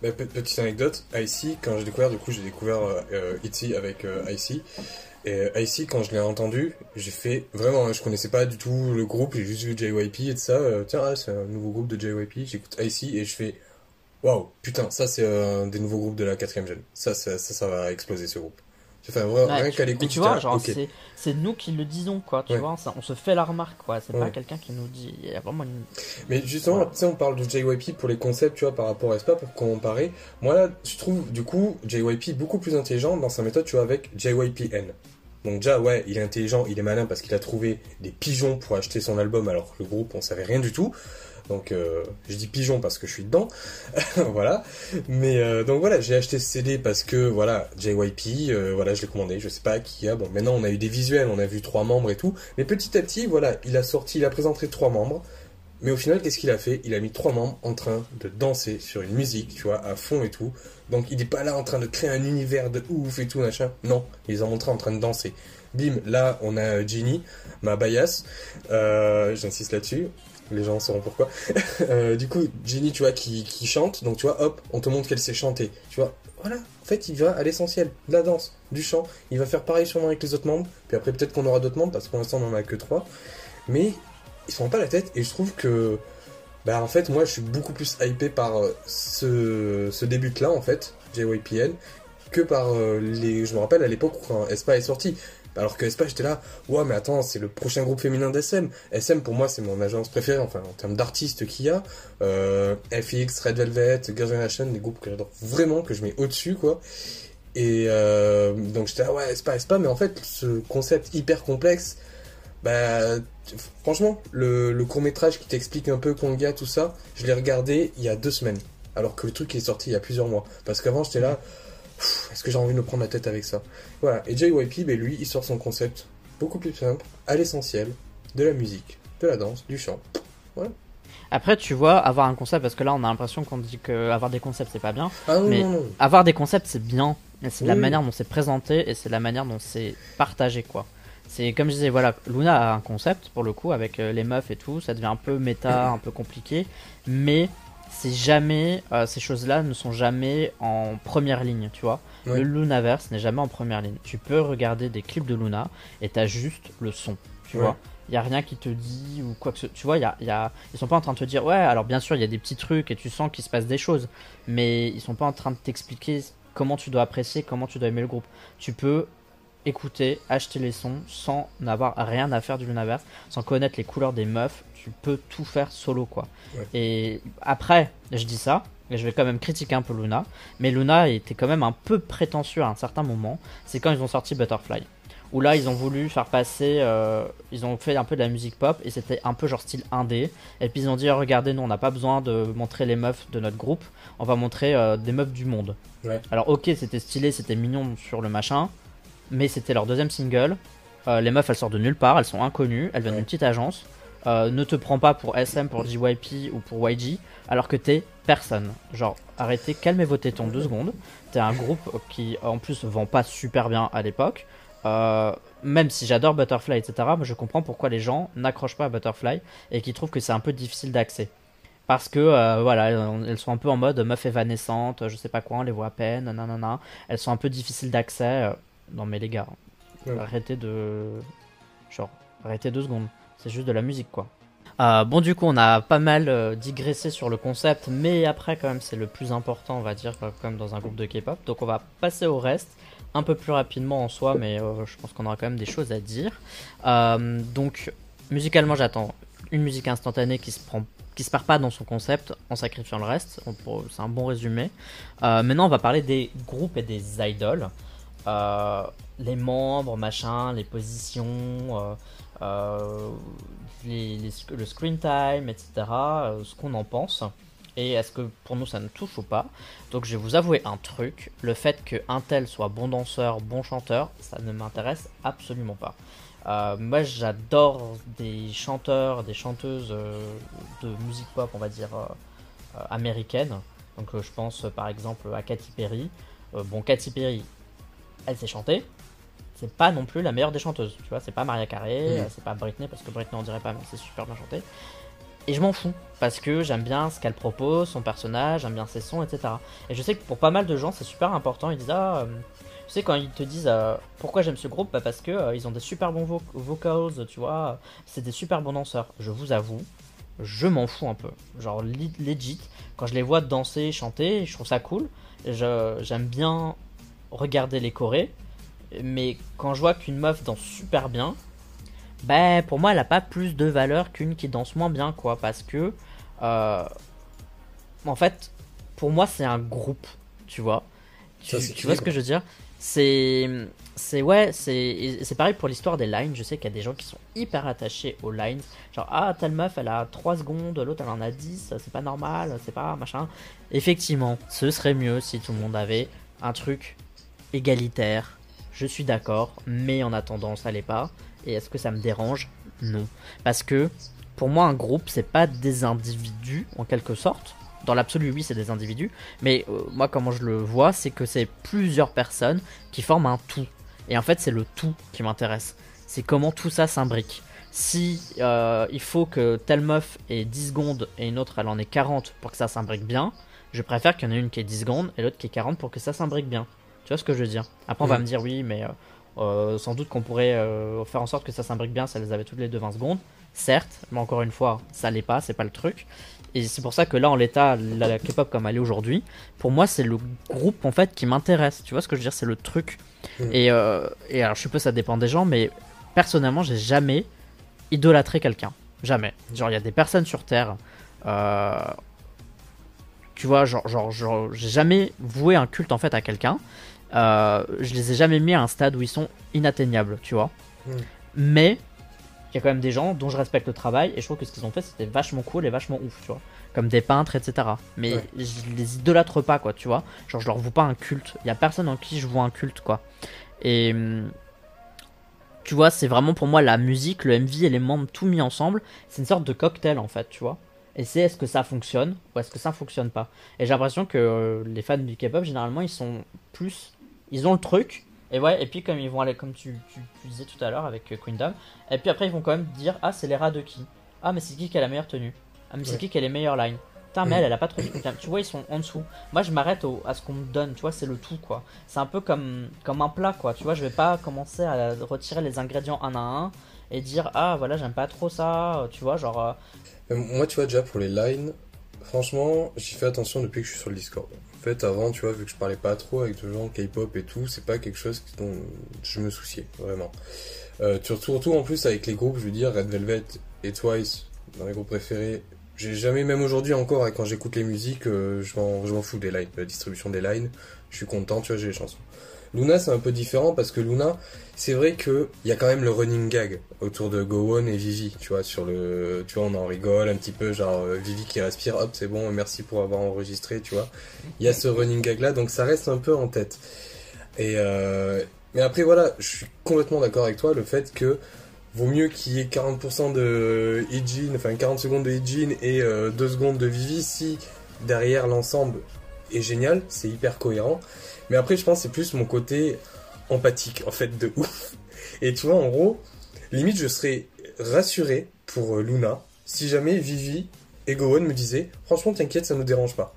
pe- petite anecdote, Icy, quand j'ai découvert, du coup, j'ai découvert euh, euh, Itzy avec euh. Et euh, Icy, quand je l'ai entendu, j'ai fait vraiment, je connaissais pas du tout le groupe, j'ai juste vu JYP et tout ça. euh, tiens, ah, c'est un nouveau groupe de JYP. J'écoute Icy et je fais, waouh, putain, ça c'est un des nouveaux groupes de la quatrième gen. Ça, ça, ça, ça va exploser ce groupe. Enfin, vraiment, Ouais, rien tu- qu'à mais tu vois, genre, c'est, nous qui le disons, quoi, tu Ouais. vois, on se fait la remarque, quoi, c'est pas quelqu'un qui nous dit, il y a vraiment une... Mais justement, tu sais, on parle de JYP pour les concepts, tu vois, par rapport à SPA, pour comparer. Moi, là, je trouve, du coup, JYP beaucoup plus intelligent dans sa méthode, tu vois, avec JYPN. Donc déjà, ouais, il est intelligent, il est malin parce qu'il a trouvé des pigeons pour acheter son album, alors que le groupe, on savait rien du tout. Donc, euh, je dis pigeon parce que je suis dedans. voilà. Mais, euh, donc voilà, j'ai acheté ce CD parce que, voilà, JYP, euh, voilà, je l'ai commandé, je sais pas qui a. Bon, maintenant, on a eu des visuels, on a vu trois membres et tout. Mais petit à petit, voilà, il a sorti, il a présenté trois membres. Mais au final, qu'est-ce qu'il a fait? Il a mis trois membres en train de danser sur une musique, tu vois, à fond et tout. Donc il n'est pas là en train de créer un univers de ouf et tout, machin. Non, il les a montrés en train de danser. Bim, là, on a Ginny, ma. Euh, J'insiste là-dessus. Les gens sauront pourquoi. Euh, du coup, Ginny, tu vois, qui, chante. Donc tu vois, hop, on te montre qu'elle sait chanter. Tu vois, voilà. En fait, il va à l'essentiel. De la danse, du chant. Il va faire pareil sûrement avec les autres membres. Puis après, peut-être qu'on aura d'autres membres, parce que pour l'instant, on en a que trois. Mais ils se font pas la tête et je trouve que bah en fait moi je suis beaucoup plus hypé par euh, ce, ce début là en fait JYPN que par euh, les je me rappelle à l'époque quand Espa est sorti alors que Espa j'étais là ouais mais attends c'est le prochain groupe féminin d'SM SM pour moi c'est mon agence préférée enfin en termes d'artistes qu'il y a euh, FX Red Velvet Girls' Generation des groupes que j'adore vraiment que je mets au dessus quoi et euh, donc j'étais là ouais Espa Espa mais en fait ce concept hyper complexe bah, franchement, le, le court métrage qui t'explique un peu Konga, tout ça, je l'ai regardé il y a deux semaines. Alors que le truc est sorti il y a plusieurs mois. Parce qu'avant, j'étais là, est-ce que j'ai envie de me prendre la tête avec ça? Voilà. Et JYP, ben, lui, il sort son concept beaucoup plus simple, à l'essentiel, de la musique, de la danse, du chant. Après, tu vois, avoir un concept, parce que là, on a l'impression qu'on dit que avoir des concepts, c'est pas bien. Ah non, Mais- non, non. Avoir des concepts, c'est bien. C'est la manière dont c'est présenté et c'est la manière dont c'est partagé, quoi. C'est comme je disais, voilà, Luna a un concept pour le coup avec euh, les meufs et tout, ça devient un peu méta, un peu compliqué, mais c'est jamais, euh, ces choses-là ne sont jamais en première ligne, tu vois. Ouais. Le Lunaverse n'est jamais en première ligne. Tu peux regarder des clips de Luna et t'as juste le son, tu Ouais. vois. Il y a rien qui te dit ou quoi que ce tu vois, y a, y a- ils sont pas en train de te dire ouais, alors bien sûr, il y a des petits trucs et tu sens qu'il se passe des choses, mais ils sont pas en train de t'expliquer comment tu dois apprécier, comment tu dois aimer le groupe. Tu peux écouter, acheter les sons sans n'avoir rien à faire du Lunaverse, sans connaître les couleurs des meufs, tu peux tout faire solo quoi. Ouais. Et après, je dis ça, et je vais quand même critiquer un peu Luna, mais Luna était quand même un peu prétentieux à un certain moment, c'est quand ils ont sorti Butterfly. Où là, ils ont voulu faire passer, euh, ils ont fait un peu de la musique pop et c'était un peu genre style indé. Et puis ils ont dit, oh, regardez, nous on n'a pas besoin de montrer les meufs de notre groupe, on va montrer euh, des meufs du monde. Ouais. Alors ok, c'était stylé, c'était mignon sur le machin, mais c'était leur deuxième single. Euh, les meufs, elles sortent de nulle part, elles sont inconnues, elles viennent d'une petite agence. Euh, ne te prends pas pour SM, pour JYP ou pour YG, alors que t'es personne. Genre, arrêtez, calmez vos tétons deux secondes. T'es un groupe qui, en plus, vend pas super bien à l'époque. Euh, même si j'adore Butterfly, etc., je comprends pourquoi les gens n'accrochent pas à Butterfly et qui trouvent que c'est un peu difficile d'accès. Parce que, euh, voilà, elles elles sont un peu en mode meuf évanescente, je sais pas quoi, on les voit à peine, nanana. Elles sont un peu difficiles d'accès. Non mais les gars, Ouais. arrêtez de... Genre, arrêtez deux secondes. C'est juste de la musique, quoi. Euh, bon, du coup, on a pas mal euh, digressé sur le concept, mais après, quand même, c'est le plus important, on va dire, comme dans un groupe de K-pop. Donc, on va passer au reste, un peu plus rapidement en soi, mais euh, je pense qu'on aura quand même des choses à dire. Donc, musicalement, j'attends une musique instantanée qui se prend qui se perd pas dans son concept en sacrifiant le reste. C'est un bon résumé. Maintenant, on va parler des groupes et des idoles. Euh, les membres, machin, les positions, euh, euh, les- le screen time, etc. ce qu'on en pense. Et est-ce que pour nous ça nous touche ou pas? Donc je vais vous avouer un truc, le fait que un tel soit bon danseur, bon chanteur, ça ne m'intéresse absolument pas. Moi j'adore des chanteurs, des chanteuses de musique pop, on va dire euh, américaine. Donc je pense par exemple à Katy Perry. Bon Katy Perry, elle sait chanter. C'est pas non plus la meilleure des chanteuses, tu vois. C'est pas Maria Carey, euh, c'est pas Britney parce que Britney on dirait pas, mais c'est super bien chanté. Et je m'en fous parce que j'aime bien ce qu'elle propose, son personnage, j'aime bien ses sons, etc. Et je sais que pour pas mal de gens c'est super important. Ils disent ah, euh, tu sais quand ils te disent euh, pourquoi j'aime ce groupe, bah parce que euh, ils ont des super bons vo- vocals, tu vois. C'est des super bons danseurs. Je vous avoue, je m'en fous un peu. Genre legit, quand je les vois danser, chanter, je trouve ça cool. Je- J'aime bien regarder les chorés, mais quand je vois qu'une meuf danse super bien, ben pour moi elle a pas plus de valeur qu'une qui danse moins bien, quoi. Parce que, euh, en fait, pour moi c'est un groupe, tu vois. Tu, Ça, c'est tu vois ce que je veux dire? C'est. C'est ouais, c'est c'est pareil pour l'histoire des lines. Je sais qu'il y a des gens qui sont hyper attachés aux lines. Genre, ah, telle meuf elle a 3 secondes, l'autre elle en a 10, c'est pas normal, c'est pas machin. Effectivement, ce serait mieux si tout le monde avait un truc égalitaire. Je suis d'accord, mais en attendant, ça l'est pas. Et est-ce que ça me dérange? Non. Parce que pour moi, un groupe, c'est pas des individus en quelque sorte. Dans l'absolu, oui, c'est des individus. Mais euh, moi, comment je le vois, c'est que c'est plusieurs personnes qui forment un tout. Et en fait, c'est le tout qui m'intéresse. C'est comment tout ça s'imbrique. Si euh, il faut que telle meuf ait 10 secondes et une autre elle en ait 40 pour que ça s'imbrique bien, je préfère qu'il y en ait une qui ait 10 secondes et l'autre qui ait 40 pour que ça s'imbrique bien. Tu vois ce que je veux dire? Après, on va Mhm. me dire oui, mais euh, euh, sans doute qu'on pourrait euh, faire en sorte que ça s'imbrique bien si elles avaient toutes les deux 20 secondes. Certes, mais encore une fois, ça l'est pas, c'est pas le truc. Et c'est pour ça que là, en l'état, la, la K-pop comme elle est aujourd'hui, pour moi, c'est le groupe en fait qui m'intéresse. Tu vois ce que je veux dire? C'est le truc. Mhm. Et, euh, et alors, je suppose ça dépend des gens, mais personnellement, j'ai jamais idolâtré quelqu'un. Jamais. Genre, il y a des personnes sur Terre. euh, tu vois, genre, genre, genre, j'ai jamais voué un culte en fait à quelqu'un. Euh, je les ai jamais mis à un stade où ils sont inatteignables, tu vois. Mm. Mais il y a quand même des gens dont je respecte le travail et je trouve que ce qu'ils ont fait c'était vachement cool et vachement ouf, tu vois. Comme des peintres, etc. Mais Ouais. je les idolâtre pas, quoi, tu vois. Genre, je leur voue pas un culte. Il y a personne en qui je vois un culte, quoi. Et. hum, Tu vois, c'est vraiment pour moi la musique, le MV et les membres tout mis ensemble. C'est une sorte de cocktail en fait, tu vois. Et c'est est-ce que ça fonctionne ou est-ce que ça fonctionne pas. Et j'ai l'impression que euh, les fans du K-pop, généralement, ils sont plus. Ils ont le truc. Et ouais, et puis comme ils vont aller, comme tu, tu, tu disais tout à l'heure avec euh, Queendom, et puis après ils vont quand même dire Ah, c'est les rats de qui? Ah, mais c'est qui qui a la meilleure tenue? Ah, mais c'est Ouais. qui qui a les meilleures lines? Putain, mais elle, elle a pas trop de. Tu vois, ils sont en dessous. Moi, je m'arrête au- à ce qu'on me donne, tu vois, c'est le tout quoi. C'est un peu comme, comme un plat quoi. Tu vois, je vais pas commencer à retirer les ingrédients un à un et dire Ah, voilà, j'aime pas trop ça. Tu vois, genre. euh, Euh, Moi, tu vois, déjà pour les lines, franchement, j'y fais attention depuis que je suis sur le Discord. Avant, tu vois, vu que je parlais pas trop avec des gens K-pop et tout, c'est pas quelque chose dont je me souciais, vraiment. Euh, surtout, en plus avec les groupes, je veux dire, Red Velvet et Twice, dans mes groupes préférés, j'ai jamais, même aujourd'hui encore, hein, quand j'écoute les musiques, euh, je m'en fous des lines, la distribution des lines, je suis content, tu vois, j'ai les chansons. Luna, c'est un peu différent parce que Luna, c'est vrai que il y a quand même le running gag autour de Go On et Vivi, tu vois, sur le, tu vois, on en rigole un petit peu, genre euh, Vivi qui respire, hop, c'est bon, merci pour avoir enregistré, tu vois. Il y a ce running gag là, donc ça reste un peu en tête. Et euh, mais après voilà, je suis complètement d'accord avec toi, le fait que vaut mieux qu'il y ait 40% de Ijin, enfin 40 secondes de Ijin et euh, 2 secondes de Vivi si derrière l'ensemble est génial, c'est hyper cohérent. Mais après, je pense c'est plus mon côté empathique, en fait, de ouf. Et tu vois, en gros, limite, je serais rassuré pour euh, Luna si jamais Vivi et Gohan me disaient Franchement, t'inquiète, ça nous dérange pas.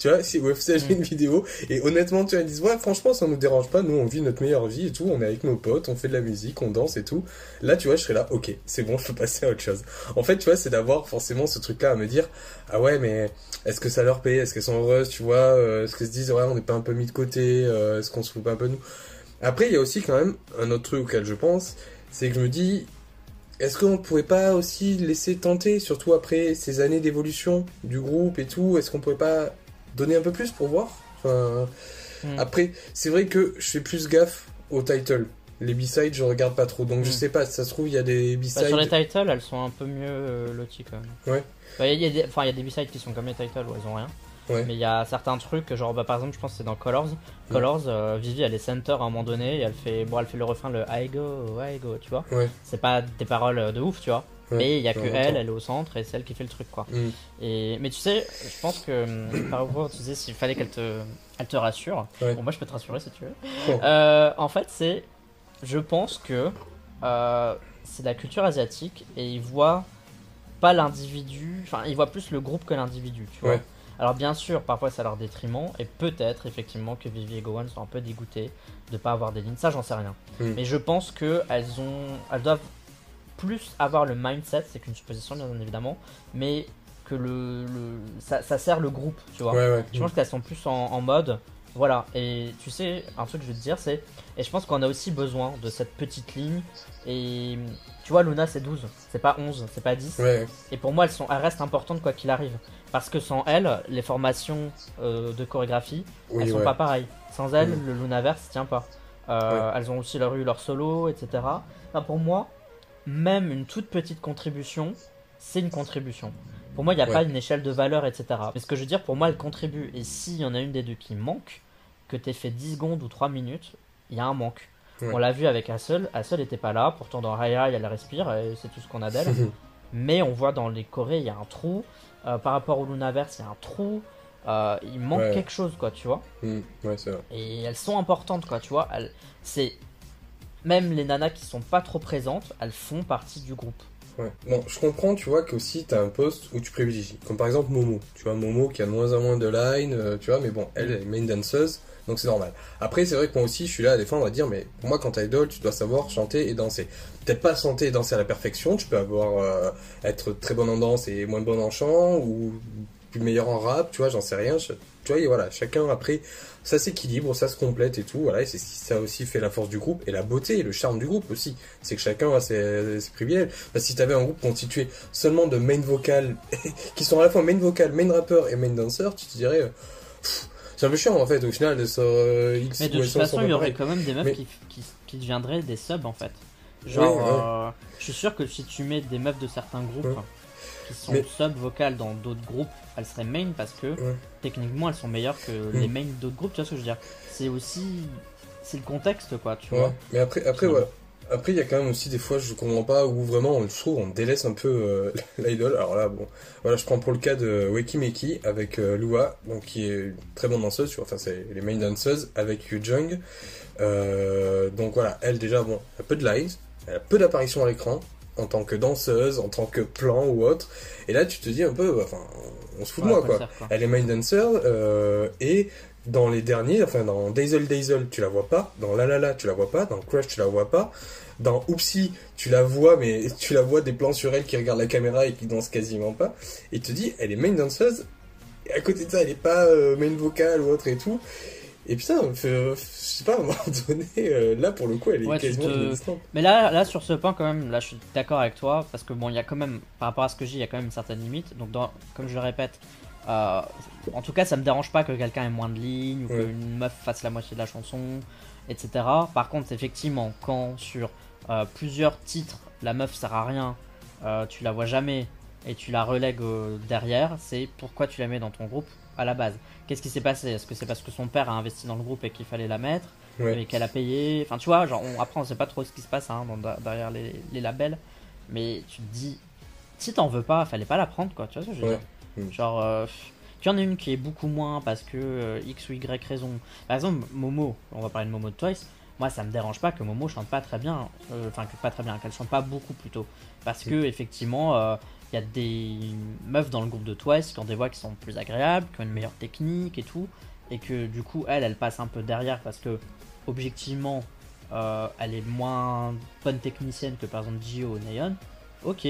Tu vois, si UFC a fait une vidéo. Et honnêtement, tu vois, ils disent Ouais, franchement, ça nous dérange pas, nous on vit notre meilleure vie et tout, on est avec nos potes, on fait de la musique, on danse et tout. Là, tu vois, je serais là, ok, c'est bon, je peux passer à autre chose. En fait, tu vois, c'est d'avoir forcément ce truc-là à me dire Ah ouais, mais est-ce que ça leur paye? Est-ce qu'elles sont heureuses, tu vois euh, Est-ce qu'elles se disent Ouais, on n'est pas un peu mis de côté euh, Est-ce qu'on se fout pas un peu de nous? Après, il y a aussi quand même un autre truc auquel je pense, c'est que je me dis est-ce qu'on pourrait pas aussi laisser tenter, surtout après ces années d'évolution du groupe et tout, est-ce qu'on pourrait pas donner un peu plus pour voir enfin, Hmm. Après, c'est vrai que je fais plus gaffe au title. Les B-sides, je regarde pas trop, donc je Hmm. sais pas, si ça se trouve, il y a des Bah, B-sides. sur les titles, elles sont un peu mieux euh, loties quand même. Ouais. Bah, Il y, a des- enfin, il y a des B-sides qui sont comme les titles où elles ont rien. Ouais. Mais il y a certains trucs, genre bah, par exemple, je pense que c'est dans Colors. Colors, euh, Vivi elle est center à un moment donné et elle fait, bon, elle fait le refrain, le I go, I go, tu vois. Ouais. C'est pas des paroles euh, de ouf, tu vois. Ouais, mais il y a que elle, elle est au centre et c'est elle qui fait le truc, quoi. Hmm. Et, mais tu sais, je pense que hum, par rapport, tu disais s'il fallait qu'elle te, elle te rassure. Ouais. Bon, moi je peux te rassurer si tu veux. Oh. Euh, en fait, c'est, je pense que euh, c'est la culture asiatique et ils voient pas l'individu, enfin ils voient plus le groupe que l'individu, tu vois. Ouais. Alors bien sûr, parfois c'est à leur détriment et peut-être effectivement que Vivi et Gohan sont un peu dégoûtés de pas avoir des lignes. Ça, j'en sais rien. Mm. Mais je pense que elles ont, elles doivent plus avoir le mindset, c'est qu'une supposition bien évidemment, mais que le, le- ça, ça sert le groupe, tu vois. Ouais, ouais. Je pense qu'elles sont plus en, en mode. Voilà, et tu sais, un truc que je vais te dire, c'est. Et je pense qu'on a aussi besoin de cette petite ligne. Et tu vois, Luna, c'est 12, c'est pas 11, c'est pas 10. Ouais, Et pour moi, elles, sont, elles restent importantes quoi qu'il arrive. Parce que sans elles, les formations euh, de chorégraphie, oui, elles sont pas pareilles. Sans elles, Mm. le Lunaverse tient pas. Euh, Elles ont aussi leur eu leur solo, etc. Enfin, pour moi, même une toute petite contribution, c'est une contribution. Pour moi, il n'y a Ouais. pas une échelle de valeur, etc. Mais ce que je veux dire, pour moi, elle contribue. Et s'il y en a une des deux qui manque, que tu fait 10 secondes ou 3 minutes, il y a un manque. Ouais. On l'a vu avec Hassel. Hassel n'était pas là. Pourtant, dans Rai, elle respire. C'est tout ce qu'on a d'elle. Mais on voit dans les Corées, il y a un trou. Euh, par rapport au Lunaverse, il y a un trou. Euh, il manque Ouais. quelque chose, quoi, tu vois. Hmm, ouais, vrai. Et elles sont importantes, quoi, tu vois. Elles, c'est même les nanas qui sont pas trop présentes, elles font partie du groupe. Ouais. Non, je comprends, tu vois, qu'aussi t'as un poste où tu privilégies. Comme par exemple Momo. Tu vois, Momo qui a de moins en moins de line, euh, tu vois, mais bon, elle, est main danseuse, donc c'est normal. Après, c'est vrai que moi aussi, je suis là, fois, on va dire, mais pour moi, quand t'es idol, tu dois savoir chanter et danser. Peut-être pas chanter et danser à la perfection, tu peux avoir, euh, être très bonne en danse et moins bonne en chant, ou plus meilleur en rap, tu vois, j'en sais rien. Je- tu vois, et voilà, chacun après, ça s'équilibre, ça se complète et tout, voilà, et c'est ce qui ça aussi fait la force du groupe et la beauté et le charme du groupe aussi. C'est que chacun a ses, ses privilèges. Parce que si t'avais un groupe constitué seulement de main vocal, qui sont à la fois main vocal, main rappeur et main dancer, tu te dirais, euh, pff, c'est un peu chiant en fait, au final, de euh, X Mais de ou toute façon, il y aurait quand même des meufs Mais- qui, qui, qui deviendraient des subs en fait. Genre, Ouais, ouais. euh, je suis sûr que si tu mets des meufs de certains groupes Ouais. Qui sont Mais- sub vocales dans d'autres groupes, elles seraient main parce que Ouais. techniquement elles sont meilleures que Mm. les mains d'autres groupes, tu vois ce que je veux dire C'est aussi. C'est le contexte quoi, tu Ouais. vois. Mais après, après voilà. Après, il y a quand même aussi des fois, je comprends pas, où vraiment, je trouve, on délaisse un peu euh, l'idol. Alors là, bon, voilà, je prends pour le cas de Weki Meki avec euh, Lua, donc qui est une très bonne danseuse, tu vois, enfin, c'est les main danseuses avec Yu Jung. Euh, donc voilà, elle déjà, bon, elle a peu de lines, elle a peu d'apparitions à l'écran, en tant que danseuse, en tant que plan ou autre. Et là, tu te dis un peu, bah, enfin, on se fout de Ouais, moi, quoi quoi. faire, quoi. Elle est main dancer, euh, et dans les derniers, enfin dans Dazzle Dazzle, tu la vois pas, dans La La La, tu la vois pas, dans Crush, tu la vois pas, dans Oopsie, tu la vois, mais tu la vois des plans sur elle qui regarde la caméra et qui danse quasiment pas, et tu te dis, elle est main danseuse, et à côté de ça, elle est pas euh, main vocale ou autre et tout, et putain, fait- je sais pas, à un moment donné, euh, là pour le coup, elle est Ouais, quasiment te-. Mais là, là, sur ce point, quand même, là, je suis d'accord avec toi, parce que bon, il y a quand même, par rapport à ce que j'ai, il y a quand même une certaine limite. Donc, dans, comme je le répète, euh, en tout cas, ça me dérange pas que quelqu'un ait moins de lignes, ou Ouais. qu'une meuf fasse la moitié de la chanson, etc. Par contre, effectivement, quand sur euh, plusieurs titres, la meuf sert à rien, euh, tu la vois jamais, et tu la relègues euh, derrière, c'est pourquoi tu la mets dans ton groupe à la base. Qu'est-ce qui s'est passé? Est-ce que c'est parce que son père a investi dans le groupe et qu'il fallait la mettre? Ouais. et qu'elle a payé? Enfin, tu vois, genre, on, après, on sait pas trop ce qui se passe hein, dans- derrière les, les labels, mais tu te dis, si t'en veux pas, fallait pas la prendre, quoi. Tu vois ce que je veux Ouais. dire? Mm. Genre, euh, tu en as une qui est beaucoup moins parce que euh, X ou Y raison. Par exemple, Momo, on va parler de Momo de Twice. Moi, ça me dérange pas que Momo chante pas très bien, euh, enfin, que pas très bien, qu'elle chante pas beaucoup plutôt. Parce que, effectivement, euh, il y a des meufs dans le groupe de Twice qui ont des voix qui sont plus agréables, qui ont une meilleure technique et tout. Et que du coup, elle, elle passe un peu derrière parce que, objectivement, euh, elle est moins bonne technicienne que par exemple Gio ou Neon. Ok,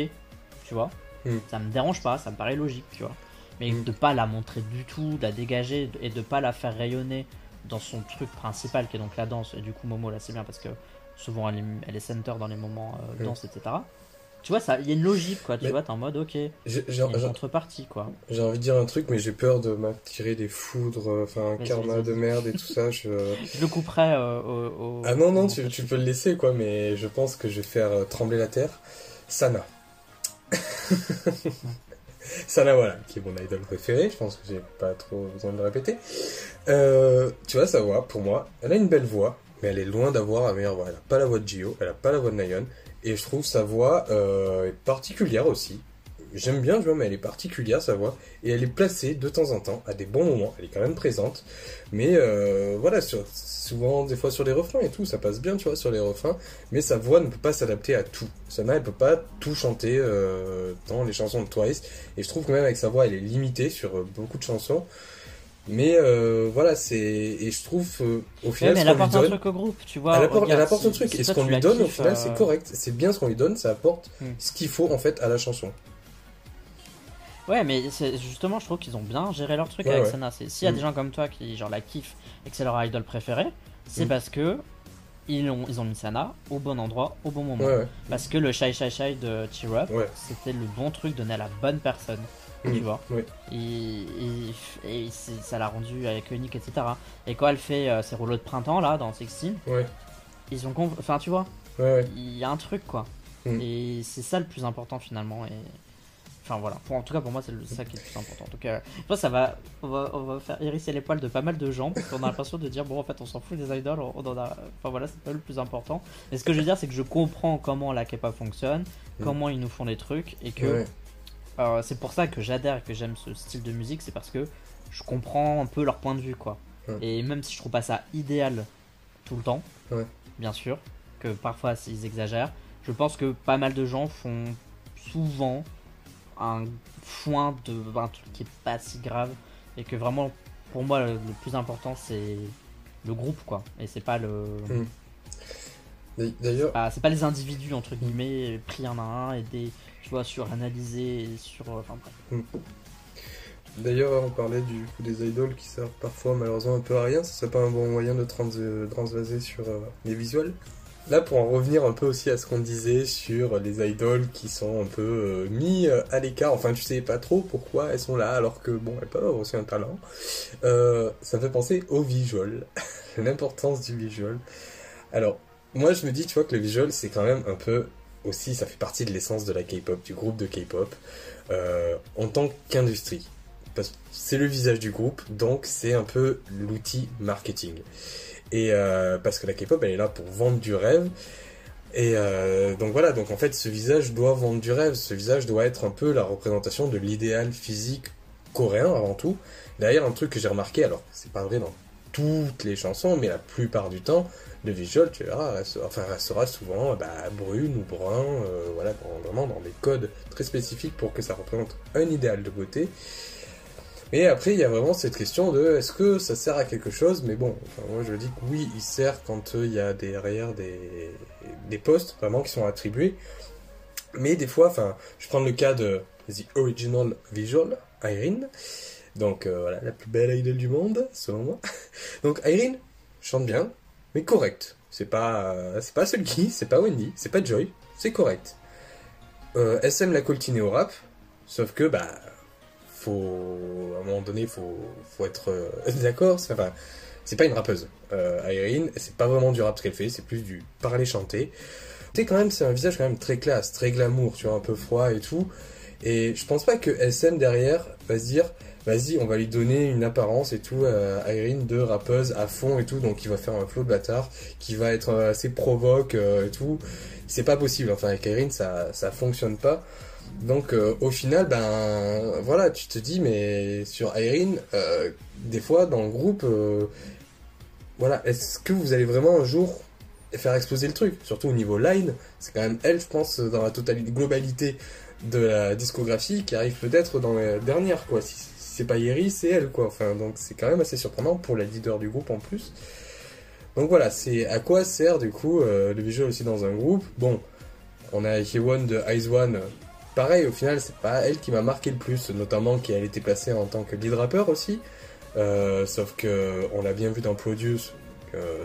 tu vois. Mm. Ça me dérange pas, ça me paraît logique, tu vois. Mais Mm. de pas la montrer du tout, de la dégager et de pas la faire rayonner dans son truc principal qui est donc la danse. Et du coup, Momo là, c'est bien parce que souvent elle est, elle est center dans les moments euh, Mm. danse, etc. Tu vois, ça, il y a une logique, quoi. Tu Mais- vois, t'es en mode, ok, J'ai- une contrepartie, quoi. J'ai envie de dire un truc, mais j'ai peur de m'attirer des foudres, euh, enfin un karma de merde et tout ça. Je... Je le couperai euh, au, au- Ah non, non, tu, tu peux le laisser, quoi, mais je pense que je vais faire euh, trembler la terre. Sana. Sana, voilà, qui est mon idol préféré, je pense que j'ai pas trop besoin de le répéter. Euh, tu vois, sa voix, pour moi, elle a une belle voix, mais elle est loin d'avoir la meilleure voix. Elle a pas la voix de Gio, elle a pas la voix de Nayon, et je trouve sa voix euh, particulière aussi. J'aime bien, tu vois, mais elle est particulière, sa voix, et elle est placée de temps en temps, à des bons moments, elle est quand même présente, mais euh, voilà, sur, souvent, des fois sur les refrains et tout, ça passe bien, tu vois, sur les refrains, mais sa voix ne peut pas s'adapter à tout. Sana, elle peut pas tout chanter euh, dans les chansons de Twice, et je trouve que même avec sa voix, elle est limitée sur euh, beaucoup de chansons. Mais euh, voilà, c'est et je trouve euh, au Ouais, final mais elle apporte un donne, truc au groupe, tu vois. elle apporte, regarde, elle apporte si- un truc si et ce qu'on lui donne au final euh, c'est correct, c'est bien ce qu'on lui donne, ça apporte Hmm. ce qu'il faut en fait à la chanson. Ouais, mais justement, je trouve qu'ils ont bien géré leur truc Ouais, avec ouais. Sana. S'il y a des gens comme toi qui genre la kiffent et que c'est leur idol préféré, c'est Mm. parce que ils ont, ils ont mis Sana au bon endroit, au bon moment. Parce que le Shy Shy Shy de Cheer Up, c'était le bon truc donné à la bonne personne. Mm. Tu vois Ouais. Et, et- et ça l'a rendu avec Unique, etc. Et quand elle fait euh, ses rouleaux de printemps là dans Sixteen, Ouais, ils ont. Enfin, tu vois, ouais, ouais. il y a un truc quoi. Mm. Et c'est ça le plus important finalement. Et... Enfin voilà, pour, en tout cas pour moi c'est ça qui est le plus important. Donc je pense que ça va on, va, on va faire hérisser les poils de pas mal de gens parce qu'on a l'impression de dire bon en fait on s'en fout des idoles, on, on en a... Enfin voilà, c'est pas le plus important. Mais ce que je veux dire c'est que je comprends comment la K-pop fonctionne, Mm. comment ils nous font des trucs et que Ouais. Euh, c'est pour ça que j'adhère et que j'aime ce style de musique, c'est parce que je comprends un peu leur point de vue, quoi. Ouais. Et même si je trouve pas ça idéal tout le temps, Ouais. bien sûr, que parfois ils exagèrent, je pense que pas mal de gens font souvent un foin de un truc qui est pas si grave et que vraiment pour moi le, le plus important c'est le groupe quoi et c'est pas le Mm. D'ailleurs, c'est pas les individus entre guillemets pris un à un et des tu vois suranalysés et sur enfin bref. d'ailleurs, on parlait du coup des idoles qui servent parfois malheureusement un peu à rien. Ce serait pas un bon moyen de euh, transvaser sur euh, les visuels? Là, pour en revenir un peu aussi à ce qu'on disait sur les idoles qui sont un peu euh, mis euh, à l'écart, enfin, tu sais pas trop pourquoi elles sont là alors que bon, elles peuvent avoir aussi un talent. Euh, ça me fait penser au visual, l'importance du visual. Alors, moi, je me dis, tu vois, que le visual, c'est quand même un peu aussi, ça fait partie de l'essence de la K-pop, du groupe de K-pop, euh, en tant qu'industrie. Parce que c'est le visage du groupe, donc c'est un peu l'outil marketing. Et euh, parce que la K-pop, elle est là pour vendre du rêve. Et euh, donc voilà, donc en fait ce visage doit vendre du rêve, ce visage doit être un peu la représentation de l'idéal physique coréen avant tout. D'ailleurs un truc que j'ai remarqué, alors c'est pas vrai dans toutes les chansons, mais la plupart du temps, le visual, tu verras, restera, enfin, restera souvent bah, brune ou brun, euh, voilà, vraiment dans des codes très spécifiques pour que ça représente un idéal de beauté. Et après, il y a vraiment cette question de est-ce que ça sert à quelque chose? Mais bon, moi je dis que oui, il sert quand euh, il y a derrière des, des postes vraiment qui sont attribués. Mais des fois, enfin, je prends le cas de The Original Visual, Irene. Donc euh, voilà, la plus belle idole du monde, selon moi. Donc Irene chante bien, mais correct. C'est pas, euh, c'est pas Sulky, c'est pas Wendy, c'est pas Joy, c'est correct. Euh, SM l'a coltiné au rap, sauf que bah faut à un moment donné faut faut être euh, d'accord. C'est enfin c'est pas une rappeuse. Euh, Irene c'est pas vraiment du rap ce qu'elle fait. C'est plus du parler chanter. Tu quand même c'est un visage quand même très classe très glamour tu vois un peu froid et tout. Et je pense pas que SM derrière va se dire vas-y on va lui donner une apparence et tout à Irene de rappeuse à fond et tout donc il va faire un flow de bâtard qui va être euh, assez provoque euh, et tout c'est pas possible enfin avec Irene ça ça fonctionne pas donc euh, au final, ben voilà, tu te dis, mais sur Irene, euh, des fois dans le groupe, euh, voilà, est-ce que vous allez vraiment un jour faire exploser le truc? Surtout au niveau line, c'est quand même elle, je pense, dans la totalité, globalité de la discographie, qui arrive peut-être dans les dernières, quoi. C'est pas Yeri, c'est elle, quoi. Enfin, donc c'est quand même assez surprenant pour la leader du groupe en plus. Donc voilà, c'est à quoi sert du coup euh, le visual aussi dans un groupe? Bon, on a Hyewon de Eyes One pareil, au final, c'est pas elle qui m'a marqué le plus, notamment qu'elle était placée en tant que lead rapper aussi. Euh, sauf que on l'a bien vu dans Produce,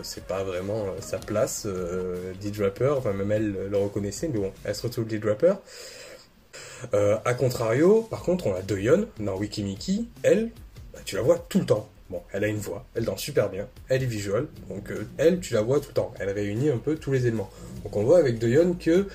c'est pas vraiment euh, sa place, euh, lead rapper. Enfin, même elle le reconnaissait, mais bon, elle se retrouve lead rapper. Euh, a contrario, par contre, on a Doyeon dans Wikimiki. Elle, bah, tu la vois tout le temps. Bon, elle a une voix, elle danse super bien, elle est visual, donc euh, elle, tu la vois tout le temps. Elle réunit un peu tous les éléments. Donc on voit avec Doyeon que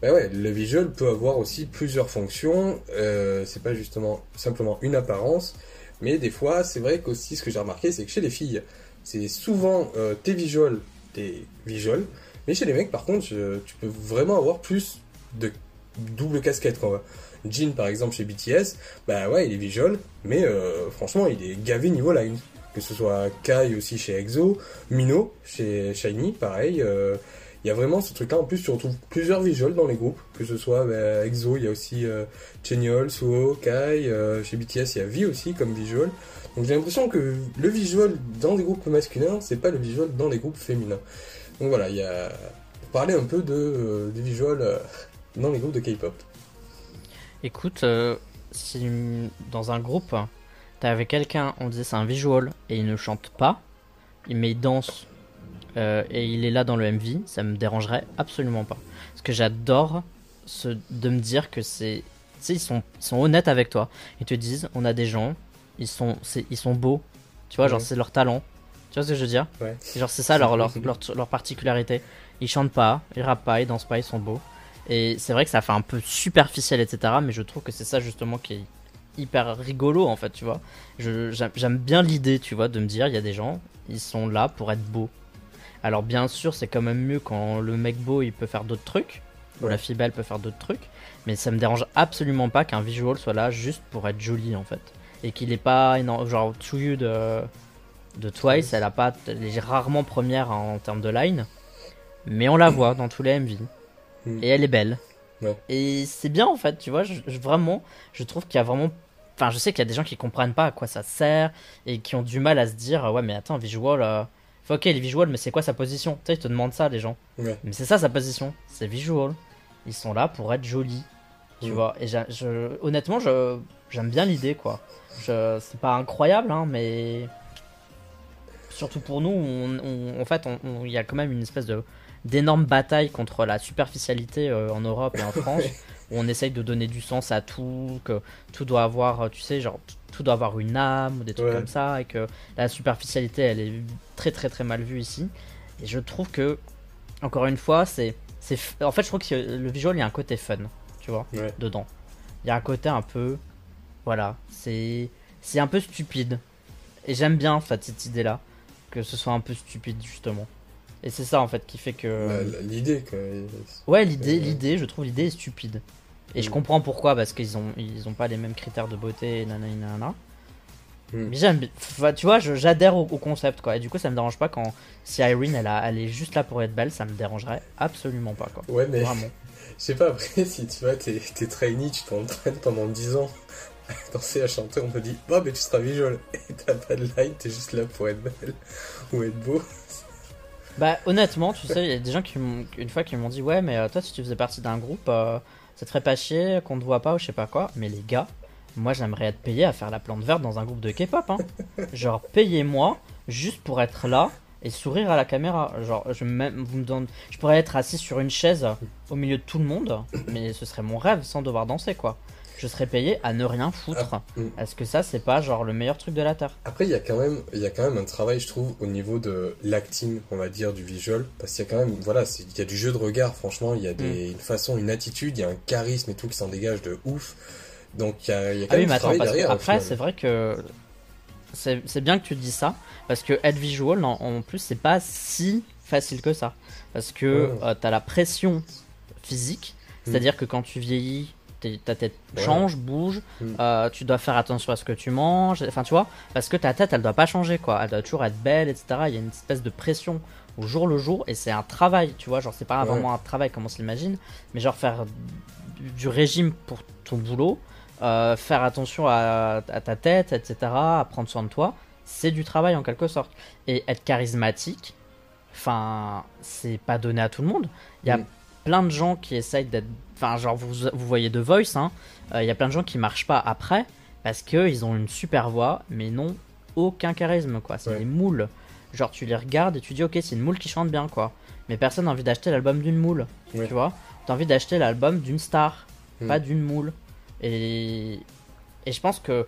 bah ouais, le visual peut avoir aussi plusieurs fonctions. Euh, c'est pas justement simplement une apparence, mais des fois, c'est vrai qu'aussi ce que j'ai remarqué, c'est que chez les filles, c'est souvent euh, tes visuals, tes visuals, mais chez les mecs, par contre, tu peux vraiment avoir plus de double casquette. Quoi. Jin, par exemple, chez BTS, bah ouais, il est visual, mais euh, franchement, il est gavé niveau line. Que ce soit Kai aussi chez EXO, Mino chez Shiny, pareil. euh, il y a vraiment ce truc-là. En plus, tu retrouves plusieurs visuals dans les groupes. Que ce soit bah, EXO, il y a aussi euh, Chenyol, Suho, Kai. euh, chez BTS, il y a V aussi comme visual. Donc j'ai l'impression que le visual dans des groupes masculins, c'est pas le visual dans les groupes féminins. Donc voilà, il y a pour parler un peu de euh, des visuals dans les groupes de K-pop. Écoute, euh, si dans un groupe, avec quelqu'un, on disait c'est un visual et il ne chante pas, mais il danse euh, et il est là dans le MV, ça me dérangerait absolument pas. Parce que j'adore ce, de me dire que c'est. Tu sais, ils sont, ils sont honnêtes avec toi. Ils te disent on a des gens, ils sont, ils sont beaux. Tu vois, genre c'est leur talent. Tu vois ce que je veux dire? Ouais. Genre c'est ça leur, leur, leur, leur particularité. Ils chantent pas, ils rappent pas, ils dansent pas, ils sont beaux. Et c'est vrai que ça fait un peu superficiel, etc. Mais je trouve que c'est ça justement qui est hyper rigolo en fait, tu vois. J'aime bien l'idée, tu vois, de me dire il y a des gens, ils sont là pour être beaux. Alors bien sûr, c'est quand même mieux quand le mec beau il peut faire d'autres trucs, ou la fille belle peut faire d'autres trucs. Mais ça me dérange absolument pas qu'un visual soit là juste pour être joli en fait. Et qu'il est pas énorme. Genre Tsuyu de, de Twice, elle a pas, elle est rarement première en termes de line. Mais on la voit dans tous les MV. Mm. Et elle est belle. Ouais. Et c'est bien en fait, tu vois. Je, je- vraiment, je trouve qu'il y a vraiment. Enfin, je sais qu'il y a des gens qui comprennent pas à quoi ça sert et qui ont du mal à se dire ouais, mais attends, visual. euh, ok, il est visual, mais c'est quoi sa position? Tu sais, ils te demandent ça, les gens. Ouais. Mais c'est ça sa position, c'est visual. Ils sont là pour être jolis, tu Mm. vois. Et je, honnêtement, je, j'aime bien l'idée, quoi. Je, c'est pas incroyable, hein, mais surtout pour nous, on, on- en fait, il y a quand même une espèce de d'énorme bataille contre la superficialité euh, en Europe et en France, où on essaye de donner du sens à tout, que tout doit avoir, tu sais, genre tout doit avoir une âme ou des trucs Ouais. comme ça, et que la superficialité, elle est très très très mal vue ici. Et je trouve que, encore une fois, c'est, en fait, je trouve que le visual, il y a un côté fun, tu vois, Ouais. dedans. Il y a un côté un peu, voilà, c'est, c'est un peu stupide. Et j'aime bien, en fait, cette idée-là, que ce soit un peu stupide, justement. Et c'est ça en fait qui fait que. La- L'idée, quoi. Ouais, l'idée, Euh, l'idée, je trouve l'idée est stupide. Et je Mm. comprends pourquoi, parce qu'ils ont, ils ont pas les mêmes critères de beauté, et nanana, nanana. Mm. Mais j'aime, tu vois, j'adhère au, au concept, quoi. Et du coup, ça me dérange pas quand, si Irene, elle, a, elle est juste là pour être belle, ça me dérangerait absolument pas, quoi. Ouais, mais Vraiment. je sais pas, après, si tu vois, t'es t'es trainee, tu t'entraînes pendant 10 ans à danser, à chanter, on te dit, oh, mais tu seras visual. Et t'as pas de line, t'es juste là pour être belle ou être beau. Bah, honnêtement, tu sais, il y a des gens qui une fois, qui m'ont dit, ouais, mais euh, toi, si tu faisais partie d'un groupe, euh, ça te ferait pas chier qu'on te voit pas ou je sais pas quoi. Mais les gars, moi, j'aimerais être payé à faire la plante verte dans un groupe de K-pop, hein. Genre, payez-moi juste pour être là et sourire à la caméra. Genre, je, même, vous me donne, je pourrais être assis sur une chaise au milieu de tout le monde, mais ce serait mon rêve sans devoir danser, quoi. Je serais payé à ne rien foutre. Ah, mm. Est-ce que ça, c'est pas genre le meilleur truc de la Terre? Après, il y a quand même, il y a quand même un travail, je trouve, au niveau de l'acting, on va dire, du visual, parce qu'il y a quand même, voilà, c'est- il y a du jeu de regard, franchement, il y a des, une façon, une attitude, il y a un charisme et tout qui s'en dégage de ouf. Donc il y a, il y a quand Ah oui, même mais du attends, parce derrière. après, c'est vrai que c'est bien que tu dis ça, parce que être visual, en, en plus, c'est pas si facile que ça. Parce que Ouais. euh, t'as la pression physique, c'est-à-dire que quand tu vieillis, ta tête Ouais. change, bouge, Mm. euh, tu dois faire attention à ce que tu manges, enfin tu vois, parce que ta tête, elle doit pas changer, quoi. Elle doit toujours être belle, etc. Il y a une espèce de pression au jour le jour, et c'est un travail, tu vois, genre c'est pas Ouais. vraiment un travail comme on se l'imagine, mais genre faire du, du régime pour ton boulot, euh, faire attention à, à ta tête, etc., à prendre soin de toi, c'est du travail en quelque sorte. Et être charismatique, enfin, c'est pas donné à tout le monde. Il y a Mm. plein de gens qui essayent d'être. Enfin, genre, vous, vous voyez The Voice, hein, euh, il y a plein de gens qui marchent pas après parce qu'ils ont une super voix, mais n'ont aucun charisme, quoi. C'est Ouais. des moules. Genre, tu les regardes et tu dis, ok, c'est une moule qui chante bien, quoi. Mais personne n'a envie d'acheter l'album d'une moule, Ouais. tu vois. T'as envie d'acheter l'album d'une star, Mm. pas d'une moule. Et, et je pense que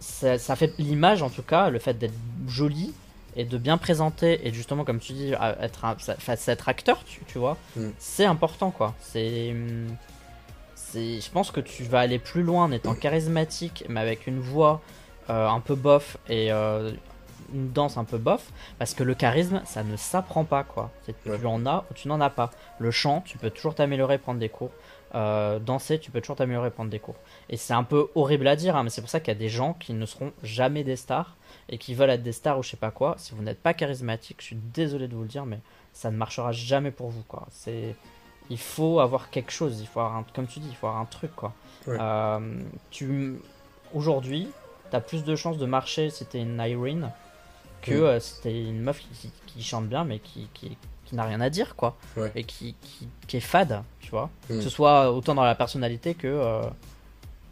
ça, ça fait l'image, en tout cas, le fait d'être joli et de bien présenter, et justement, comme tu dis, être, un- être acteur, tu, tu vois, Mm. c'est important, quoi. C'est. hum, c'est- Je pense que tu vas aller plus loin en étant charismatique, mais avec une voix euh, un peu bof et euh, une danse un peu bof, parce que le charisme, ça ne s'apprend pas, quoi. Ouais. Tu en as ou tu n'en as pas. Le chant, tu peux toujours t'améliorer, prendre des cours. Euh, danser, tu peux toujours t'améliorer, prendre des cours. Et c'est un peu horrible à dire, hein, mais c'est pour ça qu'il y a des gens qui ne seront jamais des stars et qui veulent être des stars ou je sais pas quoi. Si vous n'êtes pas charismatique, je suis désolé de vous le dire, mais ça ne marchera jamais pour vous, quoi. C'est il faut avoir quelque chose, il faut avoir un, comme tu dis, il faut avoir un truc quoi. Ouais. Euh, tu aujourd'hui, t'as plus de chances de marcher si t'es une Irene que Mm. euh, si t'es une meuf qui, chante bien mais qui, qui, qui n'a rien à dire quoi, Ouais. et qui, est fade, tu vois. Mm. Que ce soit autant dans la personnalité que euh,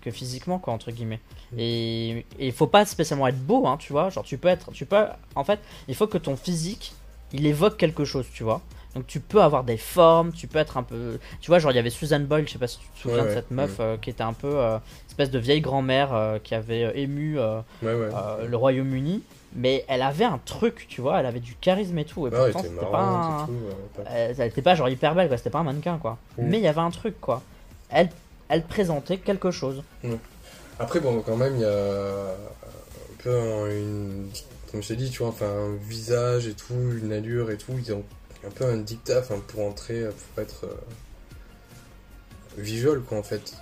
que physiquement quoi entre guillemets. Et il faut pas spécialement être beau, hein, tu vois. Genre tu peux être, tu peux, en fait, il faut que ton physique il évoque quelque chose, tu vois. Donc tu peux avoir des formes, tu peux être un peu... Tu vois, genre il y avait Susan Boyle, je sais pas si tu te souviens Ouais, de ouais, cette meuf euh, qui était un peu euh, espèce de vieille grand-mère euh, qui avait ému le Royaume-Uni, mais elle avait un truc, tu vois, elle avait du charisme et tout, et pourtant c'était pas un... tout. pas- Elle, elle était pas genre hyper belle, quoi, c'était pas un mannequin, quoi. Mm. Mais il y avait un truc, quoi. Elle, elle présentait quelque chose. Après, bon, quand même, il y a un peu un- une. Comme je t'ai dit, tu vois, enfin, un visage et tout, une allure et tout. Ils ont un peu un dictat enfin, pour entrer, pour être. euh, visual, quoi, en fait.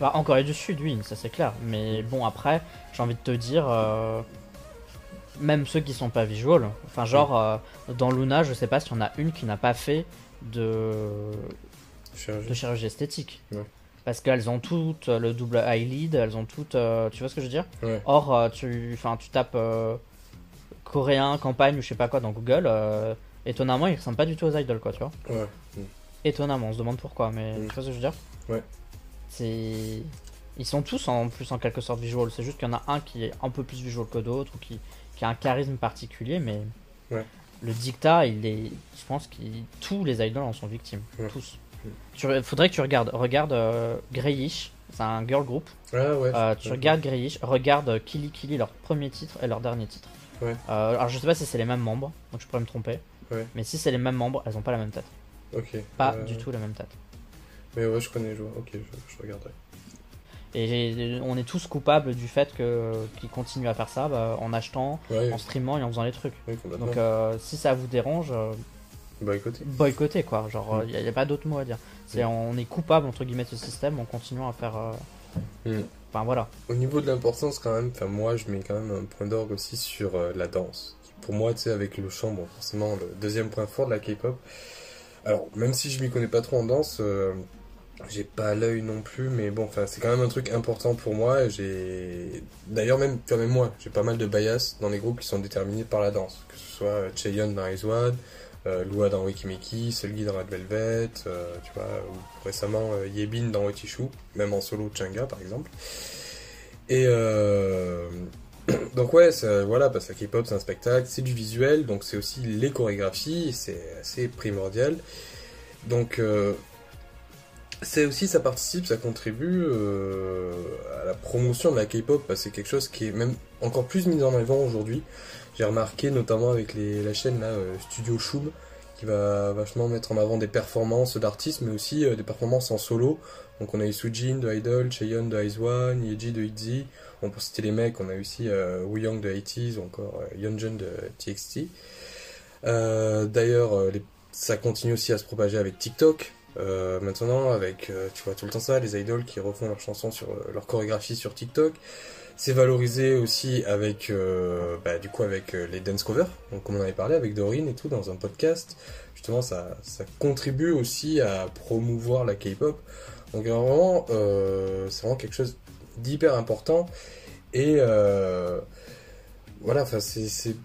Bah, en Corée du Sud, oui, ça c'est clair. Mais bon, après, j'ai envie de te dire, euh, même ceux qui sont pas visual, enfin, genre, euh, dans Luna, je sais pas s'il y en a une qui n'a pas fait de, chirurgie. de chirurgie esthétique. Ouais. Parce qu'elles ont toutes le double eyelid, elles ont toutes. euh, tu vois ce que je veux dire Ouais. Or, euh, tu, enfin, tu tapes euh, coréen, campagne ou je sais pas quoi dans Google, euh, étonnamment, ils ressemblent pas du tout aux idols, quoi, tu vois Ouais. Étonnamment, on se demande pourquoi, mais Mm. tu vois ce que je veux dire Ouais. C'est. Ils sont tous en plus en quelque sorte visual, c'est juste qu'il y en a un qui est un peu plus visual que d'autres ou qui, qui a un charisme particulier, mais Ouais. le dictat, il est. Je pense que tous les idols en sont victimes. Tous. Tu, faudrait que tu regardes. Regarde euh, Greyish, c'est un girl group. Ah ouais. Euh, tu regardes Greyish, regarde euh, Killy Killy, leur premier titre et leur dernier titre. Ouais. Euh, alors je sais pas si c'est les mêmes membres, donc je pourrais me tromper. Ouais. Mais si c'est les mêmes membres, elles ont pas la même tête. Ok. Pas du tout la même tête. Mais ouais, je connais les joueurs. Ok, je, je regarderai. Et on est tous coupables du fait qu'ils continuent à faire ça bah, en achetant, Ouais, en streamant et en faisant les trucs. oui. Donc euh, si ça vous dérange, euh, Boycotter. boycotter quoi. Genre, Mm. il n'y a, pas d'autre mot à dire. C'est on est coupable entre guillemets de ce système en continuant à faire. euh, Mm. Enfin voilà. Au niveau de l'importance, quand même, moi, je mets quand même un point d'orgue aussi sur euh, la danse. Qui, Pour moi, tu sais, avec le chant, bon, forcément, le deuxième point fort de la K-pop. Alors, même si je m'y connais pas trop en danse, euh, j'ai pas l'œil non plus, mais bon, enfin, c'est quand même un truc important pour moi. J'ai, d'ailleurs, même, même moi, j'ai pas mal de bias dans les groupes qui sont déterminés par la danse. Que ce soit Chaeyoung dans Ice One, euh, Lua dans Wikimiki, Selgi dans Red Velvet, euh, tu vois, ou récemment euh, Yebin dans Otishu, même en solo Changa par exemple. Et donc ouais, voilà, parce que la K-pop c'est un spectacle, c'est du visuel, donc c'est aussi les chorégraphies, c'est assez primordial. Donc c'est aussi, ça participe, ça contribue à la promotion de la K-pop, parce que c'est quelque chose qui est même encore plus mis en avant aujourd'hui. J'ai remarqué notamment avec la chaîne là, euh, Studio Shum, qui va vachement mettre en avant des performances d'artistes, mais aussi euh, des performances en solo. Donc on a eu Sujin de Idol, Cheon de Ice One, Yeji de ITZY. On peut citer les mecs, on a aussi euh, Woo Young de 80s, ou encore Yeonjun de TXT. D'ailleurs, ça continue aussi à se propager avec TikTok. Maintenant, avec, tu vois tout le temps ça, les idoles qui refont leurs chansons sur leur chorégraphie sur TikTok. C'est valorisé aussi avec, euh, bah, du coup, avec euh, les dance covers, donc comme on avait parlé avec Doreen et tout dans un podcast. Justement, ça, ça contribue aussi à promouvoir la K-pop. Donc vraiment, euh, c'est vraiment quelque chose d'hyper important. Et euh, voilà, enfin, c'est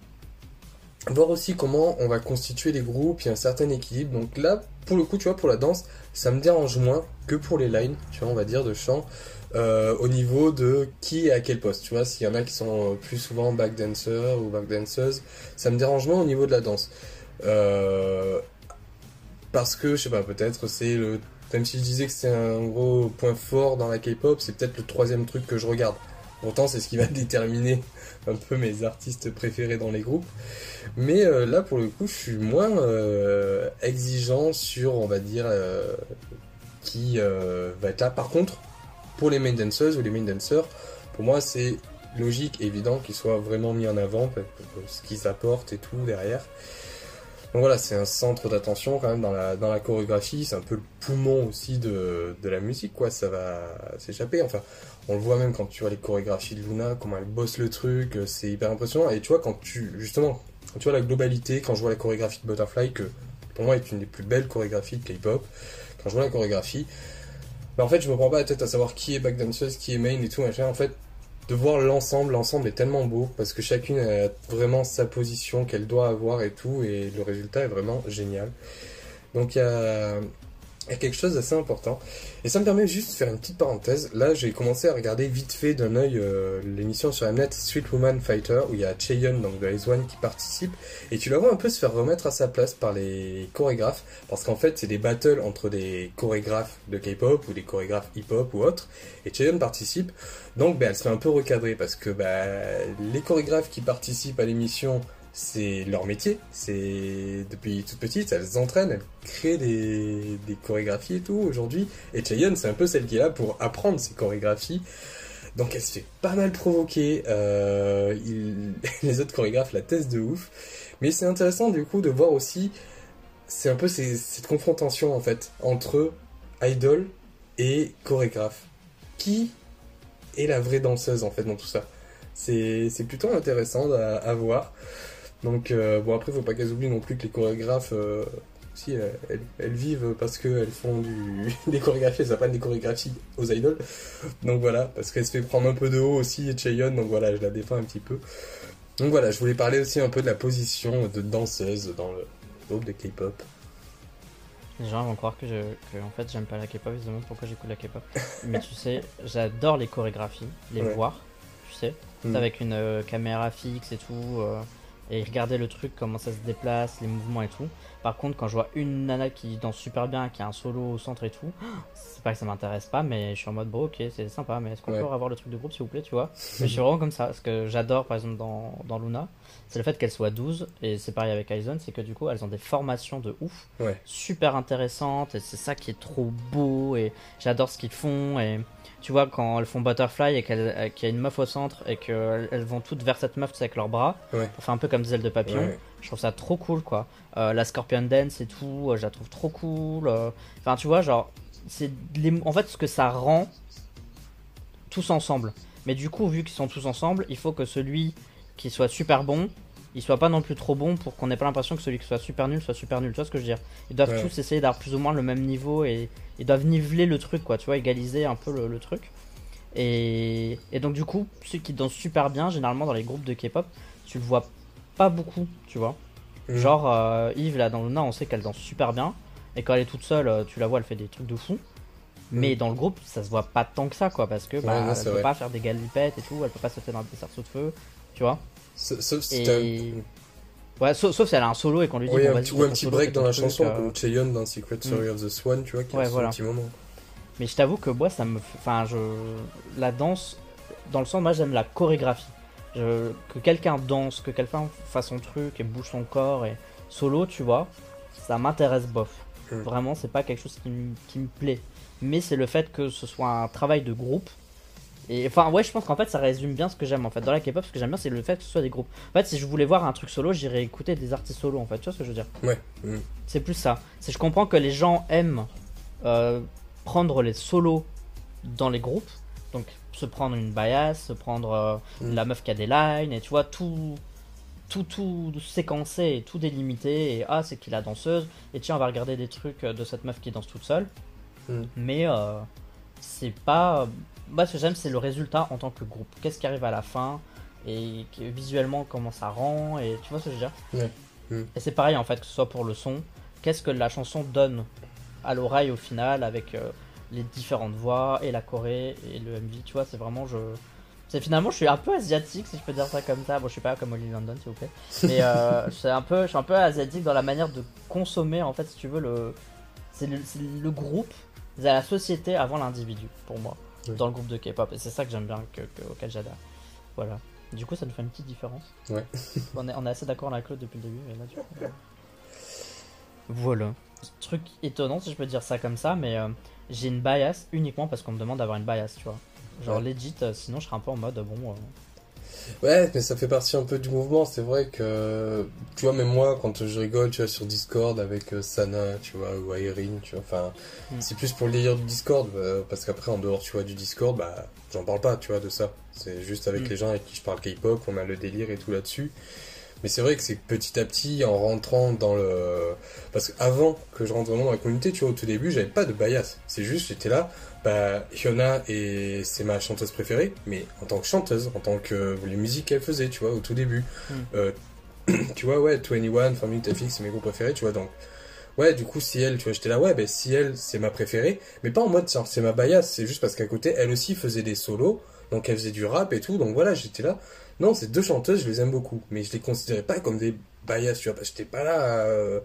voir aussi comment on va constituer les groupes, il y a un certain équilibre. Donc là, pour le coup, tu vois, pour la danse, ça me dérange moins que pour les lines, tu vois, on va dire, de chant, euh, au niveau de qui est à quel poste. Tu vois, s'il y en a qui sont euh, plus souvent back dancer ou back dancers, ça me dérange moins au niveau de la danse. Euh, parce que, je sais pas, peut-être c'est le. Même si je disais que c'est un gros point fort dans la K-pop, c'est peut-être le troisième truc que je regarde. Pourtant, c'est ce qui va déterminer un peu mes artistes préférés dans les groupes. Mais euh, là, pour le coup, je suis moins euh, exigeant sur, on va dire, euh, qui euh, va être là. Par contre, pour les main dancers ou les main dancers, pour moi, c'est logique, évident qu'ils soient vraiment mis en avant, pour- pour ce qu'ils apportent et tout derrière. Donc voilà, c'est un centre d'attention quand même dans la, dans la chorégraphie, c'est un peu le poumon aussi de, de la musique, quoi, ça va s'échapper. Enfin, on le voit même quand tu vois les chorégraphies de Luna, comment elle bosse le truc, euh, c'est hyper impressionnant. Et tu vois, quand tu, justement, quand tu vois la globalité, quand je vois la chorégraphie de Butterfly, que pour moi est une des plus belles chorégraphies de K-pop, quand je vois la chorégraphie, en fait, je me prends pas la tête à savoir qui est backdanceuse, qui est main et tout. En fait, de voir l'ensemble, l'ensemble est tellement beau parce que chacune a vraiment sa position qu'elle doit avoir et tout, et le résultat est vraiment génial. Donc il y a, a quelque chose d'assez important. Et ça me permet juste de faire une petite parenthèse. Là, j'ai commencé à regarder vite fait d'un œil euh, l'émission sur Mnet Street Woman Fighter où il y a Cheon donc de Ice One qui participe et tu la vois un peu se faire remettre à sa place par les chorégraphes parce qu'en fait c'est des battles entre des chorégraphes de K-pop ou des chorégraphes hip-hop ou autres et Cheon participe donc bah, elle se fait un peu recadrer parce que bah, les chorégraphes qui participent à l'émission c'est leur métier, c'est depuis toute petite, elles s'entraînent, elles créent des, des chorégraphies et tout aujourd'hui. Et Chaeyoung, c'est un peu celle qui est là pour apprendre ces chorégraphies. Donc elle se fait pas mal provoquer, euh, les autres chorégraphes la testent de ouf. Mais c'est intéressant du coup de voir aussi, c'est un peu cette confrontation en fait entre idol et chorégraphe. Qui est la vraie danseuse en fait dans tout ça? C'est plutôt intéressant à voir. Donc euh, bon après faut pas qu'elles oublient non plus que les chorégraphes euh, aussi elles, elles vivent parce qu'elles font du, des chorégraphies, elles apprennent des chorégraphies aux idoles. Donc voilà, parce qu'elle se fait prendre un peu de haut aussi et Cheon, donc voilà, je la défends un petit peu. Donc voilà, je voulais parler aussi un peu de la position de danseuse dans le groupe de K-pop. Les gens vont croire que, je, que en fait j'aime pas la K-pop, ils se demandent pourquoi j'écoute la K-pop. Mais tu sais, j'adore les chorégraphies, les Ouais. voir, tu sais, Mm. avec une euh, caméra fixe et tout, euh, et regarder le truc, comment ça se déplace, les mouvements et tout. Par contre, quand je vois une nana qui danse super bien, qui a un solo au centre et tout, c'est pas que ça m'intéresse pas, mais je suis en mode bon, ok, c'est sympa, mais est-ce qu'on Ouais. peut avoir le truc de groupe s'il vous plaît, tu vois? Mais je suis vraiment comme ça, ce que j'adore par exemple dans, dans Luna, c'est le fait qu'elles soient 12, et c'est pareil avec Aizen, c'est que du coup elles ont des formations de ouf Ouais. super intéressantes et c'est ça qui est trop beau et j'adore ce qu'ils font et tu vois quand elles font Butterfly et euh, qu'il y a une meuf au centre et qu'elles elles vont toutes vers cette meuf avec leurs bras Ouais. on fait un peu comme des ailes de papillon. Ouais. Je trouve ça trop cool, quoi. Euh, la Scorpion Dance et tout, euh, je la trouve trop cool. euh. Enfin, tu vois, genre, c'est en fait ce que ça rend tous ensemble. Mais du coup, vu qu'ils sont tous ensemble, il faut que celui qui soit super bon, il soit pas non plus trop bon pour qu'on ait pas l'impression que celui qui soit super nul soit super nul. Tu vois ce que je veux dire Ils doivent Ouais. tous essayer d'avoir plus ou moins le même niveau et ils doivent niveler le truc, quoi. Tu vois, égaliser un peu le, le truc. Et, et donc, du coup, ceux qui dansent super bien, généralement dans les groupes de K-pop, tu le vois pas beaucoup, tu vois. Mhm. Genre, euh, Yves, là, dans Luna, on sait qu'elle danse super bien. Et quand elle est toute seule, euh, tu la vois, elle fait des trucs de fou. Mais dans le groupe, ça se voit pas tant que ça, quoi. Parce que bah, Ouais, non, elle peut vrai. pas faire des galipettes et tout, elle peut pas sauter dans des cerceaux de feu, tu vois. Sauf si Et- Ouais, sauf, sauf si elle a un solo et qu'on lui dit oui, bon, un petit, ou un petit break dans la truc, chanson, euh. comme Cheon dans Secret Story of the Swan, tu vois, qui Ouais, a son voilà. petit moment. Mais je t'avoue que moi, ça me. Enfin, je. La danse, dans le sens, moi, j'aime la chorégraphie. Je- Que quelqu'un danse, que quelqu'un fasse son truc et bouge son corps et solo, tu vois, ça m'intéresse bof. Mm. Vraiment, c'est pas quelque chose qui me plaît. Mais c'est le fait que ce soit un travail de groupe. Et enfin, ouais, je pense qu'en fait, ça résume bien ce que j'aime en fait. Dans la K-pop, ce que j'aime bien, c'est le fait que ce soit des groupes. En fait, si je voulais voir un truc solo, j'irais écouter des artistes solo en fait. Tu vois ce que je veux dire? Ouais. c'est plus ça. C'est je comprends que les gens aiment euh, prendre les solos dans les groupes. Donc se prendre une bias, se prendre euh, Mm. la meuf qui a des lines et tu vois tout tout tout séquencé et tout délimité et ah c'est qui la danseuse et tiens on va regarder des trucs euh, de cette meuf qui danse toute seule. Mm. Mais euh, c'est pas moi ce que j'aime c'est le résultat en tant que groupe. Qu'est-ce qui arrive à la fin et visuellement comment ça rend et tu vois ce que je veux dire Ouais. Et c'est pareil en fait, que ce soit pour le son, qu'est-ce que la chanson donne à l'oreille au final avec euh, les différentes voix et la choré et le MV, tu vois, c'est vraiment je. C'est finalement, je suis un peu asiatique si je peux dire ça comme ça. Bon, je suis pas comme Oli London, s'il vous plaît. Mais euh, c'est un peu, je suis un peu asiatique dans la manière de consommer en fait, si tu veux, le. C'est le, c'est le groupe, c'est la société avant l'individu pour moi, Dans le groupe de K-pop. Et c'est ça que j'aime bien, que, que- auquel j'adhère. Voilà. Du coup, ça nous fait une petite différence. Ouais. on, est, on est assez d'accord avec Claude depuis le début. Et là, du coup, euh, Voilà. Truc étonnant, si je peux dire ça comme ça, mais euh, j'ai une bias uniquement parce qu'on me demande d'avoir une bias, tu vois. Genre Ouais. legit, euh, sinon je serais un peu en mode bon. Euh, Ouais, mais ça fait partie un peu du mouvement. C'est vrai que, tu vois, même moi, quand je rigole, tu vois, sur Discord avec euh, Sana, tu vois, ou Irene, tu vois, enfin, Mm. c'est plus pour le délire du Discord, bah, parce qu'après, en dehors, tu vois, du Discord, bah, j'en parle pas, tu vois, de ça. C'est juste avec Mm. les gens avec qui je parle K-pop, on a le délire et tout là-dessus. Mais c'est vrai que c'est petit à petit, en rentrant dans le... Parce qu'avant que je rentre vraiment dans la communauté, tu vois, au tout début, j'avais pas de bias. C'est juste, j'étais là, bah, Hyuna, et c'est ma chanteuse préférée, mais en tant que chanteuse, en tant que les musiques qu'elle faisait, tu vois, au tout début. Mm. Euh, tu vois, ouais, 21, Family FX, c'est mes groupes préférés, tu vois, donc... Ouais, du coup, si elle, tu vois, j'étais là, ouais, ben si elle, c'est ma préférée, mais pas en mode, genre, c'est ma bias, c'est juste parce qu'à côté, elle aussi faisait des solos, donc elle faisait du rap et tout, donc voilà, j'étais là. Non, ces deux chanteuses, je les aime beaucoup, mais je les considérais pas comme des bias, tu vois, j'étais pas là. euh,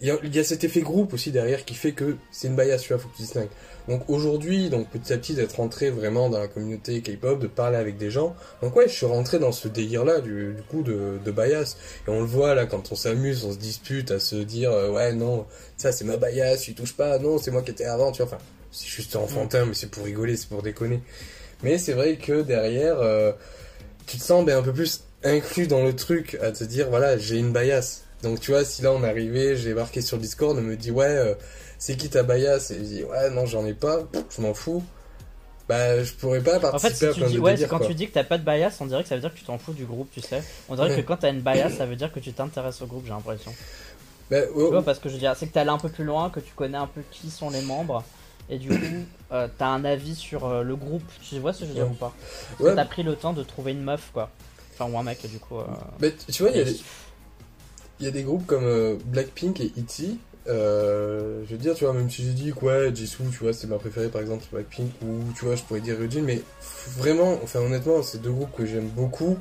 Il y, a, il y a cet effet groupe aussi derrière qui fait que c'est une bias, tu vois, faut que tu distingues. Donc aujourd'hui, donc petit à petit, d'être rentré vraiment dans la communauté K-pop, de parler avec des gens. Donc ouais, je suis rentré dans ce délire-là, du, du coup, de, de bias. Et on le voit là, quand on s'amuse, on se dispute à se dire, euh, ouais, non, ça c'est ma bias, tu touches pas, non, c'est moi qui étais avant, tu vois. Enfin, c'est juste enfantin, mais c'est pour rigoler, c'est pour déconner. Mais c'est vrai que derrière, euh, tu te sens ben, un peu plus inclus dans le truc, à te dire, voilà, j'ai une bias. Donc tu vois, si là on est arrivé, j'ai marqué sur Discord, on me dit, ouais, euh, c'est qui ta bias Et je dis, ouais, non, j'en ai pas, je m'en fous. Bah, je pourrais pas En fait, participer si à tu plein dis, de ouais, quand quoi. tu dis que t'as pas de bias, on dirait que ça veut dire que tu t'en fous du groupe, tu sais. On dirait que quand t'as une bias, ça veut dire que tu t'intéresses au groupe, j'ai l'impression. Bah, Tu oh, vois, parce que je veux dire, c'est que t'es allé un peu plus loin, que tu connais un peu qui sont les membres, et du coup, euh, t'as un avis sur euh, le groupe. Tu vois ce que je veux dire Ouais. ou pas? Parce Ouais. que t'as pris le temps de trouver une meuf, quoi. Enfin, ou un mec, du coup. euh, mais tu vois, il y a des- il y a des groupes comme euh, Blackpink et ITZY. Euh, je veux dire, tu vois, même si j'ai dit que ouais, Jisoo, tu vois, c'est ma préférée par exemple, Blackpink, ou tu vois, je pourrais dire Eugene, mais vraiment, enfin honnêtement, c'est deux groupes que j'aime beaucoup.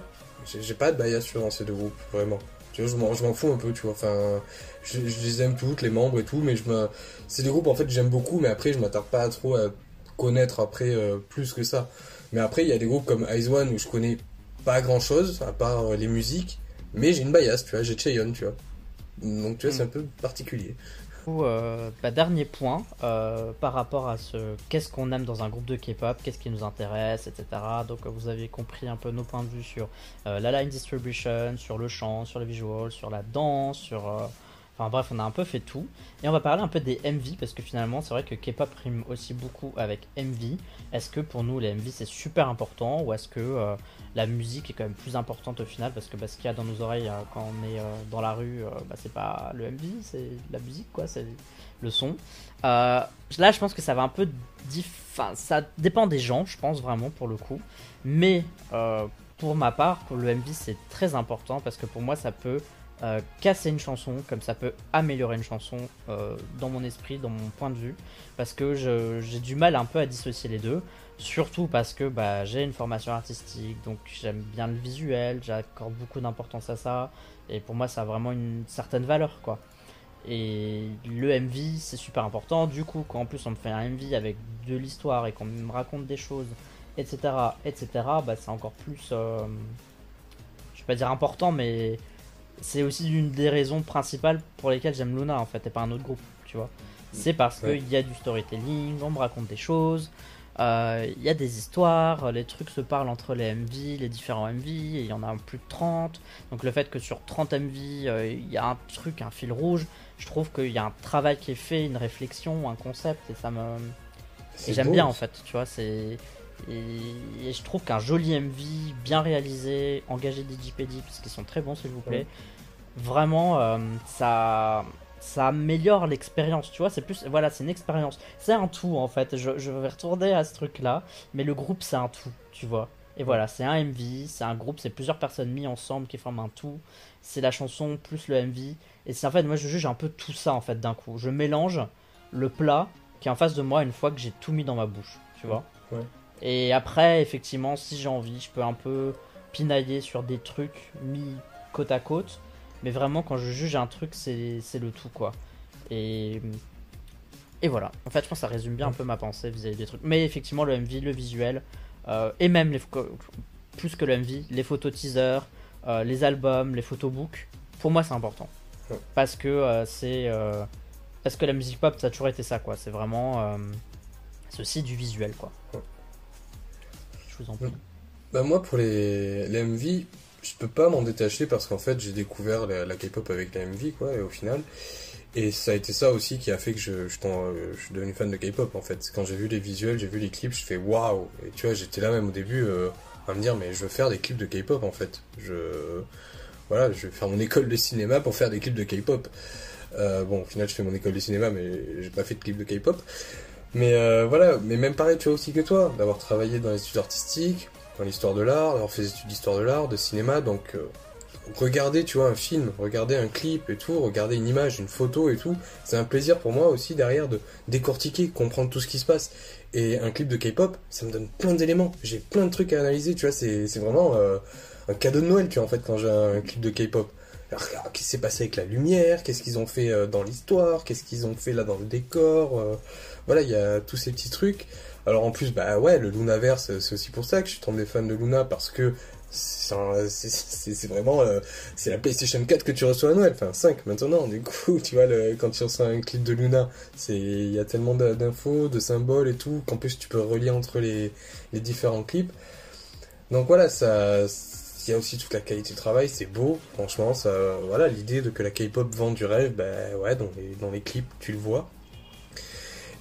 J'ai pas de bias sur ces deux groupes, vraiment. Tu vois, je m'en, fous un peu, tu vois, enfin, je, les aime toutes, les membres et tout, mais je me, c'est des groupes en fait que j'aime beaucoup, mais après, je m'attarde pas trop à connaître après euh, plus que ça. Mais après, il y a des groupes comme Ice One où je connais pas grand chose, à part les musiques, mais j'ai une bias, tu vois, j'ai Chaeyoung, tu vois. Donc tu vois, c'est un peu particulier. Euh, bah, dernier point euh, par rapport à ce qu'est-ce qu'on aime dans un groupe de K-pop, qu'est-ce qui nous intéresse, etc. Donc vous avez compris un peu nos points de vue sur euh, la line distribution, sur le chant, sur les visuals, sur la danse, sur Enfin bref, on a un peu fait tout. Et on va parler un peu des MV parce que finalement, c'est vrai que K-pop aussi beaucoup avec MV. Est-ce que pour nous, les MV c'est super important ou est-ce que euh, la musique est quand même plus importante au final? Parce que bah, ce qu'il y a dans nos oreilles euh, quand on est euh, dans la rue, bah, c'est pas le MV, c'est la musique quoi, c'est le son. là, je pense que ça va un peu. Enfin, ça dépend des gens, je pense vraiment pour le coup. Mais pour ma part, le MV c'est très important parce que pour moi, ça peut euh, casser une chanson, comme ça peut améliorer une chanson euh, dans mon esprit, dans mon point de vue, parce que j'ai du mal un peu à dissocier les deux, surtout parce que bah, j'ai une formation artistique, donc j'aime bien le visuel, j'accorde beaucoup d'importance à ça, et pour moi ça a vraiment une certaine valeur quoi. Et le MV c'est super important, du coup quand en plus on me fait un MV avec de l'histoire et qu'on me raconte des choses, etc., etc., bah c'est encore plus, euh, je vais pas dire important, mais c'est aussi une des raisons principales pour lesquelles j'aime Luna en fait et pas un autre groupe, tu vois. C'est parce qu'il y a du storytelling, on me raconte des choses, euh, il y a des histoires, les trucs se parlent entre les MV, les différents MV, et il y en a plus de 30. Donc le fait que sur 30 MV, euh, il y a un truc, un fil rouge, je trouve qu'il y a un travail qui est fait, une réflexion, un concept, et ça me... Et j'aime bien en fait, tu vois, c'est... Et, je trouve qu'un joli MV, bien réalisé, engagé DJPD, parce qu'ils sont très bons s'il vous plaît, vraiment euh, ça, ça améliore l'expérience, tu vois, c'est plus, voilà, c'est une expérience, c'est un tout en fait, je, je, vais retourner à ce truc là, mais le groupe c'est un tout, tu vois. Et voilà, c'est un MV, c'est un groupe, c'est plusieurs personnes mis ensemble qui forment un tout, c'est la chanson plus le MV, et c'est en fait, moi je juge un peu tout ça en fait d'un coup, je mélange le plat qui est en face de moi une fois que j'ai tout mis dans ma bouche, tu vois. Ouais. Et après, effectivement, si j'ai envie, je peux un peu pinailler sur des trucs mis côte à côte. Mais vraiment, quand je juge un truc, c'est le tout, quoi. Et, et voilà. En fait, je pense que ça résume bien un peu ma pensée vis-à-vis des trucs. Mais effectivement, le MV, le visuel, euh, et même plus que le MV, les photos teaser, euh, les albums, les photobooks, pour moi, c'est important. Parce que euh, c'est. parce que la musique pop, ça a toujours été ça, quoi. C'est vraiment. ceci du visuel, quoi. Bah moi pour les, les MV, je peux pas m'en détacher parce qu'en fait j'ai découvert la, K-pop avec la MV quoi et au final et ça a été ça aussi qui a fait que je, je, je suis devenu fan de K-pop en fait. Quand j'ai vu les visuels, j'ai vu les clips, je fais waouh et tu vois j'étais là même au début euh, à me dire mais je veux faire des clips de K-pop en fait. Je voilà je vais faire mon école de cinéma pour faire des clips de K-pop. Euh, bon au final je fais mon école de cinéma mais j'ai pas fait de clips de K-pop. Mais euh, voilà, mais même pareil, tu vois aussi que toi, d'avoir travaillé dans les études artistiques, dans l'histoire de l'art, d'avoir fait des études d'histoire de l'art, de cinéma, donc euh, regarder, tu vois, un film, regarder un clip et tout, regarder une image, une photo et tout, c'est un plaisir pour moi aussi derrière de décortiquer, comprendre tout ce qui se passe. Et un clip de K-pop, ça me donne plein d'éléments, j'ai plein de trucs à analyser, tu vois, c'est vraiment euh, un cadeau de Noël, tu vois, en fait, quand j'ai un clip de K-pop. Alors, qu'est-ce qui s'est passé avec la lumière Qu'est-ce qu'ils ont fait dans l'histoire Qu'est-ce qu'ils ont fait là dans le décor voilà, il y a tous ces petits trucs. Alors en plus, bah ouais, le Lunaverse, c'est aussi pour ça que je suis tombé fan de Luna, parce que c'est vraiment euh, c'est la PlayStation 4 que tu reçois à Noël. Enfin 5 maintenant du coup tu vois quand tu reçois un clip de Luna c'est il y a tellement d'infos de symboles et tout qu'en plus tu peux relier entre les, différents clips. Donc voilà ça il y a aussi toute la qualité de travail c'est beau. Franchement voilà l'idée de que la K-pop vend du rêve ben ouais dans les dans les clips tu le vois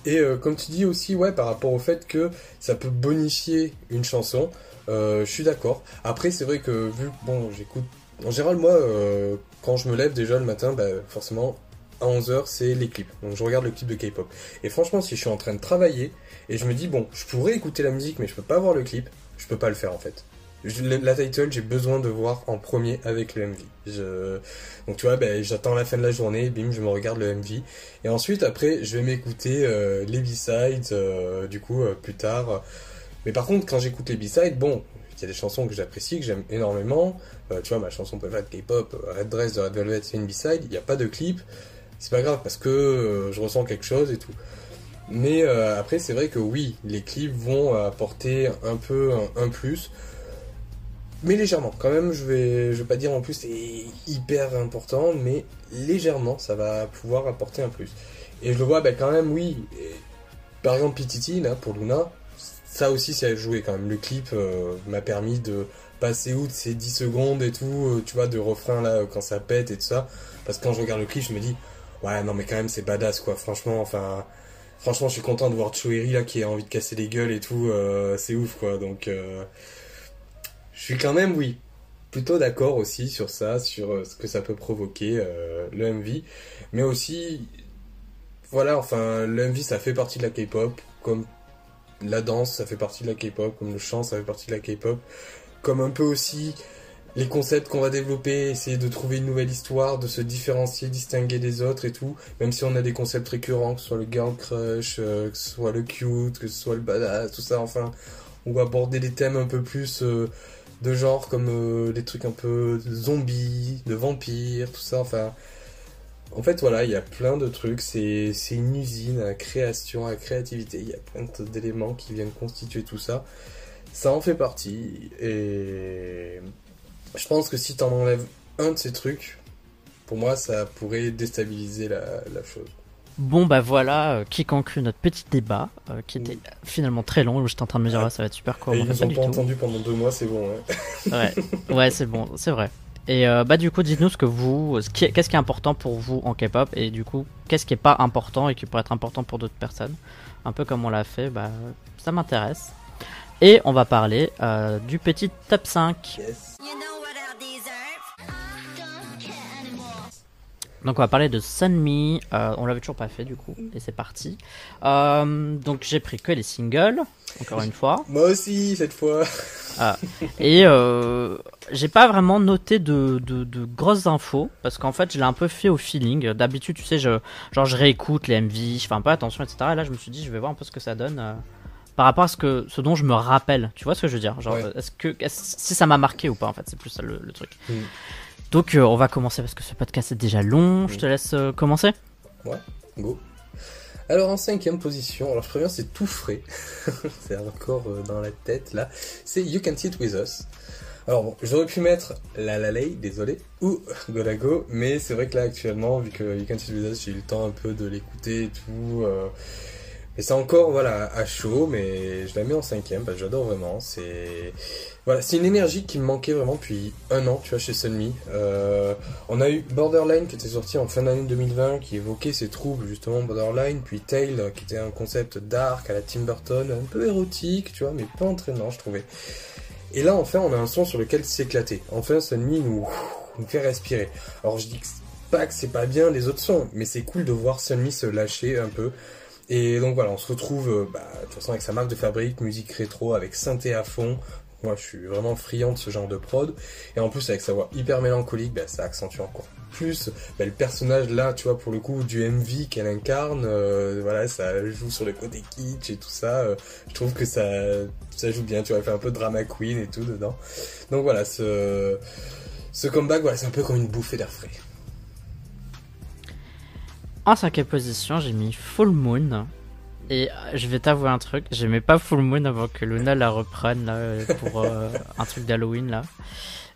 et euh, comme tu dis aussi, ouais, par rapport au fait que ça peut bonifier une chanson, euh, je suis d'accord. Après, c'est vrai que vu bon, j'écoute. En général, moi, euh, quand je me lève déjà le matin, bah, forcément, à 11h, c'est les clips. Donc je regarde le clip de K-pop. Et franchement, si je suis en train de travailler et je me dis, bon, je pourrais écouter la musique, mais je peux pas voir le clip, je peux pas le faire en fait la title, j'ai besoin de voir en premier avec le MV. Je... Donc tu vois, ben, j'attends la fin de la journée, bim, je me regarde le MV. Et ensuite, après, je vais m'écouter euh, les B-sides, euh, du coup, euh, plus tard. Mais par contre, quand j'écoute les B-sides, bon, il y a des chansons que j'apprécie, que j'aime énormément. tu vois, ma chanson préférée de K-pop, Red Dress de Red Velvet, c'est une B-side. Il n'y a pas de clip. C'est pas grave parce que je ressens quelque chose et tout. Mais après, c'est vrai que oui, les clips vont apporter un peu un plus. Mais légèrement. Quand même, je vais, je vais pas dire en plus c'est hyper important, mais légèrement, ça va pouvoir apporter un plus. Et je le vois, ben quand même, oui. Par exemple, Pititi, là, pour Luna, ça aussi, ça a joué quand même. Le clip euh, m'a permis de passer outre ces 10 secondes et tout, euh, tu vois, de refrain là, quand ça pète et tout ça. Parce que quand je regarde le clip, je me dis, ouais, non, mais quand même, c'est badass, quoi. Franchement, enfin, franchement, je suis content de voir Chouiri là qui a envie de casser les gueules et tout. euh, c'est ouf, quoi. Donc, euh, je suis quand même, oui, plutôt d'accord aussi sur ça, sur euh, ce que ça peut provoquer, euh, le MV. Mais aussi, voilà, enfin, le MV, ça fait partie de la K-pop, comme la danse, ça fait partie de la K-pop, comme le chant, ça fait partie de la K-pop, comme un peu aussi les concepts qu'on va développer, essayer de trouver une nouvelle histoire, de se différencier, distinguer des autres et tout, même si on a des concepts récurrents, que ce soit le girl crush, euh, que ce soit le cute, que ce soit le badass, tout ça, enfin, on va aborder des thèmes un peu plus euh, de genre, comme euh, des trucs un peu zombies, de vampires, tout ça, enfin... En fait, voilà, il y a plein de trucs, c'est une usine à création, à créativité, il y a plein d'éléments qui viennent constituer tout ça. Ça en fait partie, et je pense que si t'en enlèves un de ces trucs, pour moi, ça pourrait déstabiliser la chose. Bon bah voilà euh, qui conclut notre petit débat euh, qui était finalement très long où j'étais en train de me dire Ouais. ah, ça va être super court. Et ils nous pas ont pas tout. entendu pendant deux mois, c'est bon. hein. Ouais, ouais c'est bon, c'est vrai. Et euh, bah du coup dites-nous ce que vous, qu'est-ce qui est important pour vous en K-pop et du coup qu'est-ce qui est pas important et qui pourrait être important pour d'autres personnes. Un peu comme on l'a fait, bah ça m'intéresse. Et on va parler euh, du petit top 5. Yes. Donc on va parler de Sunmi, euh, on l'avait toujours pas fait du coup, et c'est parti. Euh, donc j'ai pris que les singles, encore une fois. Moi aussi, cette fois. Et euh, j'ai pas vraiment noté de, de, de grosses infos parce qu'en fait je l'ai un peu fait au feeling. D'habitude, tu sais, je, genre je réécoute les MV, je fais un peu attention, etc. Et là, je me suis dit, je vais voir un peu ce que ça donne euh, par rapport à ce, que, ce dont je me rappelle. Tu vois ce que je veux dire? Genre, Ouais. est-ce que si ça m'a marqué ou pas En fait, c'est plus ça le, le truc. Mm. Donc, euh, on va commencer parce que ce podcast est déjà long. Je te laisse euh, commencer. Go. Alors en cinquième position, alors je préviens c'est tout frais, c'est encore euh, dans la tête là, c'est You Can Sit With Us. Alors bon, j'aurais pu mettre La La Lay, désolé, ou Golago, mais c'est vrai que là actuellement, vu que You Can Sit With Us, j'ai eu le temps un peu de l'écouter et tout, euh, et c'est encore voilà à chaud, mais je la mets en cinquième parce que j'adore vraiment. C'est voilà, c'est une énergie qui me manquait vraiment depuis un an, tu vois, chez Sunmi. Euh, on a eu Borderline qui était sorti en fin d'année 2020, qui évoquait ces troubles justement Borderline, puis Tail qui était un concept dark à la Tim Burton, un peu érotique, tu vois, mais pas entraînant, je trouvais. Et là, enfin, on a un son sur lequel s'éclater. Enfin, Sunmi nous, nous fait respirer. Alors, je dis pas que c'est pas bien les autres sons, mais c'est cool de voir Sunmi se lâcher un peu. Et donc voilà, on se retrouve euh, bah, de toute façon avec sa marque de fabrique, musique rétro, avec synthé à fond. Moi, je suis vraiment friand de ce genre de prod. Et en plus, avec sa voix hyper mélancolique, bah, ça accentue encore plus bah, le personnage là, tu vois, pour le coup, du MV qu'elle incarne. euh, voilà, ça joue sur le côté kitsch et tout ça. euh, je trouve que ça, joue bien, tu vois, elle fait un peu drama queen et tout dedans. Donc voilà, ce, ce comeback, voilà, c'est un peu comme une bouffée d'air frais. En cinquième position, j'ai mis Full Moon. Et euh, je vais t'avouer un truc, j'aimais pas Full Moon avant que Luna la reprenne là, euh, pour euh, un truc d'Halloween là.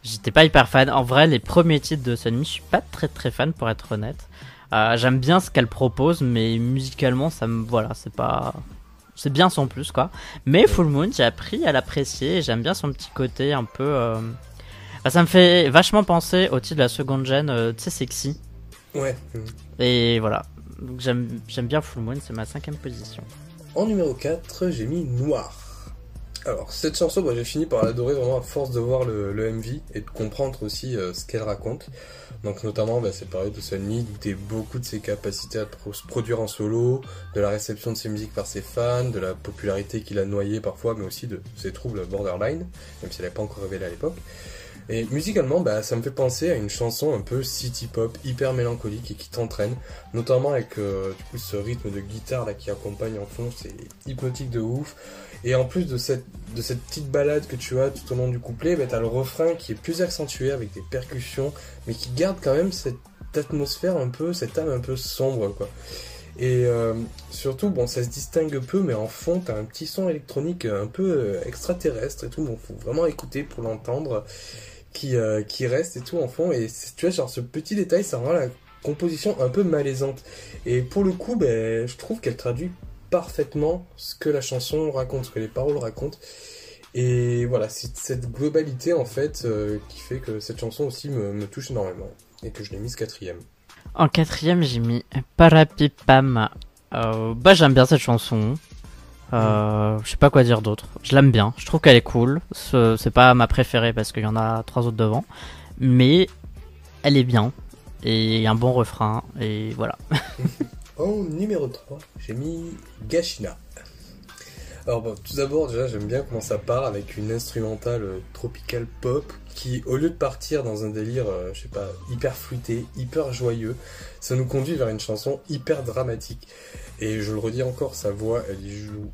J'étais pas hyper fan. En vrai, les premiers titres de Sunmi, je suis pas très très fan pour être honnête. Euh, J'aime bien ce qu'elle propose, mais musicalement, ça me voilà, c'est pas, c'est bien sans plus quoi. Mais Full Moon, j'ai appris à l'apprécier. et J'aime bien son petit côté un peu. euh, bah, ça me fait vachement penser au titre de la seconde gen, euh, tu sais, sexy. Ouais. Et voilà. Donc j'aime bien Full Moon, c'est ma cinquième position. En numéro 4, j'ai mis Noir. Alors, cette chanson, bah, j'ai fini par l'adorer vraiment à force de voir le, le MV et de comprendre aussi euh, ce qu'elle raconte. Donc, notamment, bah, c'est pareil de Sunny, douter beaucoup de ses capacités à se produire en solo, de la réception de ses musiques par ses fans, de la popularité qu'il a noyée parfois, mais aussi de ses troubles borderline, même si elle n'est pas encore révélée à l'époque. Et musicalement, bah, ça me fait penser à une chanson un peu city pop, hyper mélancolique et qui t'entraîne, notamment avec euh, du coup, ce rythme de guitare là qui accompagne en fond, c'est hypnotique de ouf. Et en plus de cette, de cette petite balade que tu as tout au long du couplet, bah, t'as le refrain qui est plus accentué avec des percussions, mais qui garde quand même cette atmosphère un peu, cette âme un peu sombre quoi. Et euh, surtout, bon, ça se distingue peu, mais en fond, t'as un petit son électronique un peu euh, extraterrestre et tout. Bon, faut vraiment écouter pour l'entendre, qui, euh, qui reste et tout en fond. Et tu vois, genre, ce petit détail, ça rend la composition un peu malaisante. Et pour le coup, ben, je trouve qu'elle traduit parfaitement ce que la chanson raconte, ce que les paroles racontent. Et voilà, c'est cette globalité en fait euh, qui fait que cette chanson aussi me, touche énormément et que je l'ai mise quatrième. En quatrième, j'ai mis Parapipam. Euh, bah, j'aime bien cette chanson. Euh, je sais pas quoi dire d'autre. Je l'aime bien. Je trouve qu'elle est cool. Ce- C'est pas ma préférée parce qu'il y en a trois autres devant. Mais elle est bien. Et y a un bon refrain. Et voilà. En numéro 3, j'ai mis Gashina. Alors bon, tout d'abord, déjà, j'aime bien comment ça part avec une instrumentale euh, tropical pop qui, au lieu de partir dans un délire, euh, je sais pas, hyper fruité, hyper joyeux, ça nous conduit vers une chanson hyper dramatique. Et je le redis encore, sa voix, elle y joue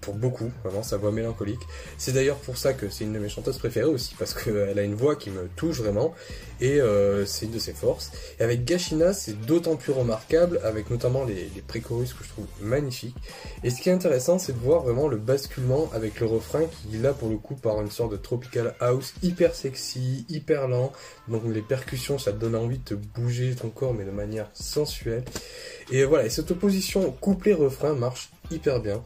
pour beaucoup, vraiment, sa voix mélancolique. C'est d'ailleurs pour ça que c'est une de mes chanteuses préférées aussi, parce qu'elle a une voix qui me touche vraiment, et euh, c'est une de ses forces. Et avec Gashina, c'est d'autant plus remarquable, avec notamment les, les pré-chorus que je trouve magnifiques. Et ce qui est intéressant, c'est de voir vraiment le basculement avec le refrain qui, là, pour le coup, par une sorte de tropical house hyper sexy, hyper lent. Donc les percussions, ça donne envie de te bouger ton corps, mais de manière sensuelle. Et voilà, et cette opposition couplet-refrain marche hyper bien.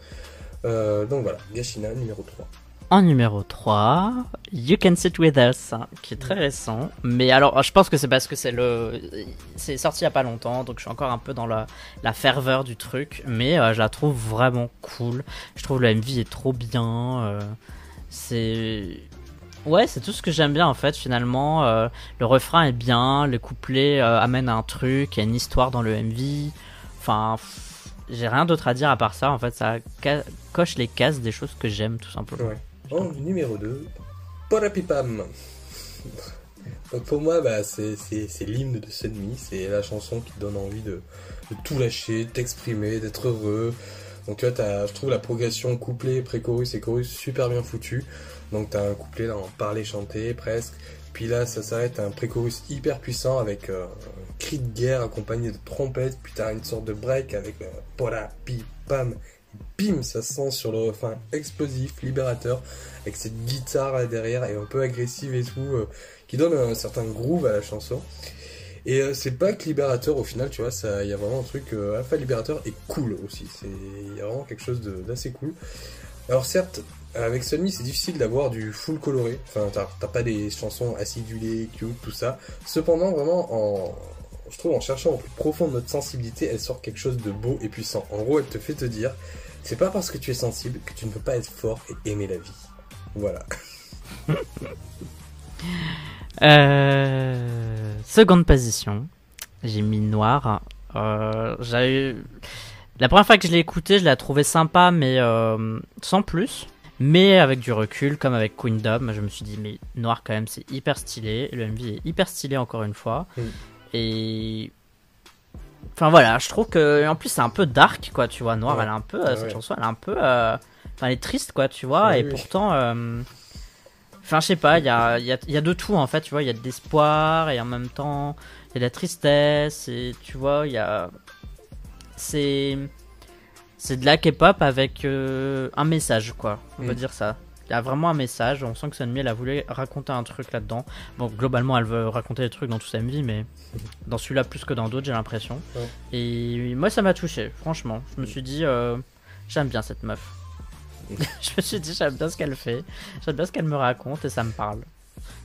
Euh, donc voilà, Gashina numéro 3. En numéro 3, You Can Sit With Us, qui est très récent. Mais alors, je pense que c'est parce que c'est le, c'est sorti il y a pas longtemps, donc je suis encore un peu dans la, la ferveur du truc. Mais euh, je la trouve vraiment cool. Je trouve le MV est trop bien. euh, c'est, ouais, c'est tout ce que j'aime bien en fait. Finalement, le refrain est bien, le couplet euh, amène un truc, il y a une histoire dans le MV. Enfin, j'ai rien d'autre à dire à part ça. En fait, ça coche les cases des choses que j'aime tout simplement. Ouais. En numéro 2, Porapipam. Donc pour moi, bah, c'est, l'hymne de Sunmi, c'est la chanson qui te donne envie de, tout lâcher, de t'exprimer, d'être heureux. Donc tu vois, je trouve la progression couplet, pré-chorus et chorus super bien foutu. Donc t'as un couplet là en parler chanté presque. Puis là, ça s'arrête à un pré-chorus hyper puissant avec euh, cri de guerre accompagné de trompettes. Puis t'as une sorte de break avec euh, Porapipam. Bim, ça sent sur le refrain explosif, libérateur, avec cette guitare là derrière et un peu agressive et tout, euh, qui donne un certain groove à la chanson. Et euh, c'est pas que libérateur au final, tu vois, il y a vraiment un truc euh, alpha libérateur et cool aussi. Il y a vraiment quelque chose d'assez cool. Alors certes, avec Sunmi, c'est difficile d'avoir du full coloré. Enfin, t'as pas des chansons acidulées, cute, tout ça. Cependant, vraiment, en, je trouve en cherchant au plus profond de notre sensibilité, elle sort quelque chose de beau et puissant. En gros, elle te fait te dire, c'est pas parce que tu es sensible que tu ne peux pas être fort et aimer la vie. Voilà. Euh, seconde position, j'ai mis Noir. Euh, j'ai La première fois que je l'ai écouté, je l'ai trouvé sympa, mais euh, sans plus. Mais avec du recul, comme avec Queendom, je me suis dit, mais Noir quand même, c'est hyper stylé. Le MV est hyper stylé encore une fois. Mm. Et. Enfin voilà, je trouve que. En plus, c'est un peu dark, quoi, tu vois. Noir, Ouais. elle est un peu. euh, Ouais, cette ouais. chanson, elle est un peu. euh, Enfin, elle est triste, quoi, tu vois. Oui, et oui. pourtant. euh, Enfin, je sais pas, il y a, il y, a, y a de tout en fait, tu vois. Il y a de l'espoir et en même temps, il y a de la tristesse et tu vois, il y a. C'est. C'est de la K-pop avec euh, un message, quoi. On peut Mm. dire ça. Il y a vraiment un message. On sent que Sunmi, elle a voulu raconter un truc là-dedans. Bon, globalement, elle veut raconter des trucs dans toute sa vie, mais dans celui-là plus que dans d'autres, j'ai l'impression. Ouais. Et moi, ça m'a touché, franchement. Je me suis dit, euh, j'aime bien cette meuf. je me suis dit, j'aime bien ce qu'elle fait. J'aime bien ce qu'elle me raconte et ça me parle.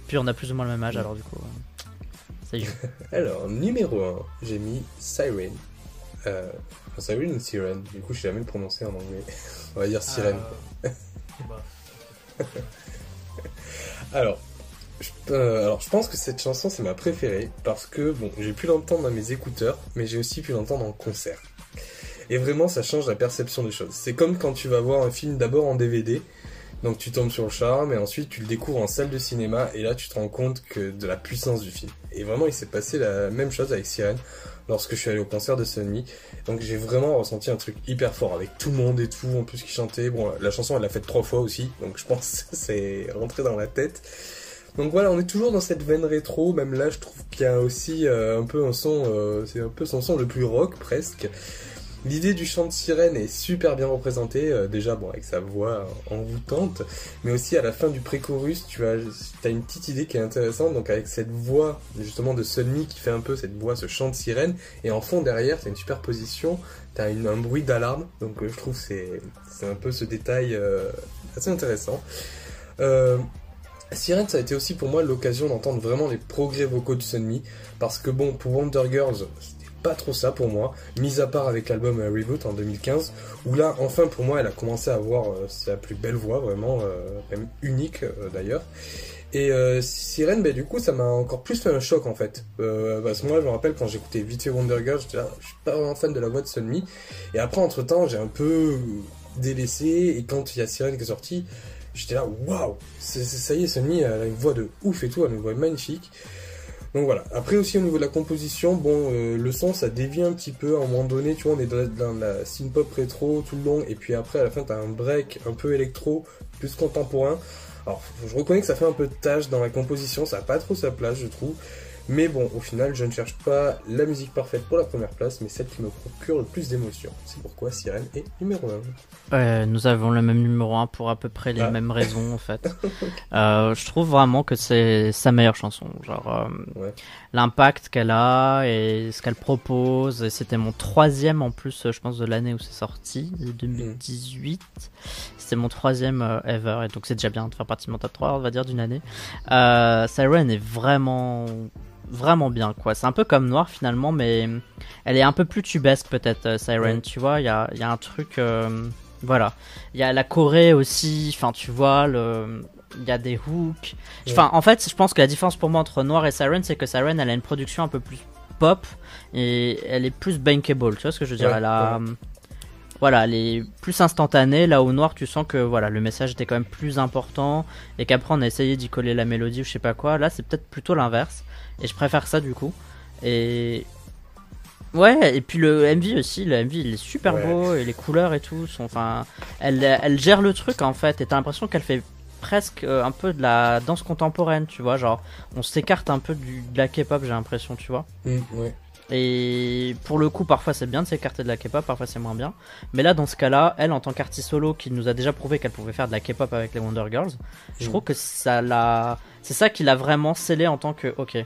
Puis on a plus ou moins le même âge, alors du coup, euh, ça y joue. Alors, numéro 1, j'ai mis Siren. Euh, enfin, Siren ou Siren Du coup, je sais jamais le prononcer en anglais. On va dire Sirène. Euh, Alors, je, euh, alors, je pense que cette chanson, c'est ma préférée parce que, bon, j'ai pu l'entendre dans mes écouteurs, mais j'ai aussi pu l'entendre en concert. Et vraiment, ça change la perception des choses. C'est comme quand tu vas voir un film d'abord en DVD, donc tu tombes sur le charme, et ensuite tu le découvres en salle de cinéma, et là tu te rends compte que de la puissance du film. Et vraiment, il s'est passé la même chose avec Sirène lorsque je suis allé au concert de Sunny. Donc j'ai vraiment ressenti un truc hyper fort avec tout le monde et tout, en plus qui chantait. Bon, la chanson elle l'a faite trois fois aussi, donc je pense que c'est rentré dans la tête. Donc voilà, on est toujours dans cette veine rétro. Même là, je trouve qu'il y a aussi euh, un peu un son, euh, c'est un peu son son le plus rock presque. L'idée du chant de sirène est super bien représentée, euh, déjà bon avec sa voix envoûtante, mais aussi à la fin du pré-chorus, tu as, une petite idée qui est intéressante, donc avec cette voix justement de Sunny qui fait un peu cette voix, ce chant de sirène, et en fond derrière, tu as une superposition, tu as un bruit d'alarme, donc euh, je trouve c'est un peu ce détail euh, assez intéressant. Sirène, ça a été aussi pour moi l'occasion d'entendre vraiment les progrès vocaux de Sunmi, parce que bon, pour Wonder Girls, pas trop ça pour moi, mis à part avec l'album euh, Reboot en 2015, où là, enfin pour moi, elle a commencé à avoir euh, sa plus belle voix, vraiment, euh, même unique d'ailleurs. Et Sirène, bah, du coup, ça m'a encore plus fait un choc en fait. Parce que moi, je me rappelle quand j'écoutais vite fait Wonder Girls, j'étais là, je suis pas vraiment fan de la voix de Sunmi. Et après, entre temps, j'ai un peu délaissé, et quand il y a Sirène qui est sortie, J'étais là, waouh, ça y est, Sunny, elle a une voix de ouf et tout, elle a une voix magnifique. Donc voilà. Après aussi au niveau de la composition, bon, euh, le son ça dévie un petit peu à un moment donné, tu vois, on est dans, la synth-pop rétro tout le long, et puis après à la fin t'as un break un peu électro, plus contemporain. Alors je reconnais que ça fait un peu de tâche dans la composition, ça a pas trop sa place je trouve. Mais bon, au final, je ne cherche pas la musique parfaite pour la première place, mais celle qui me procure le plus d'émotions. C'est pourquoi Sirène est numéro 1. Ouais, nous avons le même numéro 1 pour à peu près les Ah. mêmes raisons en fait. Euh, je trouve vraiment que c'est sa meilleure chanson. Genre euh, Ouais. l'impact qu'elle a et ce qu'elle propose. Et c'était mon troisième en plus, euh, je pense, de l'année où c'est sorti, de 2018. C'était mon troisième euh, ever et donc c'est déjà bien de faire partie de mon top 3, on va dire, d'une année. Euh, Siren est vraiment vraiment bien quoi. C'est un peu comme Noir finalement, mais elle est un peu plus tubesque peut-être euh, Siren. Ouais. Tu vois, il y a, y a un truc. euh, voilà. Il y a la Corée aussi, enfin tu vois, le... il y a des hooks. Enfin, en fait, je pense que la différence pour moi entre Noir et Siren, c'est que Siren, elle a une production un peu plus pop et elle est plus bankable. Tu vois ce que je veux dire? Ouais, Elle a, voilà, elle est plus instantanée. Là où Noir, tu sens que voilà, le message était quand même plus important et qu'après on a essayé d'y coller la mélodie ou je sais pas quoi. Là, c'est peut-être plutôt l'inverse et je préfère ça du coup. Et Ouais, et puis le MV aussi, le MV il est super Ouais. beau et les couleurs et tout sont enfin elle elle gère le truc en fait et t'as l'impression qu'elle fait presque euh, un peu de la danse contemporaine, tu vois, genre on s'écarte un peu du de la K-pop, j'ai l'impression, tu vois. Mm, ouais. Et pour le coup, parfois c'est bien de s'écarter de la K-pop, parfois c'est moins bien. Mais là, dans ce cas-là, elle, en tant qu'artiste solo, qui nous a déjà prouvé qu'elle pouvait faire de la K-pop avec les Wonder Girls, je Mm. trouve que ça l'a, c'est ça qui l'a vraiment scellé en tant que, ok,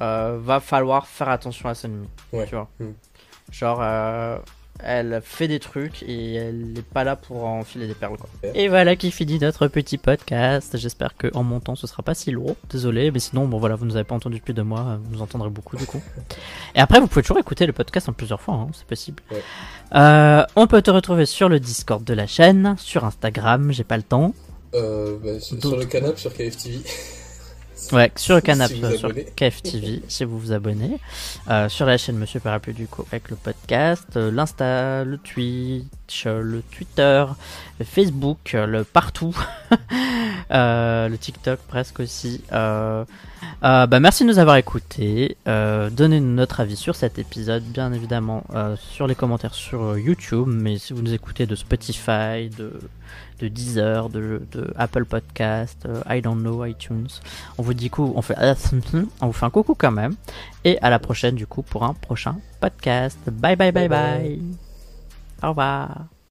euh, va falloir faire attention à Sunmi, Ouais. tu vois. Mm. Genre, euh, elle fait des trucs et elle n'est pas là pour enfiler des perles, quoi. Ouais. Et voilà qui finit notre petit podcast. J'espère que en montant ce sera pas si lourd. Désolé, mais sinon, bon voilà, vous nous avez pas entendu depuis deux mois, vous nous entendrez beaucoup du coup. Et après, vous pouvez toujours écouter le podcast en plusieurs fois, hein, c'est possible. Ouais. Euh, on peut te retrouver sur le Discord de la chaîne, sur Instagram, j'ai pas le temps. Euh, bah, sur, sur le canapé sur KFTV. Ouais, sur Si euh, sur. KFTV, si vous vous abonnez. Euh, sur la chaîne Monsieur Parapluie du coup avec le podcast, euh, l'Insta, le Twitch, euh, le Twitter, le Facebook, euh, le partout. Euh, le TikTok presque aussi. Bah, merci de nous avoir écoutés. Euh, Donnez-nous notre avis sur cet épisode, bien évidemment, euh, sur les commentaires sur YouTube. Mais si vous nous écoutez de Spotify, de, de Deezer, de, de Apple Podcast, euh, I don't know, iTunes, on vous dit coup, on fait, on vous fait un coucou quand même. Et à la prochaine du coup pour un prochain podcast. Bye bye bye Bye bye. bye. Au revoir.